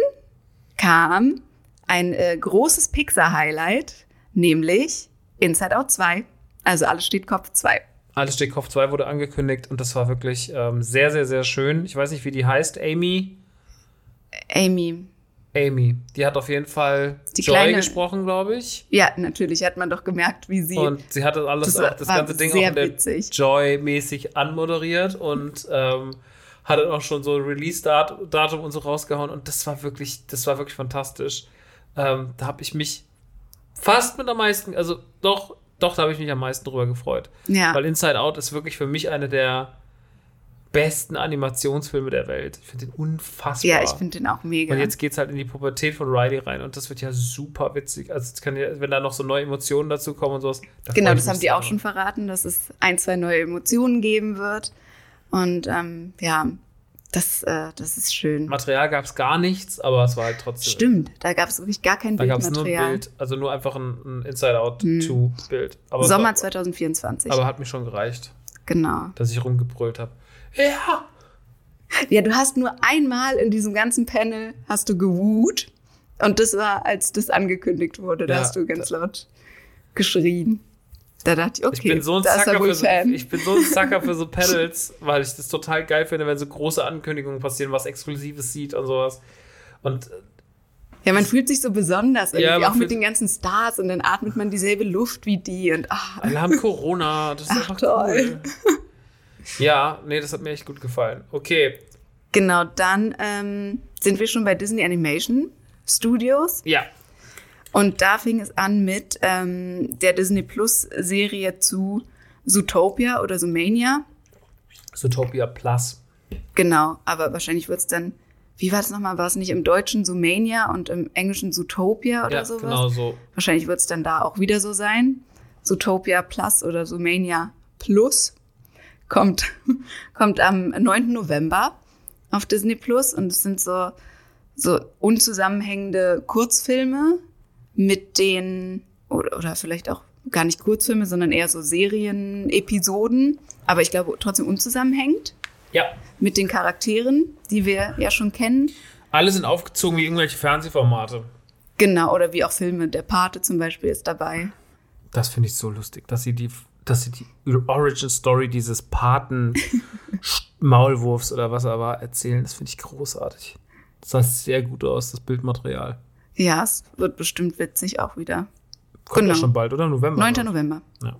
kam ein äh, großes Pixar-Highlight, nämlich Inside Out 2. Also alles steht Kopf 2. Alles steht Kopf 2 wurde angekündigt und das war wirklich ähm, sehr, sehr, sehr schön. Ich weiß nicht, wie die heißt. Amy. Amy. Amy. Die hat auf jeden Fall Die Joy kleine- gesprochen, glaube ich. Ja, natürlich hat man doch gemerkt, wie sie. Und sie hatte alles, Das auch, das ganze Ding auch. Joy-mäßig anmoderiert und ähm, hatte auch schon so ein Release-Datum und so rausgehauen. Und das war wirklich, das war wirklich fantastisch. Ähm, da habe ich mich fast mit am meisten, also doch, doch, da habe ich mich am meisten drüber gefreut. ja. Weil Inside Out ist wirklich für mich einer der besten Animationsfilme der Welt. Ich finde den unfassbar. ja, ich finde den auch mega. Und jetzt geht's halt in die Pubertät von Riley rein und das wird ja super witzig. Also es kann ja, wenn da noch so neue Emotionen dazu kommen und sowas. da genau, das haben die auch schon verraten, dass es ein, zwei neue Emotionen geben wird. Und ähm, ja, das, äh, das ist schön. Material gab es gar nichts, aber es war halt trotzdem. Stimmt, da gab es wirklich gar kein Da gab es nur ein Bildmaterial. Bild, also nur einfach ein, ein Inside Out 2 Bild. Aber es Sommer war, 2024. aber hat mir schon gereicht, genau. dass ich rumgebrüllt habe. Ja! Ja, du hast nur einmal in diesem ganzen Panel hast du gewut. Und das war, als das angekündigt wurde. Da Ja, hast du ganz laut geschrien. Da dachte ich, okay, Ich bin so ein er Sucker wohl für so, Fan. ich bin so ein Sucker für so Panels, weil ich das total geil finde, wenn so große Ankündigungen passieren, was Exklusives sieht und sowas. Und Ja, man fühlt sich so besonders, irgendwie, Ja, auch mit den ganzen Stars und dann atmet man dieselbe Luft wie die und ach, Alle haben Corona, das ist Ach, einfach toll. cool. Ja, nee, das hat mir echt gut gefallen. Okay, Genau, dann ähm, sind wir schon bei Disney Animation Studios ja. und da fing es an mit ähm, der Disney Plus Serie zu Zootopia oder Zoomania. Zootopia Plus. Genau, aber wahrscheinlich wird es dann, wie war das nochmal, war es nicht im Deutschen Zoomania und im Englischen Zootopia oder Ja, sowas? genau so. Wahrscheinlich wird es dann da auch wieder so sein. Zootopia Plus oder Zoomania Plus kommt, kommt am 9. November auf Disney Plus und es sind so, so unzusammenhängende Kurzfilme mit den, oder, oder vielleicht auch gar nicht Kurzfilme, sondern eher so Serien-Episoden, aber ich glaube trotzdem unzusammenhängend Ja. mit den Charakteren, die wir ja schon kennen. Alle sind aufgezogen wie irgendwelche Fernsehformate. Genau, oder wie auch Filme. Der Pate zum Beispiel ist dabei. Das finde ich so lustig, dass sie die, dass sie die Origin Story dieses Paten Maulwurfs oder was er war erzählen. Das finde ich großartig. Das sah sehr gut aus, das Bildmaterial. Ja, es wird bestimmt witzig auch wieder. Kommt Genau. ja schon bald, oder? November. 9. glaub ich. November. Ja.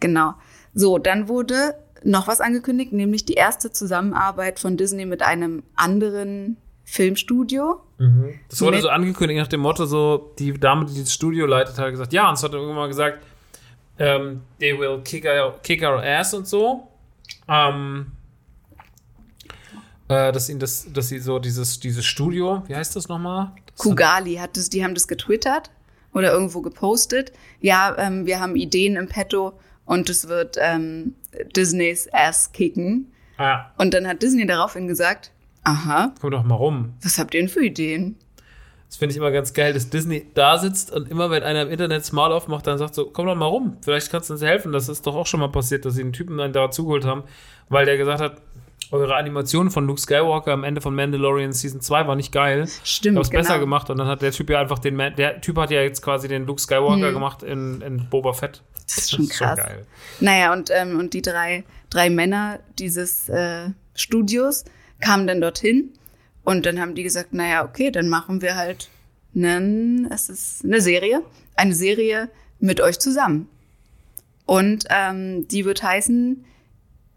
Genau. So, dann wurde noch was angekündigt, nämlich die erste Zusammenarbeit von Disney mit einem anderen Filmstudio. Das wurde Mit- so angekündigt nach dem Motto, so, die Dame, die das Studio leitet, hat gesagt, ja, und es hat irgendwann mal gesagt, ähm, they will kick our, kick our ass und so. Ähm, äh, dass ihnen das, dass sie so dieses, dieses Studio, wie heißt das nochmal? Das Kugali hat das, die haben das getwittert oder irgendwo gepostet. Ja, ähm, wir haben Ideen im Petto und es wird ähm, Disneys Ass kicken. Ah, Und dann hat Disney daraufhin gesagt, aha, komm doch mal rum. was habt ihr denn für Ideen? Das finde ich immer ganz geil, dass Disney da sitzt und immer, wenn einer im Internet das Maul aufmacht, dann sagt so, komm doch mal rum, vielleicht kannst du uns helfen. Das ist doch auch schon mal passiert, dass sie einen Typen dann da zugeholt haben, weil der gesagt hat, eure Animation von Luke Skywalker am Ende von Mandalorian Season 2 war nicht geil. Stimmt, hab's genau. besser gemacht und dann hat der Typ ja einfach den, Man- der Typ hat ja jetzt quasi den Luke Skywalker Hm. gemacht in, in Boba Fett. Das ist schon krass. geil. Naja, und, ähm, und die drei, drei Männer dieses äh, Studios kamen dann dorthin und dann haben die gesagt, naja, okay, dann machen wir halt einen, es ist eine Serie, eine Serie mit euch zusammen. Und ähm, die wird heißen,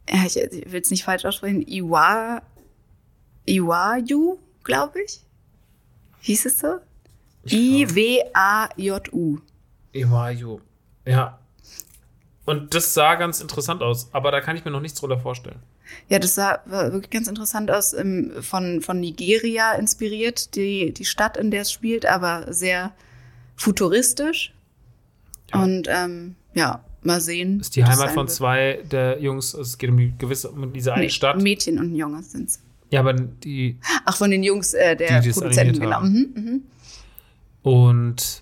ja, ich, ich will es nicht falsch aussprechen, Iwa, Iwaju, glaube ich. Hieß es so? I-W-A-J-U. Iwayu. Ja. Und das sah ganz interessant aus, aber da kann ich mir noch nichts drunter vorstellen. Ja, das sah wirklich ganz interessant aus, von, von Nigeria inspiriert, die, die Stadt, in der es spielt, aber sehr futuristisch. Und ähm, ja, mal sehen. Das ist die Heimat von zwei der Jungs. Also Es geht um die gewisse, um diese eine Nee, Stadt. Mädchen und Junge sind's. Ja, aber die Ach, von den Jungs äh, der Die, die es Produzenten, genau. Mhm, mhm. und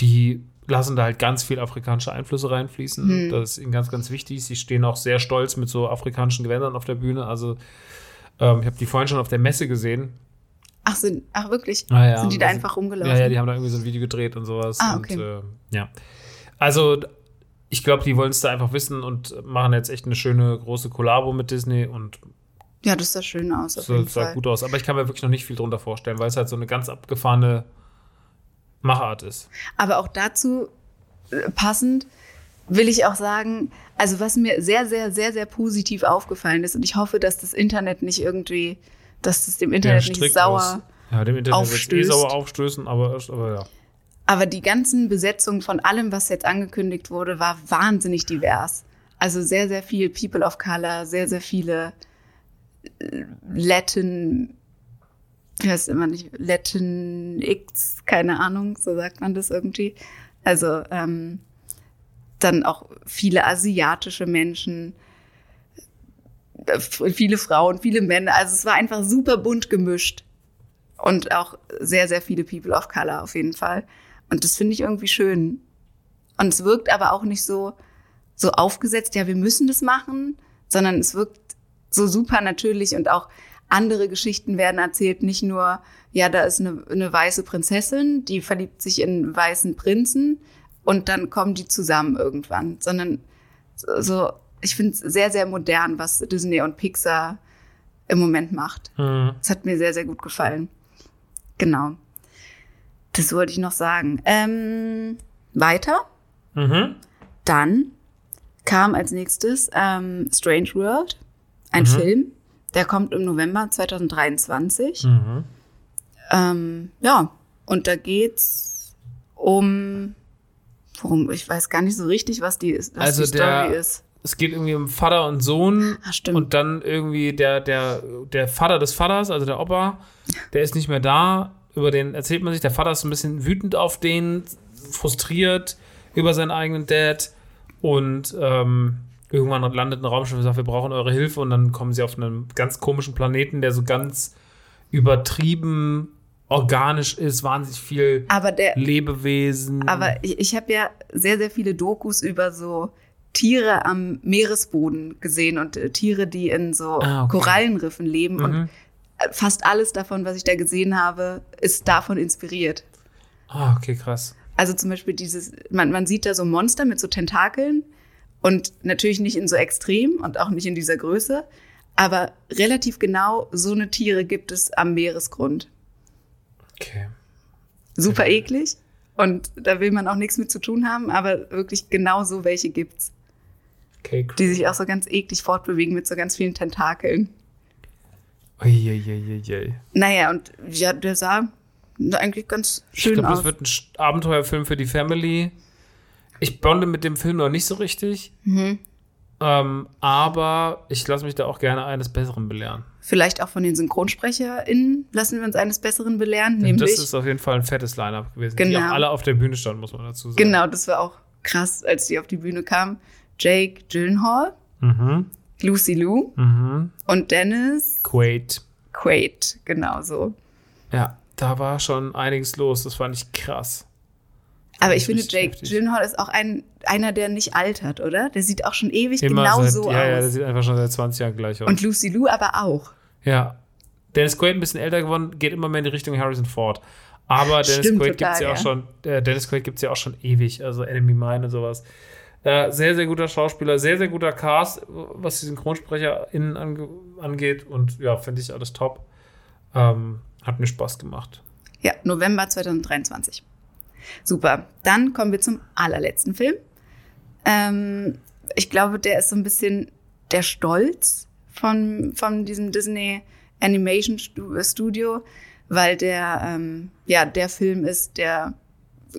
die lassen da halt ganz viel afrikanische Einflüsse reinfließen. Hm. Das ist ihnen ganz, ganz wichtig. Sie stehen auch sehr stolz mit so afrikanischen Gewändern auf der Bühne. Also ähm, ich habe die vorhin schon auf der Messe gesehen. Ach, sind, ach, wirklich? Ah, ja. Sind die da Das- einfach rumgelaufen? Ja, ja, die haben da irgendwie so ein Video gedreht und sowas. Ah, und, okay. äh, ja. Also ich glaube, die wollen es da einfach wissen und machen jetzt echt eine schöne große Kollabo mit Disney und Ja, das sah schön aus, auf so jeden sah Fall. gut aus. Aber ich kann mir wirklich noch nicht viel drunter vorstellen, weil es halt so eine ganz abgefahrene Machart ist. Aber auch dazu äh, passend will ich auch sagen, also was mir sehr, sehr, sehr, sehr positiv aufgefallen ist, und ich hoffe, dass das Internet nicht irgendwie, dass es dem Internet Der nicht sauer, aus- Ja, dem Internet wird eh aufstößt. sauer aufstößen, aber, aber ja. aber die ganzen Besetzungen von allem, was jetzt angekündigt wurde, war wahnsinnig divers. Also sehr, sehr viel People of Color, sehr, sehr viele äh, Latin, heißt es immer nicht, Latin X, keine Ahnung, so sagt man das irgendwie. Also ähm, dann auch viele asiatische Menschen, äh, viele Frauen, viele Männer. Also es war einfach super bunt gemischt. Und auch sehr, sehr viele People of Color auf jeden Fall. Und das finde ich irgendwie schön. Und es wirkt aber auch nicht so, so aufgesetzt, ja, wir müssen das machen, sondern es wirkt so super natürlich und auch andere Geschichten werden erzählt, nicht nur, ja, da ist eine, eine weiße Prinzessin, die verliebt sich in einen weißen Prinzen und dann kommen die zusammen irgendwann, sondern so, ich finde es sehr, sehr modern, was Disney und Pixar im Moment macht. Hm. Das hat mir sehr, sehr gut gefallen. Genau. Das wollte ich noch sagen. Ähm, weiter. Mhm. Dann kam als nächstes ähm, Strange World, ein Mhm. Film. Der kommt im November 2023. Mhm. Ähm, ja, und da geht's um, worum, ich weiß gar nicht so richtig, was die, was Also die Story der- ist. Es geht irgendwie um Vater und Sohn. Ah, stimmt. Und dann irgendwie der, der, der Vater des Vaters, also der Opa, der ist nicht mehr da. Über den erzählt man sich, der Vater ist ein bisschen wütend auf den, frustriert über seinen eigenen Dad. Und ähm, irgendwann landet ein Raumschiff und sagt, wir brauchen eure Hilfe. Und dann kommen sie auf einen ganz komischen Planeten, der so ganz übertrieben organisch ist, wahnsinnig viel Aber der, Lebewesen. aber ich, ich habe ja sehr, sehr viele Dokus über so Tiere am Meeresboden gesehen und äh, Tiere, die in so Ah, okay. Korallenriffen leben. Und Mhm. äh, fast alles davon, was ich da gesehen habe, ist davon inspiriert. Ah, okay, krass. Also zum Beispiel dieses, man, man sieht da so Monster mit so Tentakeln und natürlich nicht in so extrem und auch nicht in dieser Größe, aber relativ genau so eine Tiere gibt es am Meeresgrund. Okay. Super eklig und da will man auch nichts mit zu tun haben, aber wirklich genau so welche gibt's, Okay, die sich auch so ganz eklig fortbewegen mit so ganz vielen Tentakeln. Uiuiuiui. Naja, und ja, der sah eigentlich ganz Ich schön glaube, aus. das wird ein Abenteuerfilm für die Family. Ich bonde mit dem Film noch nicht so richtig. Mhm. Ähm, aber ich lasse mich da auch gerne eines Besseren belehren. Vielleicht auch von den SynchronsprecherInnen lassen wir uns eines Besseren belehren, Denn nämlich das ist auf jeden Fall ein fettes Line-Up gewesen. Die Genau. auch alle auf der Bühne standen, muss man dazu sagen. Genau, das war auch krass, als die auf die Bühne kamen. Jake Gyllenhaal, Mhm. Lucy Liu Mhm. und Dennis Quaid. Quaid, genau so. Ja, da war schon einiges los. Das fand ich krass. Aber ich finde, Jake. Gyllenhaal ist auch ein, einer, der nicht altert, oder? Der sieht auch schon ewig Immer genau seit, so ja, ja, der aus. sieht einfach schon seit 20 Jahren gleich aus. und Lucy Liu aber auch. Ja. Dennis Quaid ein bisschen älter geworden, geht immer mehr in die Richtung Harrison Ford. Aber Dennis Stimmt Quaid total, gibt's ja auch ja. schon, äh, Dennis Quaid gibt's ja auch schon ewig, also Enemy Mine und sowas. Äh, sehr, sehr guter Schauspieler, sehr, sehr guter Cast, was die SynchronsprecherInnen ange angeht. Und ja, finde ich alles top. Ähm, hat mir Spaß gemacht. Ja, November 2023. Super. Dann kommen wir zum allerletzten Film. Ähm, ich glaube, der ist so ein bisschen der Stolz von, von diesem Disney Animation Stu- Studio, weil der, ähm, ja, der Film ist, der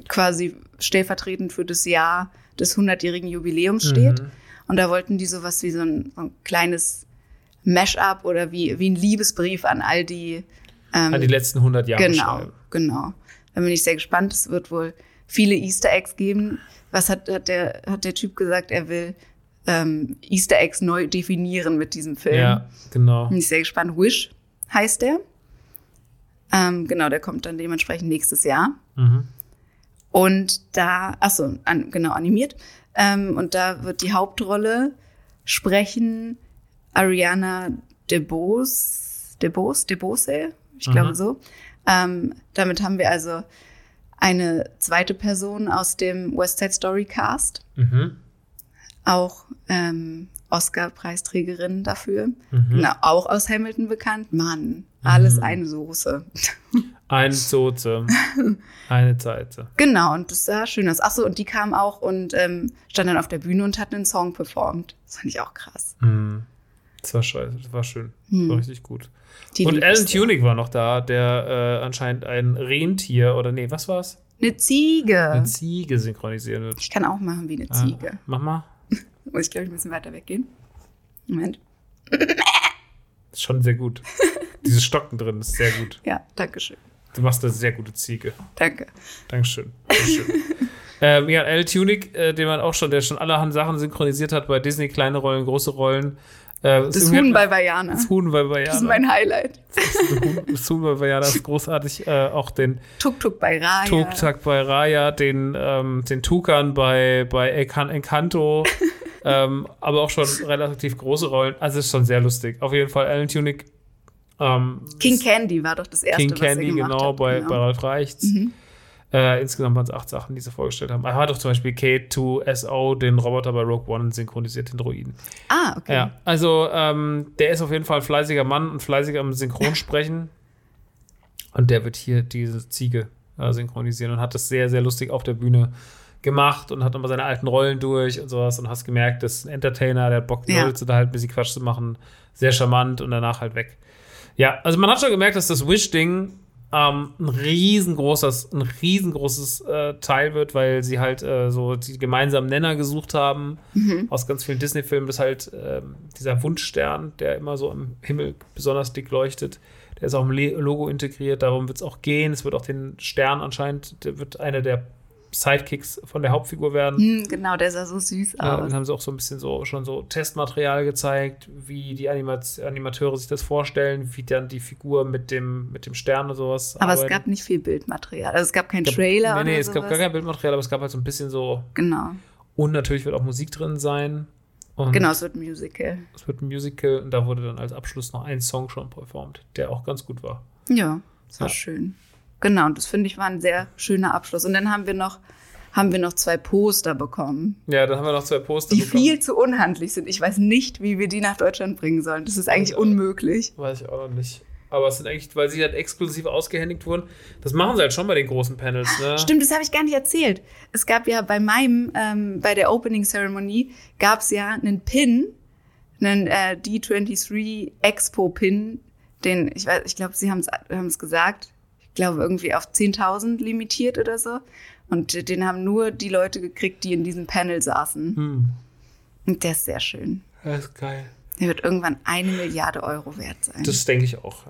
quasi stellvertretend für das Jahr des 100-jährigen Jubiläums steht. Mhm. Und da wollten die sowas wie so ein, so ein kleines Mash-up oder wie, wie ein Liebesbrief an all die ähm, An die letzten 100 Jahre Genau, schreiben. genau. Da bin ich sehr gespannt. Es wird wohl viele Easter Eggs geben. Was hat, hat, der, hat der Typ gesagt? Er will ähm, Easter Eggs neu definieren mit diesem Film. Ja, genau. Bin ich sehr gespannt. Wish heißt der. Ähm, genau, der kommt dann dementsprechend nächstes Jahr. Mhm. Und da, achso, an, genau, animiert. Ähm, und da wird die Hauptrolle sprechen Ariana DeBose, DeBose, DeBose, ich Mhm. glaube so. Ähm, damit haben wir also eine zweite Person aus dem West Side Story Cast, Mhm. auch ähm, Oscar-Preisträgerin dafür. Mhm. Genau, auch aus Hamilton bekannt. Mann, alles eine Soße. Ein Soze. Eine Seite. Genau, und das sah schön aus. Achso, und die kam auch und ähm, stand dann auf der Bühne und hat einen Song performt. Das fand ich auch krass. Mhm. Das war scheiße, das war schön. Hm. War richtig gut. Die Und Alan. Tudyk war noch da, der äh, anscheinend ein Rentier oder nee, was war's? Eine Ziege. Eine Ziege synchronisieren wird. Ich kann auch machen wie eine Ah, Ziege. mach mal. Muss ich, glaube ich, ein bisschen weiter weggehen. Moment. Ist schon sehr gut. Dieses Stocken drin ist sehr gut. Ja, danke schön. Du machst eine sehr gute Ziege. Danke. Dankeschön. Dankeschön. ähm, ja, Al Tudyk, äh, den man auch schon, der schon allerhand Sachen synchronisiert hat bei Disney, kleine Rollen, große Rollen. Äh, Das Huhn bei Vajana. Das Huhn bei Vajana. Das ist mein Highlight. Das Huhn bei Vajana ist großartig. Äh, auch den Tuk-Tuk bei Raya. Tuk-Tak bei Raya, den, ähm, den Tukan bei, bei Encan- Encanto, ähm, aber auch schon relativ große Rollen. Also ist schon sehr lustig. Auf jeden Fall Alan Tudyk. Ähm, King Candy war doch das erste, King was er Candy, gemacht genau, hat. bei, Genau. bei Ralf Reichts. Äh, insgesamt waren es acht Sachen, die sie vorgestellt haben. Er hat doch zum Beispiel K2SO, den Roboter bei Rogue One, synchronisiert den Droiden. Ah, okay. Ja, also ähm, der ist auf jeden Fall ein fleißiger Mann und fleißig am Synchronsprechen. Und der wird hier diese Ziege äh, synchronisieren und hat das sehr, sehr lustig auf der Bühne gemacht und hat nochmal seine alten Rollen durch und sowas und hast gemerkt, das ist ein Entertainer, der hat Bock, Ja. Zu da halt ein bisschen Quatsch zu machen. Sehr charmant und danach halt weg. Ja, also man hat schon gemerkt, dass das Wish-Ding ähm, ein riesengroßes, ein riesengroßes äh, Teil wird, weil sie halt äh, so die gemeinsamen Nenner gesucht haben aus ganz vielen Disney-Filmen. Das ist halt ähm, dieser Wunschstern, der immer so im Himmel besonders dick leuchtet. Der ist auch im Le Logo integriert, darum wird es auch gehen. Es wird auch den Stern anscheinend, der wird einer der Sidekicks von der Hauptfigur werden. Hm, genau, der sah so süß aus. dann haben sie auch so ein bisschen so schon so Testmaterial gezeigt, wie die Animat Animateure sich das vorstellen, wie dann die Figur mit dem, mit dem Stern und sowas. Aber es arbeiten. gab nicht viel Bildmaterial. Also es gab keinen Gab- Trailer Nee, nee, oder es gab sowas. gar kein Bildmaterial, aber es gab halt so ein bisschen so. Genau. Und natürlich wird auch Musik drin sein. Und Genau, es wird ein Musical. Es wird ein Musical und da wurde dann als Abschluss noch ein Song schon performt, der auch ganz gut war. Ja, das war Ja. schön. Genau, und das finde ich war ein sehr schöner Abschluss. Und dann haben wir noch, haben wir noch zwei Poster bekommen, Ja, dann haben wir noch zwei Poster die bekommen. viel zu unhandlich sind. Ich weiß nicht, wie wir die nach Deutschland bringen sollen. Das ist eigentlich Ja. unmöglich. Weiß ich auch noch nicht. Aber es sind eigentlich, weil sie halt exklusiv ausgehändigt wurden. Das machen sie halt schon bei den großen Panels, ne? Stimmt, das habe ich gar nicht erzählt. Es gab ja bei meinem, ähm, bei der Opening Ceremony, gab es ja einen Pin, einen äh, D23 Expo Pin, den, ich weiß, ich glaube, sie haben es gesagt, ich glaube irgendwie auf 10.000 limitiert oder so. Und den haben nur die Leute gekriegt, die in diesem Panel saßen. Hm. Und der ist sehr schön. Das ist geil. Der wird irgendwann eine Milliarde Euro wert sein. Das denke ich auch.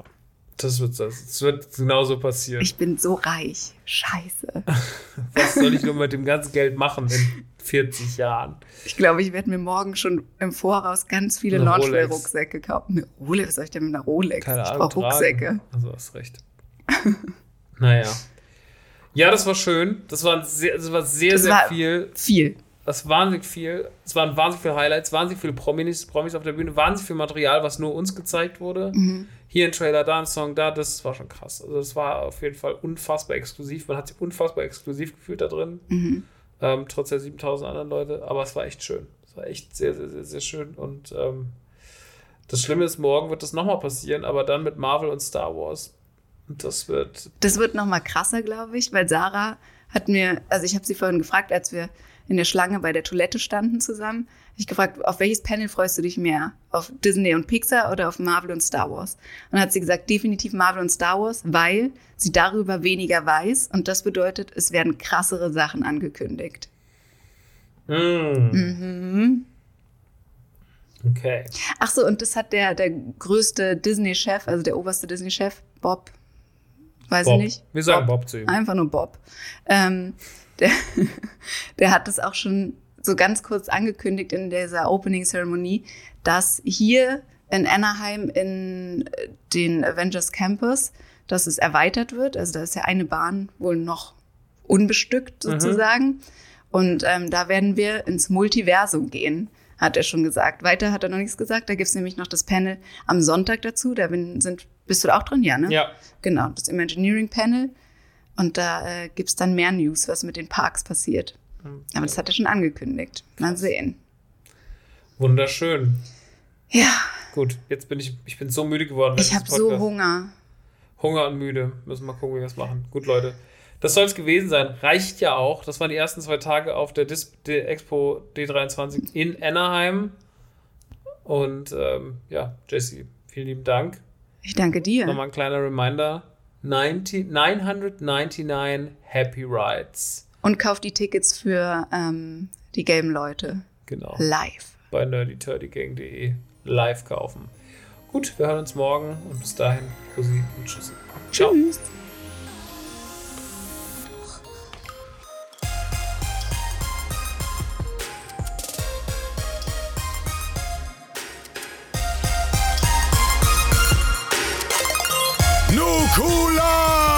Das wird, das wird genauso passieren. ich bin so reich. Scheiße. Was soll ich nur mit dem ganzen Geld machen in 40 Jahren? Ich glaube, ich werde mir morgen schon im Voraus ganz viele Eine Launchwell-Rucksäcke kaufen. Eine Rolex, was soll ich denn mit einer Rolex? Keine ich Ahnung. brauche Rucksäcke. Also hast recht. Naja. Ja, das war schön. Das war sehr, das war sehr, Das sehr war- viel. Viel. Das war wahnsinnig viel. Es waren wahnsinnig viele Highlights, wahnsinnig viele Promis, Promis auf der Bühne, wahnsinnig viel Material, was nur uns gezeigt wurde. Mhm. Hier ein Trailer, da ein Song, da, das war schon krass. Also das war auf jeden Fall unfassbar exklusiv. Man hat sich unfassbar exklusiv gefühlt da drin. Mhm. Ähm, trotz der 7000 anderen Leute. Aber es war echt schön. Es war echt sehr, sehr, sehr, sehr schön. Und ähm, das Schlimme ist, morgen wird das nochmal passieren, aber dann mit Marvel und Star Wars. Das wird Das wird noch mal krasser, glaube ich, weil Sarah hat mir, also ich habe sie vorhin gefragt, als wir in der Schlange bei der Toilette standen zusammen, habe ich gefragt, auf welches Panel freust du dich mehr? Auf Disney und Pixar oder auf Marvel und Star Wars? Und dann hat sie gesagt, definitiv Marvel und Star Wars, weil sie darüber weniger weiß und das bedeutet, es werden krassere Sachen angekündigt. Mm. Mhm. Okay. Ach so, und das hat der, der größte Disney-Chef, also der oberste Disney-Chef, Bob, weiß Bob. ich nicht. Wir sagen Bob zu ihm. Einfach nur Bob. Ähm, der, der hat das auch schon so ganz kurz angekündigt in dieser Opening-Zeremonie, dass hier in Anaheim in äh, den Avengers Campus, dass es erweitert wird. Also da ist ja eine Bahn wohl noch unbestückt sozusagen. Und ähm, da werden wir ins Multiversum gehen, hat er schon gesagt. Weiter hat er noch nichts gesagt. Da gibt's nämlich noch das Panel am Sonntag dazu. Da sind, bist du da auch drin? Ja, ne? Ja. Genau, das Imagineering Panel. Und da äh, gibt's dann mehr News, was mit den Parks passiert. Aber das hat er schon angekündigt. Mal sehen. Wunderschön. Ja, Gut, jetzt bin ich, ich bin so müde geworden. ich habe so. Hunger. Hunger und müde. Müssen wir mal gucken, wie wir es machen. Gut, Leute. Das soll es gewesen sein. Reicht ja auch. Das waren die ersten zwei Tage auf der, Dis der Expo D23 in Anaheim. Und ähm, ja, Jesse, vielen lieben Dank. Ich danke dir. Nochmal ein kleiner Reminder. 90, 999 Happy Rides. Und kauf die Tickets für ähm, die gelben Leute. Genau. Live. Bei nerdyturdygang.de live kaufen. Gut, wir hören uns morgen und bis dahin, Kussi und Tschüssi. Ciao. chula.